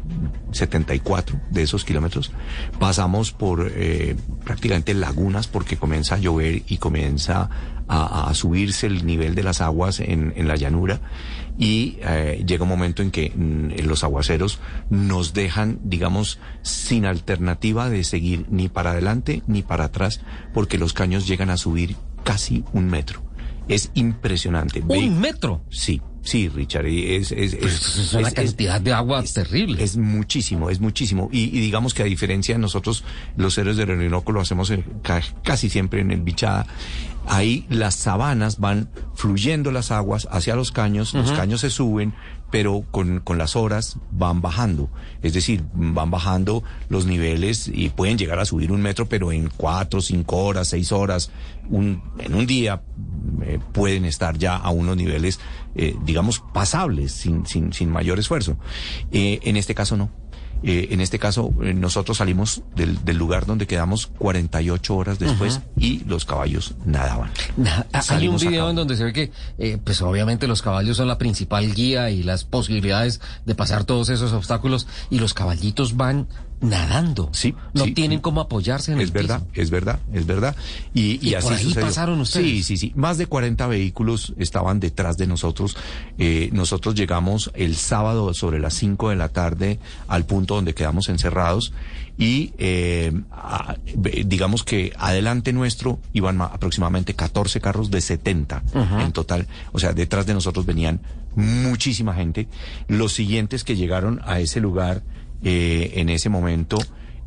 74 de esos kilómetros. Pasamos por eh, prácticamente lagunas porque comienza a llover y comienza a, subirse el nivel de las aguas en, la llanura y eh, llega un momento en que mm, los aguaceros nos dejan, digamos, sin alternativa de seguir ni para adelante ni para atrás porque los caños llegan a subir casi un metro. Es impresionante. ¿Un metro? Sí. Sí, Richard, es, es, es, una cantidad de agua terrible. Es muchísimo, es muchísimo. Y, digamos que a diferencia de nosotros, los héroes del Orinoco lo hacemos casi siempre en el Bichada. Ahí las sabanas van fluyendo las aguas hacia los caños, los caños se suben, pero con, con las horas van bajando. Es decir, van bajando los niveles y pueden llegar a subir un metro, pero en cuatro, cinco horas, seis horas, un, en un día eh, pueden estar ya a unos niveles, eh, digamos, pasables, sin, sin, sin mayor esfuerzo. Eh, en este caso no. Eh, en este caso, eh, nosotros salimos del, lugar donde quedamos 48 horas después y los caballos nadaban. Hay un video en donde se ve que, eh, pues obviamente los caballos son la principal guía y las posibilidades de pasar todos esos obstáculos y los caballitos van nadando. Sí. No sí, tienen cómo apoyarse en Es el verdad, piso. es verdad, es verdad. Y, y Y así por ahí sucedió. pasaron ustedes. Sí, sí, sí. Más de 40 vehículos estaban detrás de nosotros. Eh, nosotros llegamos el sábado sobre las 5 de la tarde al punto donde quedamos encerrados y eh, digamos que adelante nuestro iban ma- aproximadamente 14 carros de 70 Ujú. en total. O sea, detrás de nosotros venían muchísima gente. Los siguientes que llegaron a ese lugar eh, en ese momento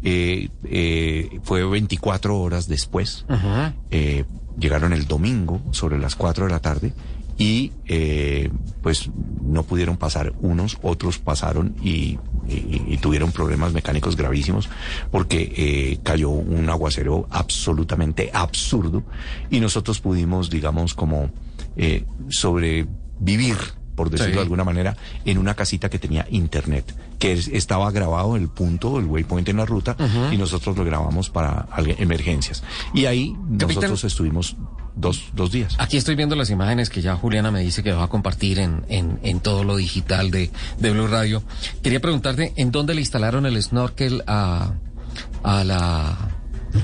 eh, eh, fue 24 horas después. Eh, llegaron el domingo sobre las 4 de la tarde y eh, pues no pudieron pasar unos, otros pasaron y, y- y tuvieron problemas mecánicos gravísimos porque eh, cayó un aguacero absolutamente absurdo y nosotros pudimos, digamos, como eh, sobrevivir por decirlo Sí. de alguna manera, en una casita que tenía internet, que es- estaba grabado el punto, el waypoint en la ruta, y nosotros lo grabamos para emergencias. Y ahí Capitán. nosotros estuvimos dos, dos días. Aquí estoy viendo las imágenes que ya Juliana me dice que va a compartir en, en, en todo lo digital de, de Blue Radio. Quería preguntarte, ¿en dónde le instalaron el snorkel a, a la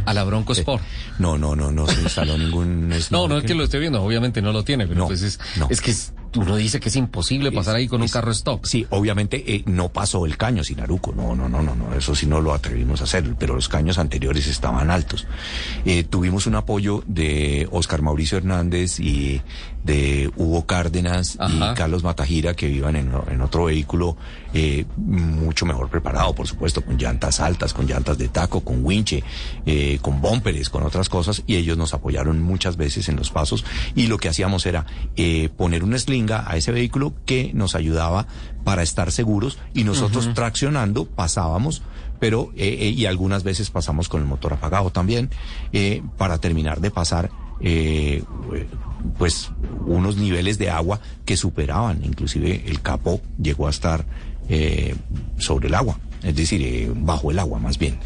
a la Bronco Sport? No, no, no, no se instaló ningún No, no es snorkel. que lo esté viendo, obviamente no lo tiene, pero No, pues es, no. es que es- uno dice que es imposible pasar ahí con un carro stock. Sí, obviamente eh, no pasó el caño Sinaruco, no, no, no, no, no, eso sí no lo atrevimos a hacer, pero los caños anteriores estaban altos. Eh, tuvimos un apoyo de Oscar Mauricio Hernández y de Hugo Cárdenas Ajá. y Carlos Matajira que vivan en, en otro vehículo eh, mucho mejor preparado, por supuesto, con llantas altas, con llantas de taco, con winche, eh, con bumperes, con otras cosas, y ellos nos apoyaron muchas veces en los pasos, y lo que hacíamos era eh, poner una a ese vehículo que nos ayudaba para estar seguros, y nosotros traccionando pasábamos pero eh, eh, y algunas veces pasamos con el motor apagado también eh, para terminar de pasar eh, pues unos niveles de agua que superaban. Inclusive el capó llegó a estar sobre el agua es decir eh, bajo el agua más bien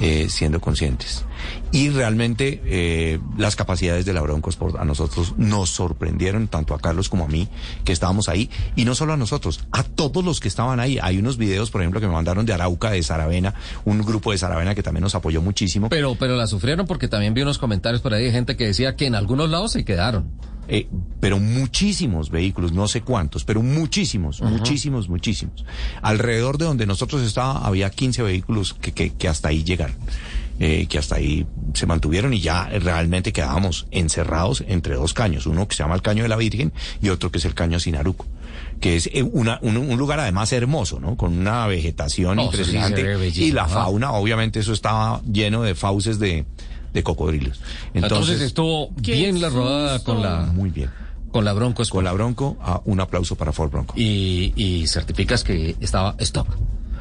eh, siendo conscientes. Y realmente eh, las capacidades de la Bronco Sport a nosotros nos sorprendieron tanto a Carlos como a mí que estábamos ahí. Y no solo a nosotros a todos los que estaban ahí. Hay unos videos por ejemplo que me mandaron de Arauca de Saravena un grupo de Saravena que también nos apoyó muchísimo. Pero, pero la sufrieron porque también vi unos comentarios por ahí de gente que decía que en algunos lados se quedaron. Eh, pero muchísimos vehículos, no sé cuántos, pero muchísimos, muchísimos, muchísimos. Alrededor de donde nosotros estábamos había 15 vehículos que, que, que hasta ahí llegaron, eh, que hasta ahí se mantuvieron y ya realmente quedábamos encerrados entre dos caños, uno que se llama el Caño de la Virgen y otro que es el Caño Sinaruco que es eh, una, un, un lugar además hermoso, ¿no? Con una vegetación Oh, sí impresionante bellísimo, y la ¿no? fauna, obviamente eso estaba lleno de fauces de, de cocodrilos. Entonces, estuvo bien la rodada con la muy bien. con la Bronco Sport. Con la Bronco, ah, un aplauso para Ford Bronco. Y, y certificas que estaba stock.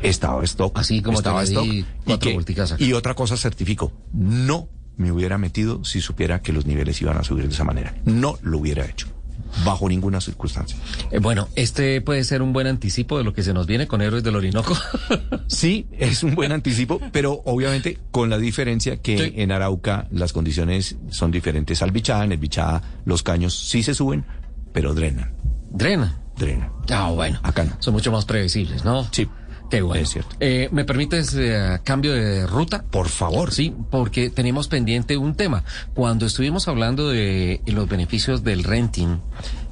Estaba stock. Así como estaba stock. Y, cuatro que- y otra cosa certifico, no me hubiera metido si supiera que los niveles iban a subir de esa manera. No lo hubiera hecho. Bajo ninguna circunstancia. Eh, bueno, este puede ser un buen anticipo de lo que se nos viene con Héroes del Orinoco. Sí, es un buen anticipo, pero obviamente con la diferencia que Sí. en Arauca las condiciones son diferentes al Bichada. En el Bichada los caños sí se suben, pero drenan. Drena. Drenan. Ah, bueno. Acá no. Son mucho más previsibles, ¿no? Sí. Qué bueno. Es cierto. Eh, ¿Me permites eh, cambio de ruta? Por favor. Sí, porque tenemos pendiente un tema. Cuando estuvimos hablando de los beneficios del renting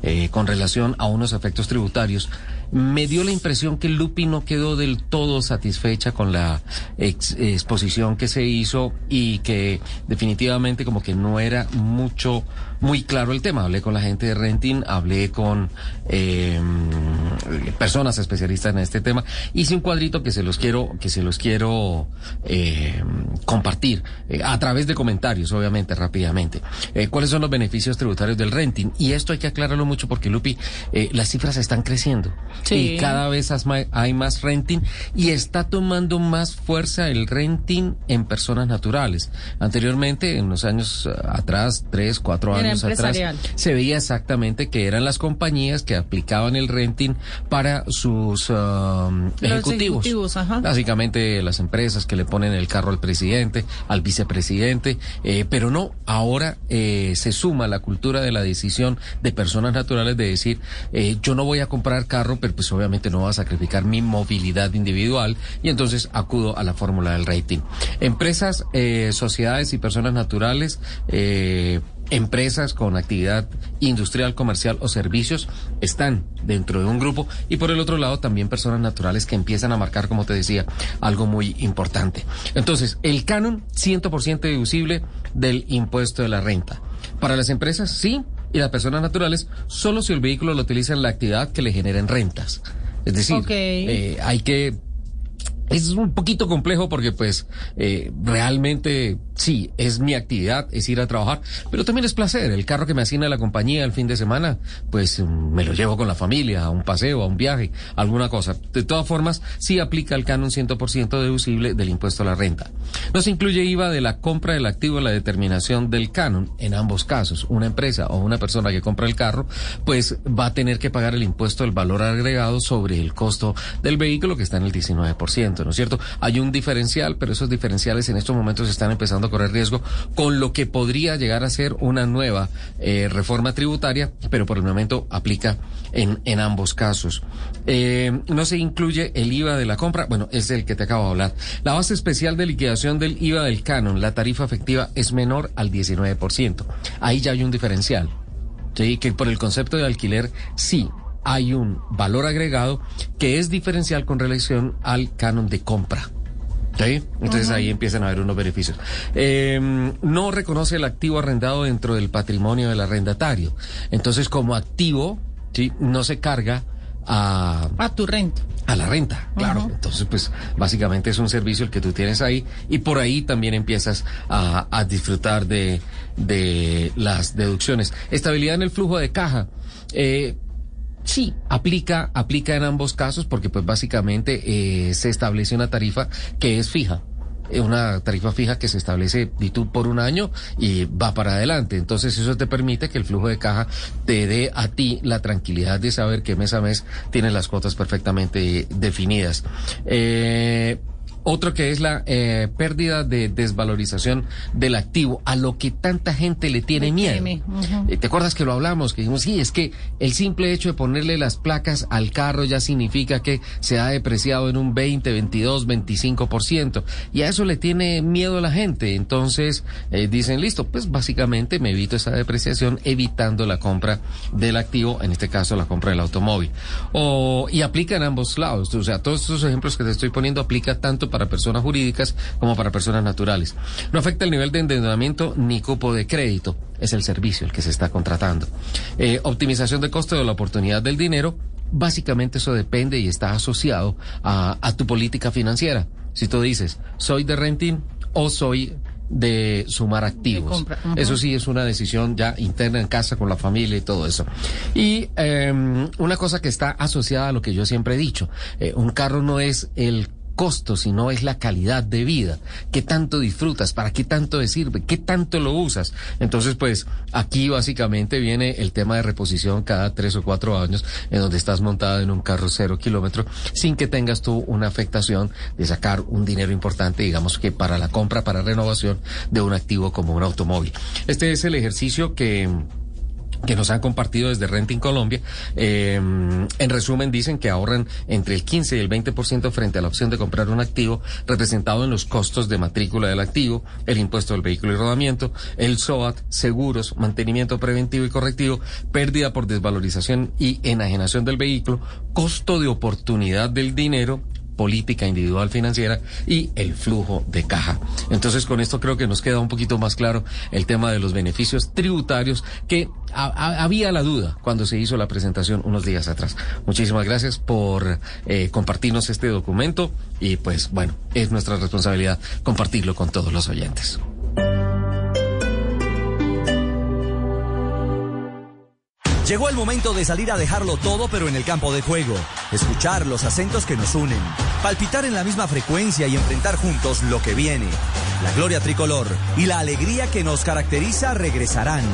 eh, con relación a unos efectos tributarios, me dio la impresión que Lupi no quedó del todo satisfecha con la ex- exposición que se hizo y que definitivamente como que no era mucho, muy claro el tema. Hablé con la gente de renting, hablé con eh, personas especialistas en este tema. Hice un cuadrito que se los quiero, que se los quiero eh, compartir eh, a través de comentarios, obviamente, rápidamente. Eh, ¿Cuáles son los beneficios tributarios del renting? Y esto hay que aclararlo mucho porque, Lupi, eh, las cifras están creciendo. Sí. Y cada vez hay más renting y está tomando más fuerza el renting en personas naturales. Anteriormente, en los años eh, atrás, tres, cuatro Era años atrás, empresarial. se veía exactamente que eran las compañías que aplicaban el renting para sus um, ejecutivos. ejecutivos, ajá. Básicamente las empresas que le ponen el carro al presidente, al vicepresidente, eh, pero no, ahora eh, se suma la cultura de la decisión de personas naturales de decir, eh, yo no voy a comprar carro, pero pues obviamente no voy a sacrificar mi movilidad individual y entonces acudo a la fórmula del rating. Empresas, eh, sociedades y personas naturales, eh, empresas con actividad industrial, comercial o servicios están dentro de un grupo y por el otro lado también personas naturales que empiezan a marcar, como te decía, algo muy importante. Entonces, el canon 100% deducible del impuesto de la renta. Para las empresas, sí, y las personas naturales, solo si el vehículo lo utiliza en la actividad que le generen rentas. Es decir, eh, hay que es un poquito complejo porque pues eh, realmente sí, es mi actividad, es ir a trabajar, pero también es placer. El carro que me asigna la compañía el fin de semana, pues mm, me lo llevo con la familia, a un paseo, a un viaje, alguna cosa. De todas formas, sí aplica el canon 100% deducible del impuesto a la renta. No se incluye IVA de la compra del activo en la determinación del canon. En ambos casos, una empresa o una persona que compra el carro, pues va a tener que pagar el impuesto del valor agregado sobre el costo del vehículo que está en el 19%, ¿no es cierto? Hay un diferencial, pero esos diferenciales en estos momentos están empezando correr riesgo con lo que podría llegar a ser una nueva eh, reforma tributaria, pero por el momento aplica en, en ambos casos. Eh, no se incluye el IVA de la compra, bueno, es el que te acabo de hablar. La base especial de liquidación del IVA del canon, la tarifa efectiva es menor al 19%. Ahí ya hay un diferencial. Sí, que por el concepto de alquiler sí hay un valor agregado que es diferencial con relación al canon de compra. ¿Sí? Entonces ahí empiezan a haber unos beneficios. Em, no reconoce el activo arrendado dentro del patrimonio del arrendatario. Entonces, como activo, ¿sí? no se carga a... A tu renta. A la renta, claro. Entonces, pues básicamente es un servicio el que tú tienes ahí y por ahí también empiezas a, a disfrutar de, de las deducciones. Estabilidad en el flujo de caja. Eh, Sí, aplica, aplica en ambos casos porque pues básicamente eh, se establece una tarifa que es fija eh, una tarifa fija que se establece tú por un año y va para adelante. Entonces eso te permite que el flujo de caja te dé a ti la tranquilidad de saber que mes a mes tienes las cuotas perfectamente definidas. Eh, otro que es la eh, pérdida de desvalorización del activo, a lo que tanta gente le tiene miedo. Eh, ¿Te acuerdas que lo hablamos? Que dijimos, sí, es que el simple hecho de ponerle las placas al carro ya significa que se ha depreciado en un 20, 22, 25%. Y a eso le tiene miedo a la gente. Entonces eh, dicen, listo, pues básicamente me evito esa depreciación evitando la compra del activo, en este caso la compra del automóvil. O, y aplica en ambos lados. O sea, todos estos ejemplos que te estoy poniendo aplica tanto para personas jurídicas como para personas naturales. No afecta el nivel de endeudamiento ni cupo de crédito. Es el servicio el que se está contratando. Eh, optimización de costo de la oportunidad del dinero. Básicamente eso depende y está asociado a, tu política financiera. Si tú dices, soy de renting o soy de sumar activos. Eso sí es una decisión ya interna en casa con la familia y todo eso. Y em, una cosa que está asociada a lo que yo siempre he dicho, eh, un carro no es el costo, sino es la calidad de vida. ¿Qué tanto disfrutas? ¿Para qué tanto te sirve? ¿Qué tanto lo usas? Entonces, pues aquí básicamente viene el tema de reposición cada tres o cuatro años, en donde estás montado en un carro cero kilómetro, sin que tengas tú una afectación de sacar un dinero importante, digamos que para la compra, para renovación de un activo como un automóvil. Este es el ejercicio que que nos han compartido desde Renting Colombia. Eh, en resumen, dicen que ahorran entre el 15 y el 20% frente a la opción de comprar un activo representado en los costos de matrícula del activo, el impuesto del vehículo y rodamiento, el SOAT, seguros, mantenimiento preventivo y correctivo, pérdida por desvalorización y enajenación del vehículo, costo de oportunidad del dinero política individual financiera y el flujo de caja. Entonces con esto creo que nos queda un poquito más claro el tema de los beneficios tributarios que había la duda cuando se hizo la presentación unos días atrás. Muchísimas gracias por eh, compartirnos este documento y pues bueno, es nuestra responsabilidad compartirlo con todos los oyentes. Llegó el momento de salir a dejarlo todo pero en el campo de juego, escuchar los acentos que nos unen, palpitar en la misma frecuencia y enfrentar juntos lo que viene. La gloria tricolor y la alegría que nos caracteriza regresarán.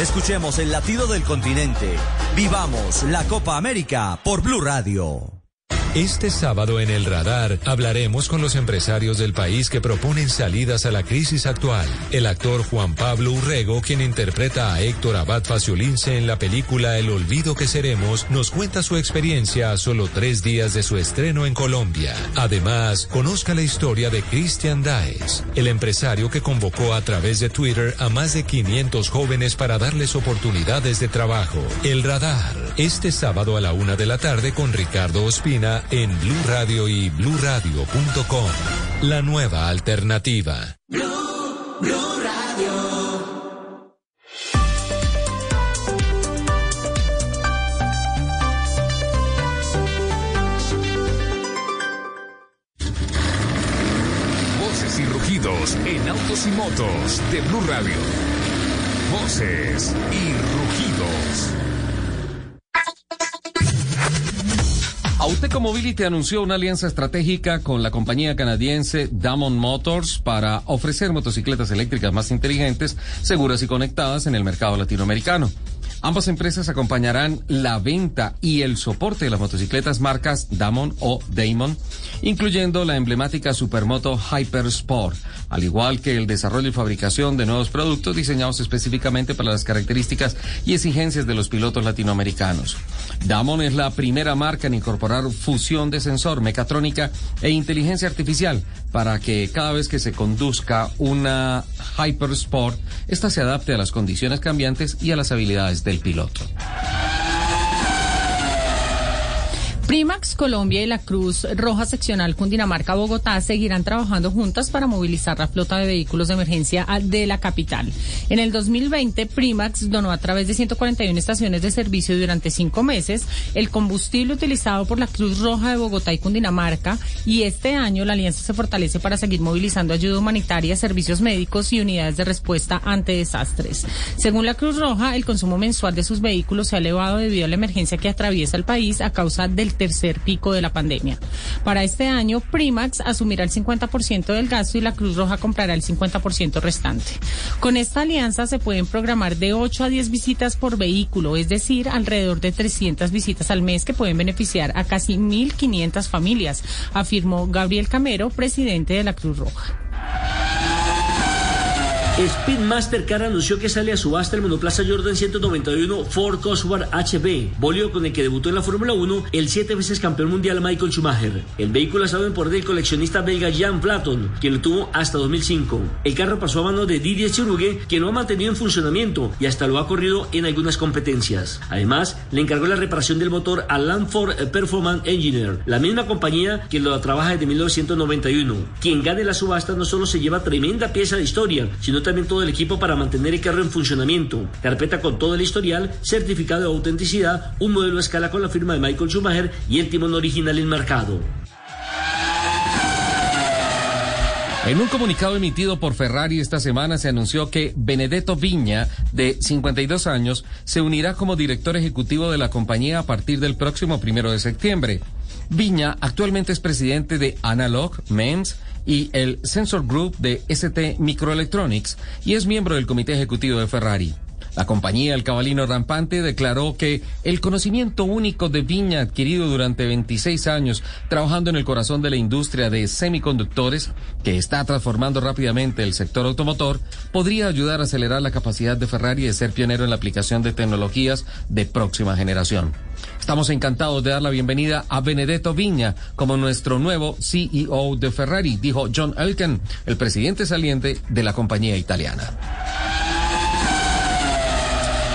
Escuchemos el latido del continente Vivamos la Copa América por Blue Radio. Este sábado en el radar hablaremos con los empresarios del país que proponen salidas a la crisis actual. El actor Juan Pablo Urrego, quien interpreta a Héctor Abad Faciolince en la película El olvido que seremos, nos cuenta su experiencia a solo tres días de su estreno en Colombia. Además, conozca la historia de Christian Daes, el empresario que convocó a través de Twitter a más de 500 jóvenes para darles oportunidades de trabajo. El radar, este sábado a la una de la tarde con Ricardo Ospina en Blue Radio y BlueRadio.com. La nueva alternativa. Blue, Radio. Voces y rugidos en autos y motos de Blue Radio. Voces y rugidos. Auteco Mobility anunció una alianza estratégica con la compañía canadiense Damon Motors para ofrecer motocicletas eléctricas más inteligentes, seguras y conectadas en el mercado latinoamericano. Ambas empresas acompañarán la venta y el soporte de las motocicletas marcas Damon o Damon, incluyendo la emblemática Supermoto Hyper Sport, al igual que el desarrollo y fabricación de nuevos productos diseñados específicamente para las características y exigencias de los pilotos latinoamericanos. Damon es la primera marca en incorporar fusión de sensor, mecatrónica e inteligencia artificial para que cada vez que se conduzca una Hyper Sport, esta se adapte a las condiciones cambiantes y a las habilidades del piloto. Primax Colombia y la Cruz Roja Seccional Cundinamarca-Bogotá seguirán trabajando juntas para movilizar la flota de vehículos de emergencia de la capital. En el 2020, Primax donó a través de 141 estaciones de servicio durante cinco meses el combustible utilizado por la Cruz Roja de Bogotá y Cundinamarca y este año la alianza se fortalece para seguir movilizando ayuda humanitaria, servicios médicos y unidades de respuesta ante desastres. Según la Cruz Roja, el consumo mensual de sus vehículos se ha elevado debido a la emergencia que atraviesa el país a causa del tercer pico de la pandemia. Para este año, Primax asumirá el 50% del gasto y la Cruz Roja comprará el 50% restante. Con esta alianza se pueden programar de 8 a 10 visitas por vehículo, es decir, alrededor de 300 visitas al mes que pueden beneficiar a casi 1.500 familias, afirmó Gabriel Camero, presidente de la Cruz Roja. Speedmaster Car anunció que sale a subasta el monoplaza Jordan 191 Ford Cosworth HB, bólido con el que debutó en la Fórmula 1 el siete veces campeón mundial Michael Schumacher. El vehículo estado en poder del coleccionista belga Jan Platon, quien lo tuvo hasta 2005. El carro pasó a manos de Didier Chirugue, quien lo ha mantenido en funcionamiento y hasta lo ha corrido en algunas competencias. Además, le encargó la reparación del motor a Landford Performance Engineer, la misma compañía que lo trabaja desde 1991. Quien gane la subasta no solo se lleva tremenda pieza de historia, sino también todo el equipo para mantener el carro en funcionamiento. Carpeta con todo el historial, certificado de autenticidad, un modelo a escala con la firma de Michael Schumacher y el timón original enmarcado. En un comunicado emitido por Ferrari esta semana se anunció que Benedetto Viña, de 52 años, se unirá como director ejecutivo de la compañía a partir del próximo primero de septiembre. Viña actualmente es presidente de Analog, MEMS, y el Sensor Group de ST Microelectronics y es miembro del comité ejecutivo de Ferrari. La compañía El Cabalino Rampante declaró que el conocimiento único de Viña adquirido durante 26 años trabajando en el corazón de la industria de semiconductores, que está transformando rápidamente el sector automotor, podría ayudar a acelerar la capacidad de Ferrari de ser pionero en la aplicación de tecnologías de próxima generación. Estamos encantados de dar la bienvenida a Benedetto Viña como nuestro nuevo CEO de Ferrari, dijo John Elken, el presidente saliente de la compañía italiana.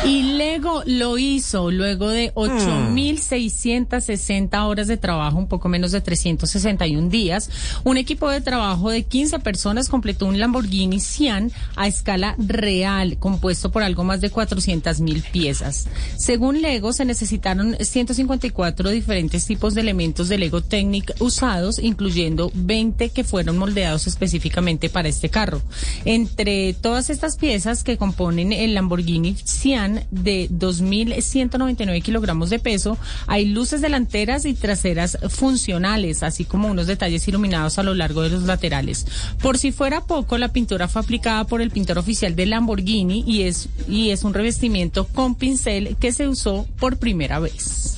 Y Lego lo hizo luego de 8.660 horas de trabajo, un poco menos de 361 días. Un equipo de trabajo de 15 personas completó un Lamborghini Sian a escala real, compuesto por algo más de 400.000 piezas. Según Lego, se necesitaron 154 diferentes tipos de elementos de Lego Technic usados, incluyendo 20 que fueron moldeados específicamente para este carro. Entre todas estas piezas que componen el Lamborghini Sian, de de 2.199 kilogramos de peso. Hay luces delanteras y traseras funcionales, así como unos detalles iluminados a lo largo de los laterales. Por si fuera poco, la pintura fue aplicada por el pintor oficial de Lamborghini y es, y es un revestimiento con pincel que se usó por primera vez.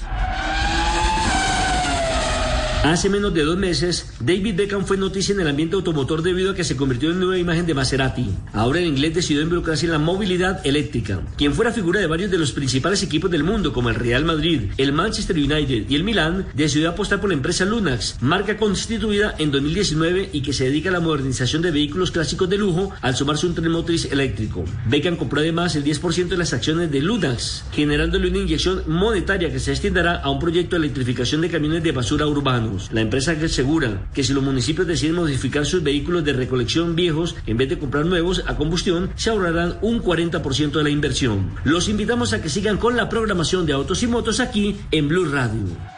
Hace menos de dos meses, David Beckham fue noticia en el ambiente automotor debido a que se convirtió en nueva imagen de Maserati. Ahora el inglés decidió involucrarse en la movilidad eléctrica. Quien fuera figura de varios de los principales equipos del mundo, como el Real Madrid, el Manchester United y el Milan, decidió apostar por la empresa Lunax, marca constituida en 2019 y que se dedica a la modernización de vehículos clásicos de lujo al sumarse un tren motriz eléctrico. Beckham compró además el 10% de las acciones de Lunax, generándole una inyección monetaria que se extenderá a un proyecto de electrificación de camiones de basura urbanos. La empresa asegura que si los municipios deciden modificar sus vehículos de recolección viejos en vez de comprar nuevos a combustión, se ahorrarán un 40% de la inversión. Los invitamos a que sigan con la programación de autos y motos aquí en Blue Radio.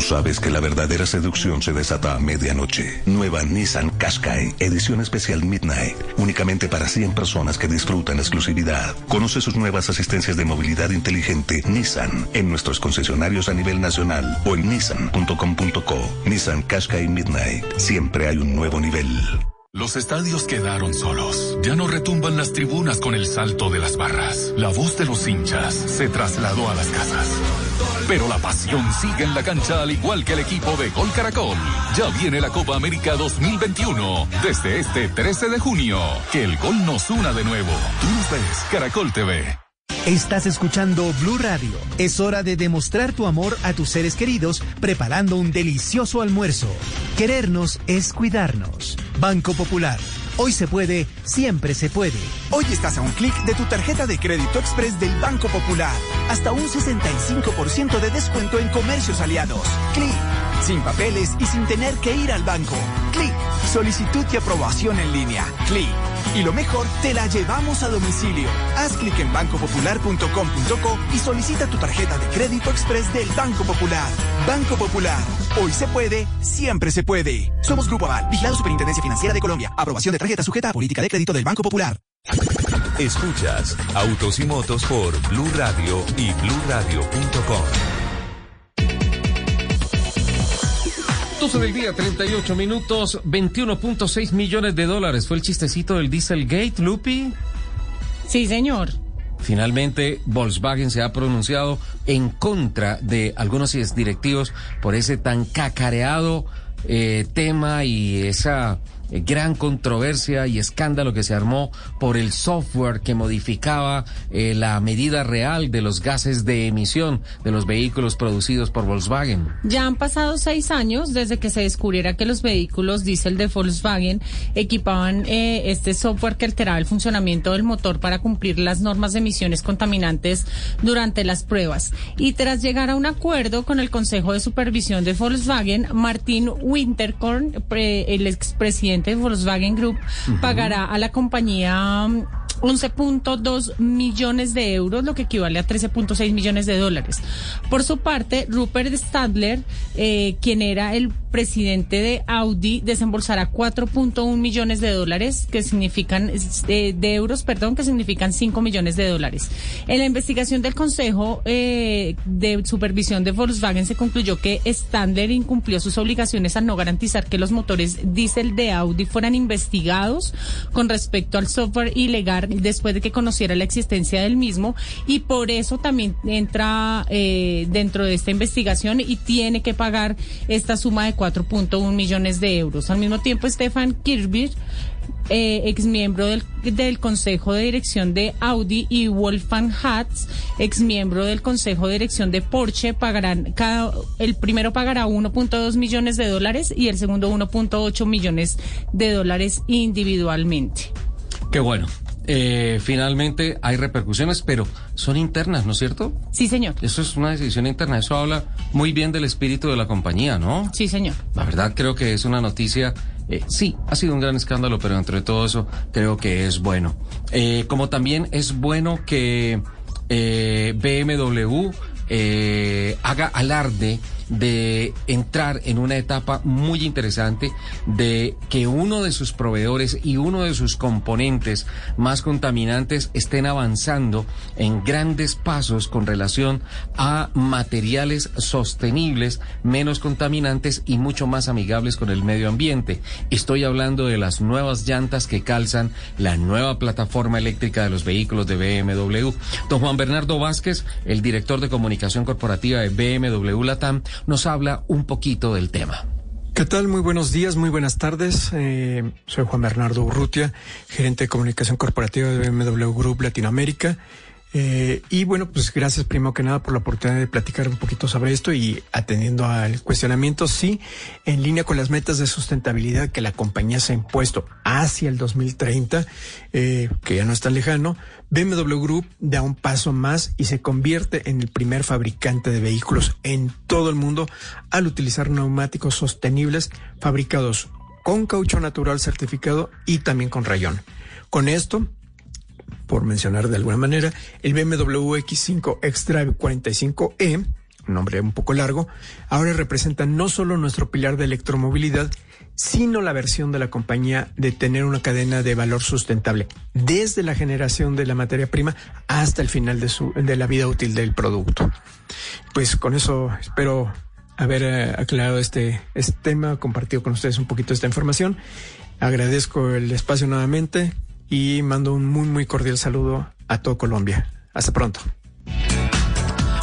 Sabes que la verdadera seducción se desata a medianoche. Nueva Nissan Qashqai, edición especial Midnight, únicamente para 100 personas que disfrutan exclusividad. Conoce sus nuevas asistencias de movilidad inteligente Nissan en nuestros concesionarios a nivel nacional o en nissan.com.co. Nissan Qashqai Midnight, siempre hay un nuevo nivel. Los estadios quedaron solos. Ya no retumban las tribunas con el salto de las barras. La voz de los hinchas se trasladó a las casas. Pero la pasión sigue en la cancha al igual que el equipo de Gol Caracol. Ya viene la Copa América 2021 desde este 13 de junio. Que el gol nos una de nuevo. Tú nos ves, Caracol TV. Estás escuchando Blue Radio. Es hora de demostrar tu amor a tus seres queridos preparando un delicioso almuerzo. Querernos es cuidarnos. Banco Popular. Hoy se puede, siempre se puede. Hoy estás a un clic de tu tarjeta de crédito express del Banco Popular. Hasta un 65% de descuento en comercios aliados. Clic. Sin papeles y sin tener que ir al banco. Clic. Solicitud y aprobación en línea. Clic. Y lo mejor, te la llevamos a domicilio. Haz clic en bancopopular.com.co y solicita tu tarjeta de crédito express del Banco Popular. Banco Popular. Hoy se puede, siempre se puede. Somos Grupo Aval, vigilado Superintendencia Financiera de Colombia. Aprobación de tarjeta sujeta a política de crédito del Banco Popular. Escuchas Autos y Motos por Blue Radio y bluradio.com. 12 del día, 38 minutos, 21.6 millones de dólares. Fue el chistecito del Dieselgate, Lupi. Sí, señor. Finalmente, Volkswagen se ha pronunciado en contra de algunos directivos por ese tan cacareado eh, tema y esa gran controversia y escándalo que se armó por el software que modificaba eh, la medida real de los gases de emisión de los vehículos producidos por Volkswagen. Ya han pasado seis años desde que se descubriera que los vehículos diésel de Volkswagen equipaban eh, este software que alteraba el funcionamiento del motor para cumplir las normas de emisiones contaminantes durante las pruebas. Y tras llegar a un acuerdo con el Consejo de Supervisión de Volkswagen, Martín Winterkorn, el expresidente de Volkswagen Group pagará a la compañía 11.2 millones de euros, lo que equivale a 13.6 millones de dólares. Por su parte, Rupert Stadler, eh, quien era el presidente de Audi, desembolsará 4.1 millones de dólares, que significan, eh, de euros, perdón, que significan 5 millones de dólares. En la investigación del Consejo eh, de Supervisión de Volkswagen se concluyó que Stadler incumplió sus obligaciones al no garantizar que los motores diésel de Audi fueran investigados con respecto al software ilegal después de que conociera la existencia del mismo y por eso también entra eh, dentro de esta investigación y tiene que pagar esta suma de 4.1 millones de euros. Al mismo tiempo, Stefan Kirby eh, ex miembro del, del, Consejo de Dirección de Audi, y Wolfgang Hatz, ex miembro del Consejo de Dirección de Porsche, pagarán cada, el primero pagará 1.2 millones de dólares y el segundo 1.8 millones de dólares individualmente. Qué bueno. Eh, finalmente hay repercusiones, pero son internas, ¿no es cierto? Sí, señor. Eso es una decisión interna, eso habla muy bien del espíritu de la compañía, ¿no? Sí, señor. La verdad creo que es una noticia, eh, sí, ha sido un gran escándalo, pero entre todo eso creo que es bueno. Eh, como también es bueno que BMW haga alarde de entrar en una etapa muy interesante de que uno de sus proveedores y uno de sus componentes más contaminantes estén avanzando en grandes pasos con relación a materiales sostenibles, menos contaminantes y mucho más amigables con el medio ambiente. Estoy hablando de las nuevas llantas que calzan la nueva plataforma eléctrica de los vehículos de BMW. Don Juan Bernardo Vázquez, el director de comunicación corporativa de BMW Latam, nos habla un poquito del tema. ¿Qué tal? Muy buenos días, muy buenas tardes. Eh, soy Juan Bernardo Urrutia, gerente de comunicación corporativa de BMW Group Latinoamérica. Eh, y bueno, pues gracias primero que nada por la oportunidad de platicar un poquito sobre esto y atendiendo al cuestionamiento, sí, en línea con las metas de sustentabilidad que la compañía se ha impuesto hacia el 2030, eh, que ya no está lejano, BMW Group da un paso más y se convierte en el primer fabricante de vehículos en todo el mundo al utilizar neumáticos sostenibles fabricados con caucho natural certificado y también con rayón. Con esto, por mencionar de alguna manera, el BMW X5 X-Drive 45E, un nombre un poco largo, ahora representa no solo nuestro pilar de electromovilidad, sino la versión de la compañía de tener una cadena de valor sustentable, desde la generación de la materia prima hasta el final de, su, de la vida útil del producto. Pues con eso espero haber eh, aclarado este, este tema, compartido con ustedes un poquito esta información. Agradezco el espacio nuevamente y mando un muy, muy cordial saludo a todo Colombia. Hasta pronto.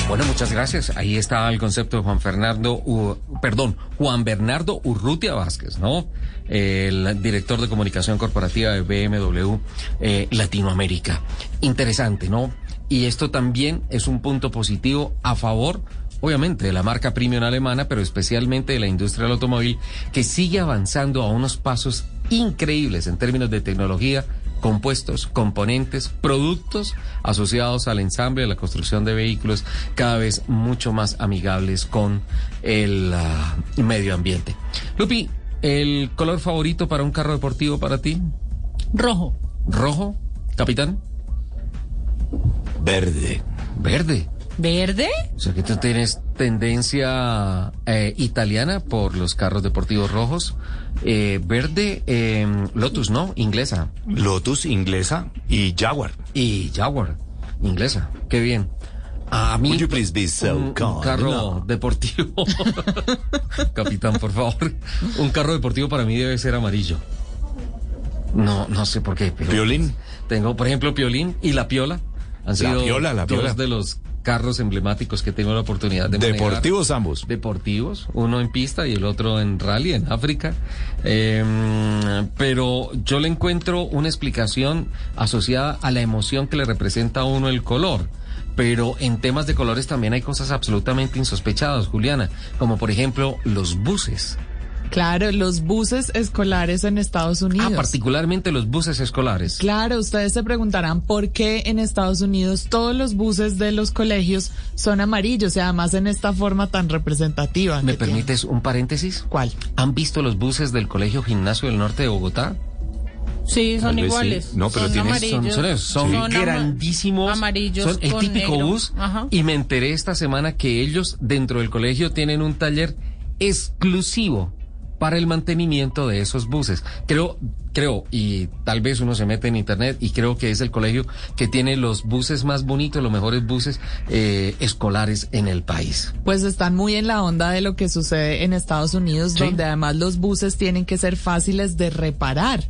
Bueno, muchas gracias. Ahí está el concepto de Juan Fernando, perdón, Juan Bernardo Urrutia Vázquez, ¿no? El director de comunicación corporativa de BMW eh, Latinoamérica. Interesante, ¿no? Y esto también es un punto positivo a favor obviamente de la marca premium alemana, pero especialmente de la industria del automóvil, que sigue avanzando a unos pasos increíbles en términos de tecnología compuestos, componentes, productos asociados al ensamble de la construcción de vehículos cada vez mucho más amigables con el ah, medio ambiente. Lupi, ¿el color favorito para un carro deportivo para ti? Rojo. ¿Rojo? ¿Capitán? Verde. Verde. ¿Verde? O sea que tú tienes tendencia eh, italiana por los carros deportivos rojos. Eh, verde, em, Lotus, ¿no? Inglesa. Lotus, inglesa y Jaguar. Y Jaguar, inglesa. Qué bien. A mí, un, carro deportivo. Capitán, por favor. Un carro deportivo para mí debe ser amarillo. No, no sé por qué. Pero ¿Piolín? Tengo, por ejemplo, Piolín y La Piola. Han sido la Piola, la Piola. dos de los carros emblemáticos que tengo la oportunidad de manejar. Deportivos ambos. Deportivos, uno en pista y el otro en rally en África. Em, pero yo le encuentro una explicación asociada a la emoción que le representa a uno el color pero en temas de colores también hay cosas absolutamente insospechadas, Juliana, como por ejemplo los buses. Claro, los buses escolares en Estados Unidos. Ah, particularmente los buses escolares. Claro, ustedes se preguntarán por qué en Estados Unidos todos los buses de los colegios son amarillos y además en esta forma tan representativa. ¿Me permites un paréntesis? ¿Cuál? ¿Han visto los buses del Colegio Gimnasio del Norte de Bogotá? Sí, son iguales. No, pero son amarillos. son, grandísimos. Amarillos. Son el típico bus. Y me enteré esta semana que ellos dentro del colegio tienen un taller exclusivo para el mantenimiento de esos buses. Creo, creo, y tal vez uno se mete en internet y creo que es el colegio que tiene los buses más bonitos, los mejores buses eh, escolares en el país. Pues están muy en la onda de lo que sucede en Estados Unidos, donde además los buses tienen que ser fáciles de reparar.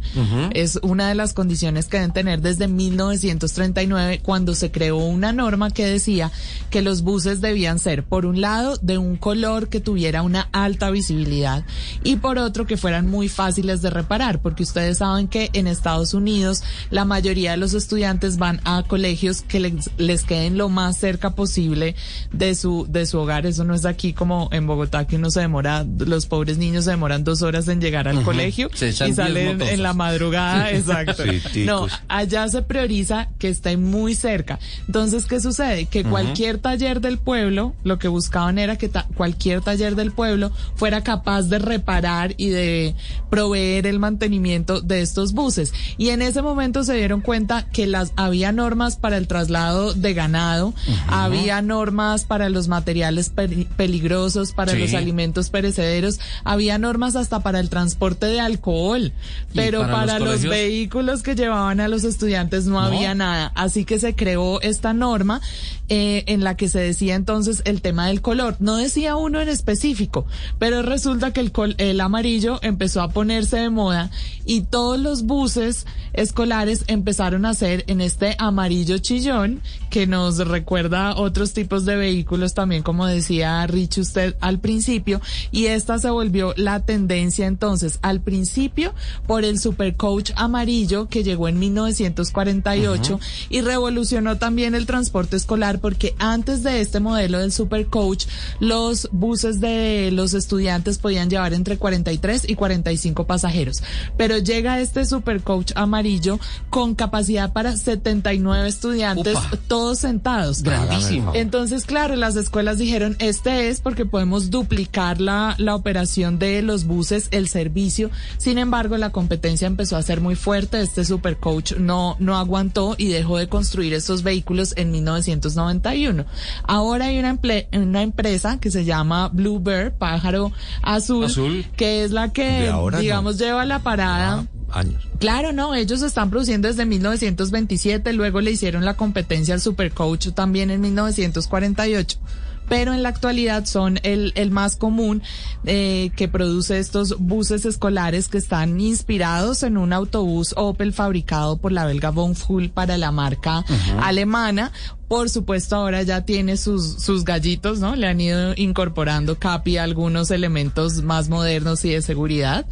Es una de las condiciones que deben tener desde 1939, cuando se creó una norma que decía que los buses debían ser, por un lado, de un color que tuviera una alta visibilidad y por otro que fueran muy fáciles de reparar, porque ustedes saben que en Estados Unidos la mayoría de los estudiantes van a colegios que les, queden lo más cerca posible de su, de su hogar. Eso no es aquí como en Bogotá que uno se demora, los pobres niños se demoran dos horas en llegar al colegio y salen en la madrugada. Exacto. no, allá se prioriza que esté muy cerca. Entonces, ¿qué sucede? Que cualquier taller del pueblo, lo que buscaban era que cualquier taller del pueblo fuera capaz de reparar y de proveer el mantenimiento de estos buses. Y en ese momento se dieron cuenta que las había normas para el traslado de ganado, había normas para los materiales peligrosos, para los alimentos perecederos, había normas hasta para el transporte de alcohol, pero para, los, vehículos que llevaban a los estudiantes no, había nada. Así que se creó esta norma eh, en la que se decía entonces el tema del color. No decía uno en específico, pero resulta que el, el amarillo empezó a ponerse de moda y todos los buses escolares empezaron a ser en este amarillo chillón que nos recuerda otros tipos de vehículos también, como decía Rich usted al principio, y esta se volvió la tendencia entonces al principio por el supercoach amarillo que llegó en 1948 y revolucionó también el transporte escolar porque antes de este modelo del supercoach los buses de los estudiantes podían llevar entre 43 y 45 pasajeros, pero llega este supercoach amarillo con capacidad para 79 estudiantes todos sentados. Grandísimo. Entonces, claro, las escuelas dijeron, este es porque podemos duplicar la, la operación de los buses, el servicio. Sin embargo, la competencia empezó a ser muy fuerte. Este supercoach no, no aguantó y dejó de construir estos vehículos en 1991. Ahora hay una, una empresa que se llama Bluebird, pájaro azul, que es la que, digamos, lleva la parada. Ah, años. Claro, no, ellos están produciendo desde 1927, luego le hicieron la competencia al Supercoach también en 1948 pero en la actualidad son el, el más común eh, que produce estos buses escolares que están inspirados en un autobús Opel fabricado por la belga Von para la marca alemana. Por supuesto, ahora ya tiene sus, sus gallitos, ¿no? Le han ido incorporando Capi algunos elementos más modernos y de seguridad.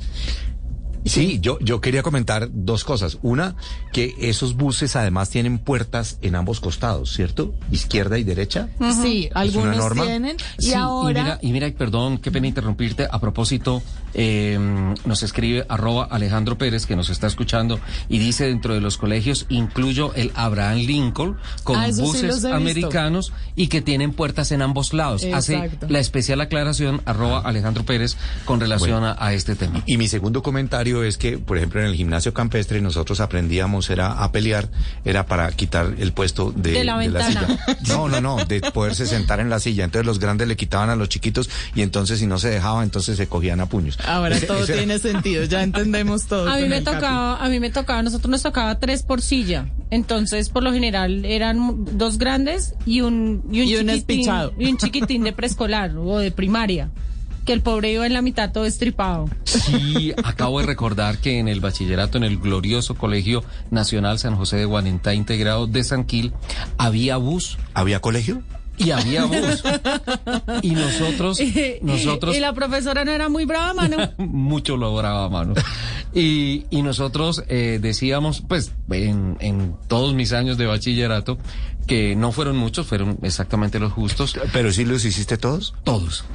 Sí, yo, yo quería comentar dos cosas. Una, que esos buses además tienen puertas en ambos costados, ¿cierto? Izquierda y derecha. Sí, algunos tienen. Y ahora. Y mira, y mira, perdón, qué pena interrumpirte. A propósito, eh, nos escribe arroba Alejandro Pérez, que nos está escuchando, y dice dentro de los colegios incluyo el Abraham Lincoln con ah, buses americanos y que tienen puertas en ambos lados. Hace la especial aclaración arroba Alejandro Pérez con relación a este tema. Y mi segundo comentario es que, por ejemplo, en el gimnasio campestre nosotros aprendíamos era a pelear, era para quitar el puesto de, la, silla. No, no, no, de poderse sentar en la silla. Entonces los grandes le quitaban a los chiquitos y entonces si no se dejaba, entonces se cogían a puños. Ahora todo tiene sentido, ya entendemos todo. A mí me tocaba, a mí me tocaba, nosotros nos tocaba tres por silla. Entonces, por lo general, eran dos grandes y un, y un, chiquitín, y un chiquitín de preescolar o de primaria que el pobre iba en la mitad todo estripado. Sí, acabo de recordar que en el bachillerato, en el glorioso Colegio Nacional San José de Guanentá, integrado de San Quil, había bus. ¿Había colegio? Y había bus. y nosotros, nosotros. Y la profesora no era muy brava, mano. Mucho lo brava, mano. Y, y nosotros eh, decíamos, pues, en, en todos mis años de bachillerato, que no fueron muchos, fueron exactamente los justos. ¿Pero sí los hiciste todos? Todos,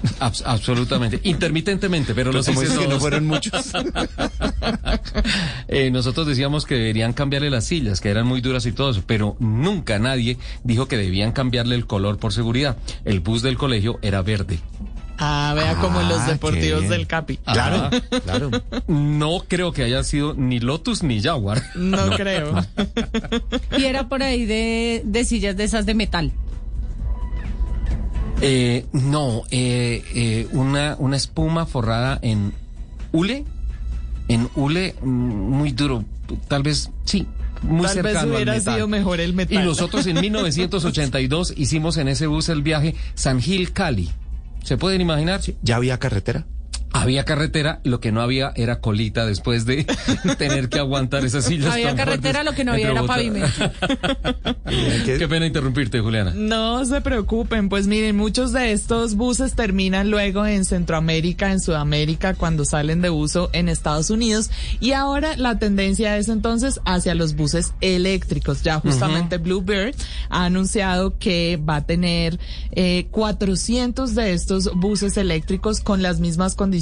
absolutamente, intermitentemente, pero los hice todos. que no fueron muchos. eh, nosotros decíamos que deberían cambiarle las sillas, que eran muy duras y todo eso, pero nunca nadie dijo que debían cambiarle el color por seguridad. El bus del colegio era verde. Ah, vea como en los ah, deportivos del Capi. Claro, claro. No creo que haya sido ni Lotus ni Jaguar. No, creo. y era por ahí de, de sillas de esas de metal. Eh, no, eh, eh, una, una espuma forrada en hule, en hule mm, muy duro, tal vez sí, muy Tal vez hubiera sido mejor el metal. Y nosotros en 1982 hicimos en ese bus el viaje San Gil Cali. ¿Se pueden imaginar? ¿Ya había carretera? Había carretera, lo que no había era colita después de tener que aguantar esas sillas. Había carretera, lo que no había era pavimento. Qué pena interrumpirte, Juliana. No se preocupen, pues miren, muchos de estos buses terminan luego en Centroamérica, en Sudamérica, cuando salen de uso en Estados Unidos. Y ahora la tendencia es entonces hacia los buses eléctricos. Ya justamente Bluebird ha anunciado que va a tener eh, 400 de estos buses eléctricos con las mismas condiciones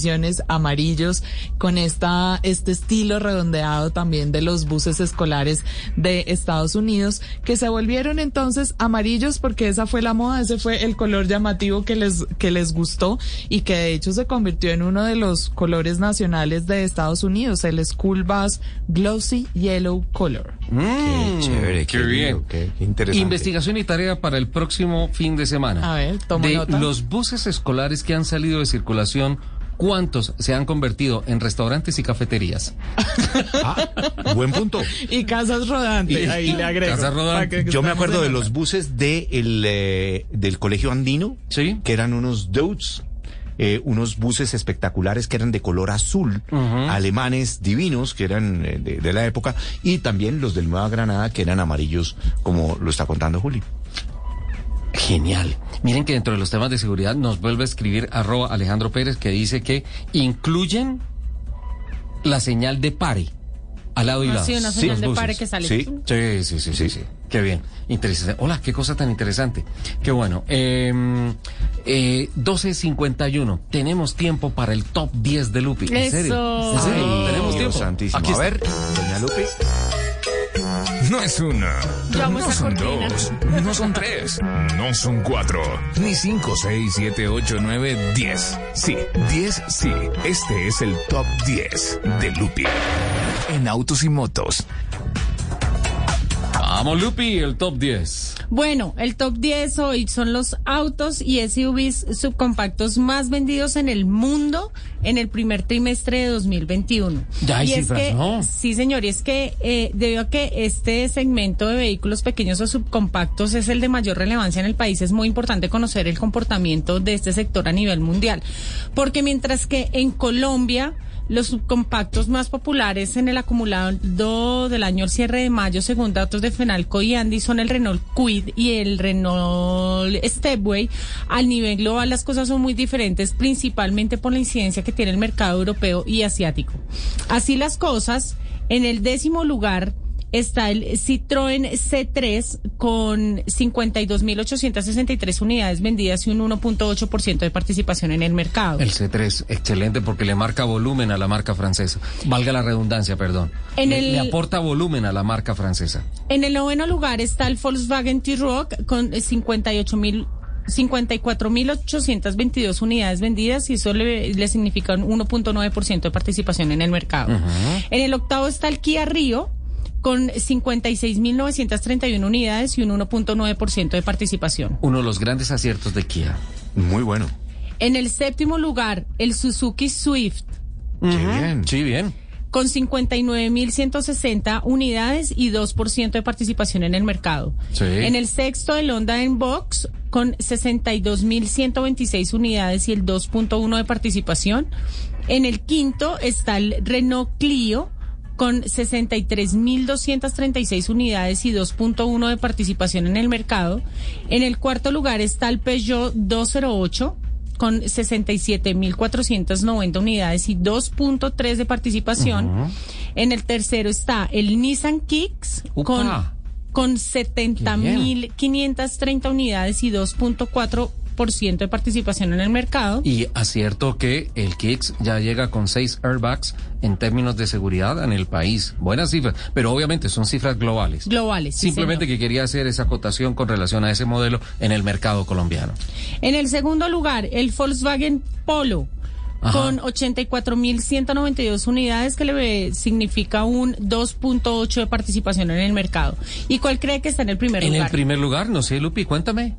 amarillos con esta, este estilo redondeado también de los buses escolares de Estados Unidos que se volvieron entonces amarillos porque esa fue la moda, ese fue el color llamativo que les, que les gustó y que de hecho se convirtió en uno de los colores nacionales de Estados Unidos, el School Bus Glossy Yellow Color. Mm, qué chévere, qué, bien. Qué interesante. Investigación y tarea para el próximo fin de semana. A ver, toma de nota. los buses escolares que han salido de circulación ¿Cuántos se han convertido en restaurantes y cafeterías? ah, buen punto. Y casas rodantes, Y- ahí y le agrego. casas que Yo me acuerdo de los buses de el, eh, del colegio andino, que eran unos Deutz, eh, unos buses espectaculares que eran de color azul, alemanes divinos, que eran eh, de, de la época, y también los del Nueva Granada, que eran amarillos, como lo está contando Juli. Genial. Miren que dentro de los temas de seguridad nos vuelve a escribir arroba Alejandro Pérez que dice que incluyen la señal de pare al lado y Ah, lado. sí, una señal de pare que sale. Sí, sí, sí, sí, sí, sí. Qué bien. Interesante. Hola, qué cosa tan interesante. Qué bueno. Eh, eh, 12.51. Tenemos tiempo para el top 10 de Lupi. ¿En serio? Eso. ¿En serio? Ay, Tenemos Dios tiempo. santísimo. Aquí A ver, doña Lupi. No es una, Llamo no son cortina. dos, no son tres, no son cuatro, ni cinco, seis, siete, ocho, nueve, diez. Sí, diez, sí. Este es el top 10 de Lupi en autos y motos. Vamos, Lupi, el top 10. Bueno, el top 10 hoy son los autos y SUVs subcompactos más vendidos en el mundo en el primer trimestre de 2021. Ya hay y cifras, es que, ¿no? Sí, señor, y es que eh, debido a que este segmento de vehículos pequeños o subcompactos es el de mayor relevancia en el país, es muy importante conocer el comportamiento de este sector a nivel mundial. Porque mientras que en Colombia los subcompactos más populares en el acumulado del año al cierre de mayo, según datos de Fenalco y Andy, son el Renault Kwid y el Renault Stepway. Al nivel global las cosas son muy diferentes, principalmente por la incidencia que tiene el mercado europeo y asiático. Así las cosas, en el décimo lugar está el Citroën C3 con 52.863 unidades vendidas y un 1.8% de participación en el mercado. El C3, excelente porque le marca volumen a la marca francesa. Valga la redundancia, perdón. En le, el- le aporta volumen a la marca francesa. En el noveno lugar está el Volkswagen T-Roc con 58.000 54.822 unidades vendidas y eso le, le significa un 1.9% de participación en el mercado. En el octavo está el Kia Rio con 56.931 unidades y un 1.9% de participación. Uno de los grandes aciertos de Kia. Muy bueno. En el séptimo lugar, el Suzuki Swift Qué bien. Sí, bien. con 59.160 unidades y 2% de participación en el mercado. Sí. En el sexto, el Honda Box con 62.126 unidades y el 2.1 de participación. En el quinto está el Renault Clio con 63.236 unidades y 2.1 de participación en el mercado. En el cuarto lugar está el Peugeot 208 con 67.490 unidades y 2.3 de participación. En el tercero está el Nissan Kicks Upa. con, con 70.530 unidades y 2.4% de participación en el mercado. Y acierto que el Kicks ya llega con seis airbags en términos de seguridad en el país. Buenas cifras, pero obviamente son cifras globales. Globales. sí, Simplemente señor. que quería hacer esa acotación con relación a ese modelo en el mercado colombiano. En el segundo lugar, el Volkswagen Polo. Ajá. Con 84.192 unidades que le significa un 2.8 de participación en el mercado. ¿Y cuál cree que está en el primer En lugar? el primer lugar, no sé, Lupi, cuéntame.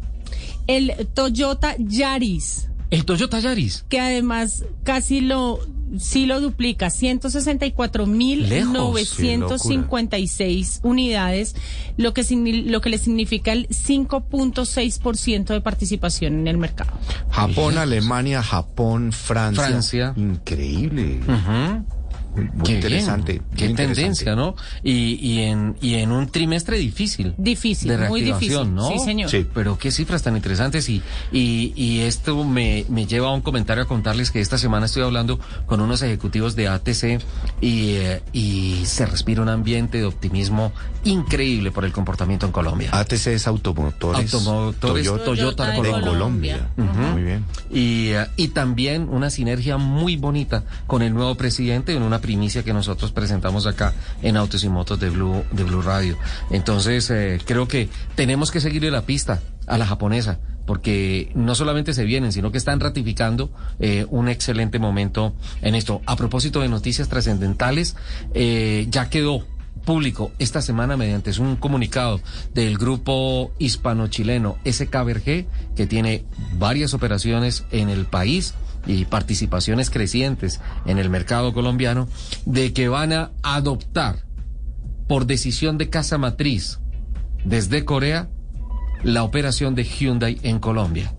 El Toyota Yaris, El Toyota Yaris. que además casi lo sí lo duplica, 164.956 unidades, lo que lo que le significa el 5.6% de participación en el mercado. Japón, Alemania, Japón, Francia. Francia. Increíble. Muy, interesante. Qué tendencia, ¿no? Y, y, en, y en un trimestre difícil. Difícil, de muy difícil. ¿no? Sí, señor. Sí. Pero qué cifras tan interesantes. Y, y, y esto me, me lleva a un comentario a contarles que esta semana estoy hablando con unos ejecutivos de ATC y, eh, y se respira un ambiente de optimismo increíble por el comportamiento en Colombia. ATC es Automotores, Automotores Toyota, Toyota de Colombia. Colombia. Muy bien. Y, eh, y también una sinergia muy bonita con el nuevo presidente en una primicia que nosotros presentamos acá en Autos y Motos de Blue, de Blue Radio. Entonces, eh, creo que tenemos que seguirle la pista a la japonesa porque no solamente se vienen, sino que están ratificando eh, un excelente momento en esto. A propósito de noticias trascendentales, eh, ya quedó público esta semana mediante un comunicado del grupo hispano-chileno SKBRG, que tiene varias operaciones en el país y participaciones crecientes en el mercado colombiano, de que van a adoptar por decisión de casa matriz desde Corea la operación de Hyundai en Colombia.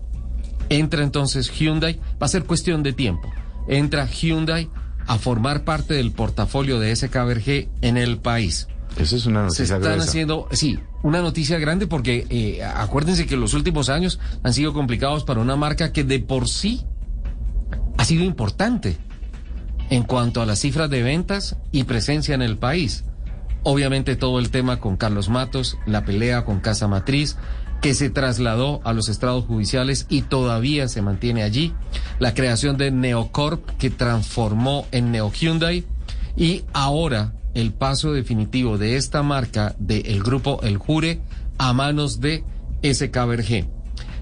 Entra entonces Hyundai, va a ser cuestión de tiempo. Entra Hyundai a formar parte del portafolio de SKBRG en el país. Esa es una noticia Se están gruesa. haciendo, sí, una noticia grande porque eh, acuérdense que los últimos años han sido complicados para una marca que de por sí ha sido importante en cuanto a las cifras de ventas y presencia en el país. Obviamente todo el tema con Carlos Matos, la pelea con Casa Matriz, que se trasladó a los estrados judiciales y todavía se mantiene allí, la creación de Neocorp que transformó en Neo Hyundai y ahora el paso definitivo de esta marca del grupo El Jure a manos de SKBRG.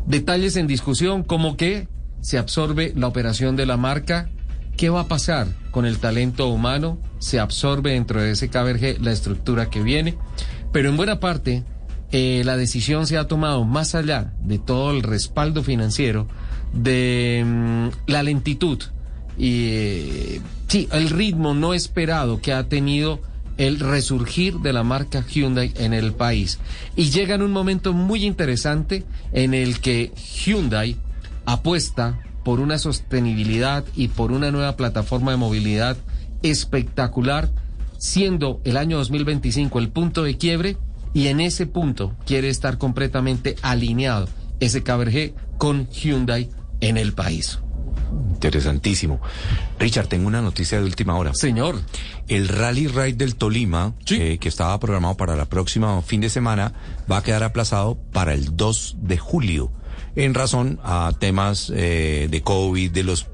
Detalles en discusión como que se absorbe la operación de la marca, ¿qué va a pasar con el talento humano? Se absorbe dentro de SKBRG la estructura que viene, pero en buena parte eh, la decisión se ha tomado más allá de todo el respaldo financiero, de mm, la lentitud y eh, sí, el ritmo no esperado que ha tenido el resurgir de la marca Hyundai en el país. Y llega en un momento muy interesante en el que Hyundai apuesta por una sostenibilidad y por una nueva plataforma de movilidad espectacular, siendo el año 2025 el punto de quiebre y en ese punto quiere estar completamente alineado ese KBRG con Hyundai en el país. Interesantísimo. Richard, tengo una noticia de última hora. Señor. El Rally Ride del Tolima, eh, que estaba programado para la próxima fin de semana, va a quedar aplazado para el 2 de julio en razón a temas eh, de COVID, de los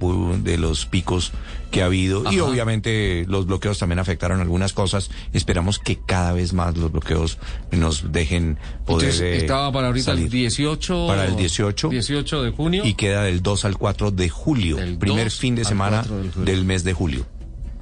de los picos que ha habido y obviamente los bloqueos también afectaron algunas cosas. Esperamos que cada vez más los bloqueos nos dejen poder Entonces, eh, estaba para ahorita el salir. 18 Para el 18. 18 de junio. y queda del 2 al 4 de julio, primer 2 fin de semana 4 del del mes de julio.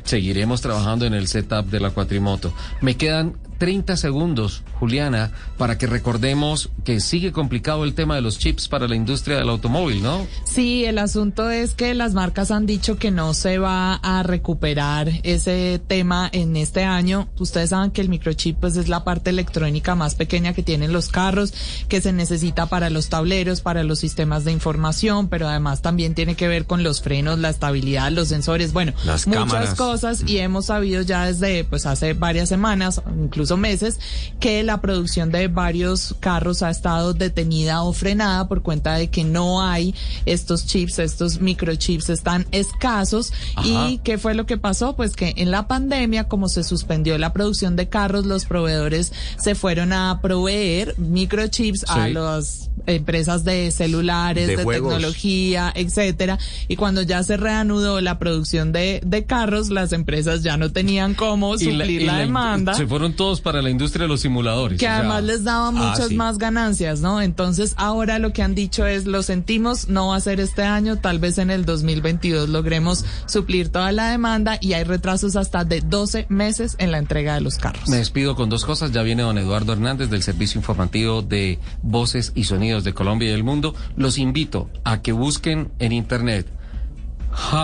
Seguiremos trabajando en el setup de la cuatrimoto. Me quedan 30 segundos, Juliana, para que recordemos que sigue complicado el tema de los chips para la industria del automóvil, ¿no? Sí, el asunto es que las marcas han dicho que no se va a recuperar ese tema en este año. Ustedes saben que el microchip pues es la parte electrónica más pequeña que tienen los carros, que se necesita para los tableros, para los sistemas de información, pero además también tiene que ver con los frenos, la estabilidad, los sensores, bueno, Las muchas cámaras. cosas y hemos sabido ya desde pues hace varias semanas, incluso meses, que la producción de varios carros ha estado detenida o frenada por cuenta de que no hay estos chips, estos microchips están escasos. Ajá. ¿Y qué fue lo que pasó? Pues que en la pandemia, como se suspendió la producción de carros, los proveedores se fueron a proveer microchips a las empresas de celulares, De tecnología, etcétera. Y cuando ya se reanudó la producción de, de carros, las empresas ya no tenían cómo Y suplir y la, demanda. Se fueron todos para la industria de los simuladores. Que o sea, además les daba muchas sí. más ganancias, ¿no? Entonces ahora lo que han dicho es, lo sentimos, no va a ser este año, tal vez en el 2022 logremos suplir toda la demanda y hay retrasos hasta de 12 meses en la entrega de los carros. Me despido con dos cosas. Ya viene don Eduardo Hernández del Servicio Informativo de Voces y Sonidos de Colombia y del Mundo. Los invito a que busquen en Internet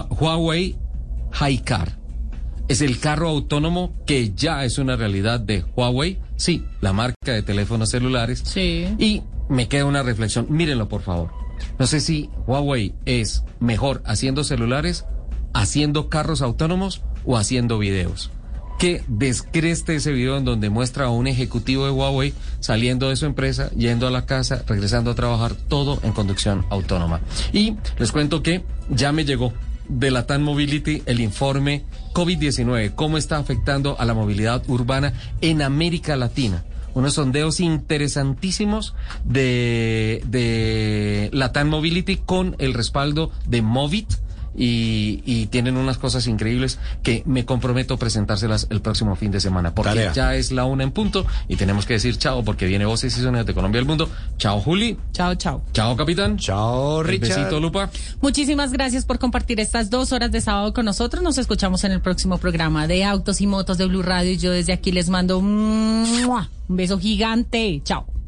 Huawei HiCar. Es el carro autónomo que ya es una realidad de Huawei. Sí, la marca de teléfonos celulares. Sí. Y me queda una reflexión. Mírenlo, por favor. No sé si Huawei es mejor haciendo celulares haciendo carros autónomos o haciendo videos que descreste ese video en donde muestra a un ejecutivo de Huawei saliendo de su empresa, yendo a la casa, regresando a trabajar, todo en conducción autónoma. Y les cuento que ya me llegó de la TAN Mobility el informe COVID-19, cómo está afectando a la movilidad urbana en América Latina. Unos sondeos interesantísimos de, de la TAN Mobility con el respaldo de Movit y, tienen unas cosas increíbles que me comprometo a presentárselas el próximo fin de semana, porque ya es la una en punto y tenemos que decir chao porque viene Voces y Sonidos de Colombia al Mundo. Chao, Juli. Chao, chao. Chao, capitán. Chao, Richard. Besito, Lupa. Muchísimas gracias por compartir estas dos horas de sábado con nosotros. Nos escuchamos en el próximo programa de Autos y Motos de Blue Radio y yo desde aquí les mando un beso gigante. Chao.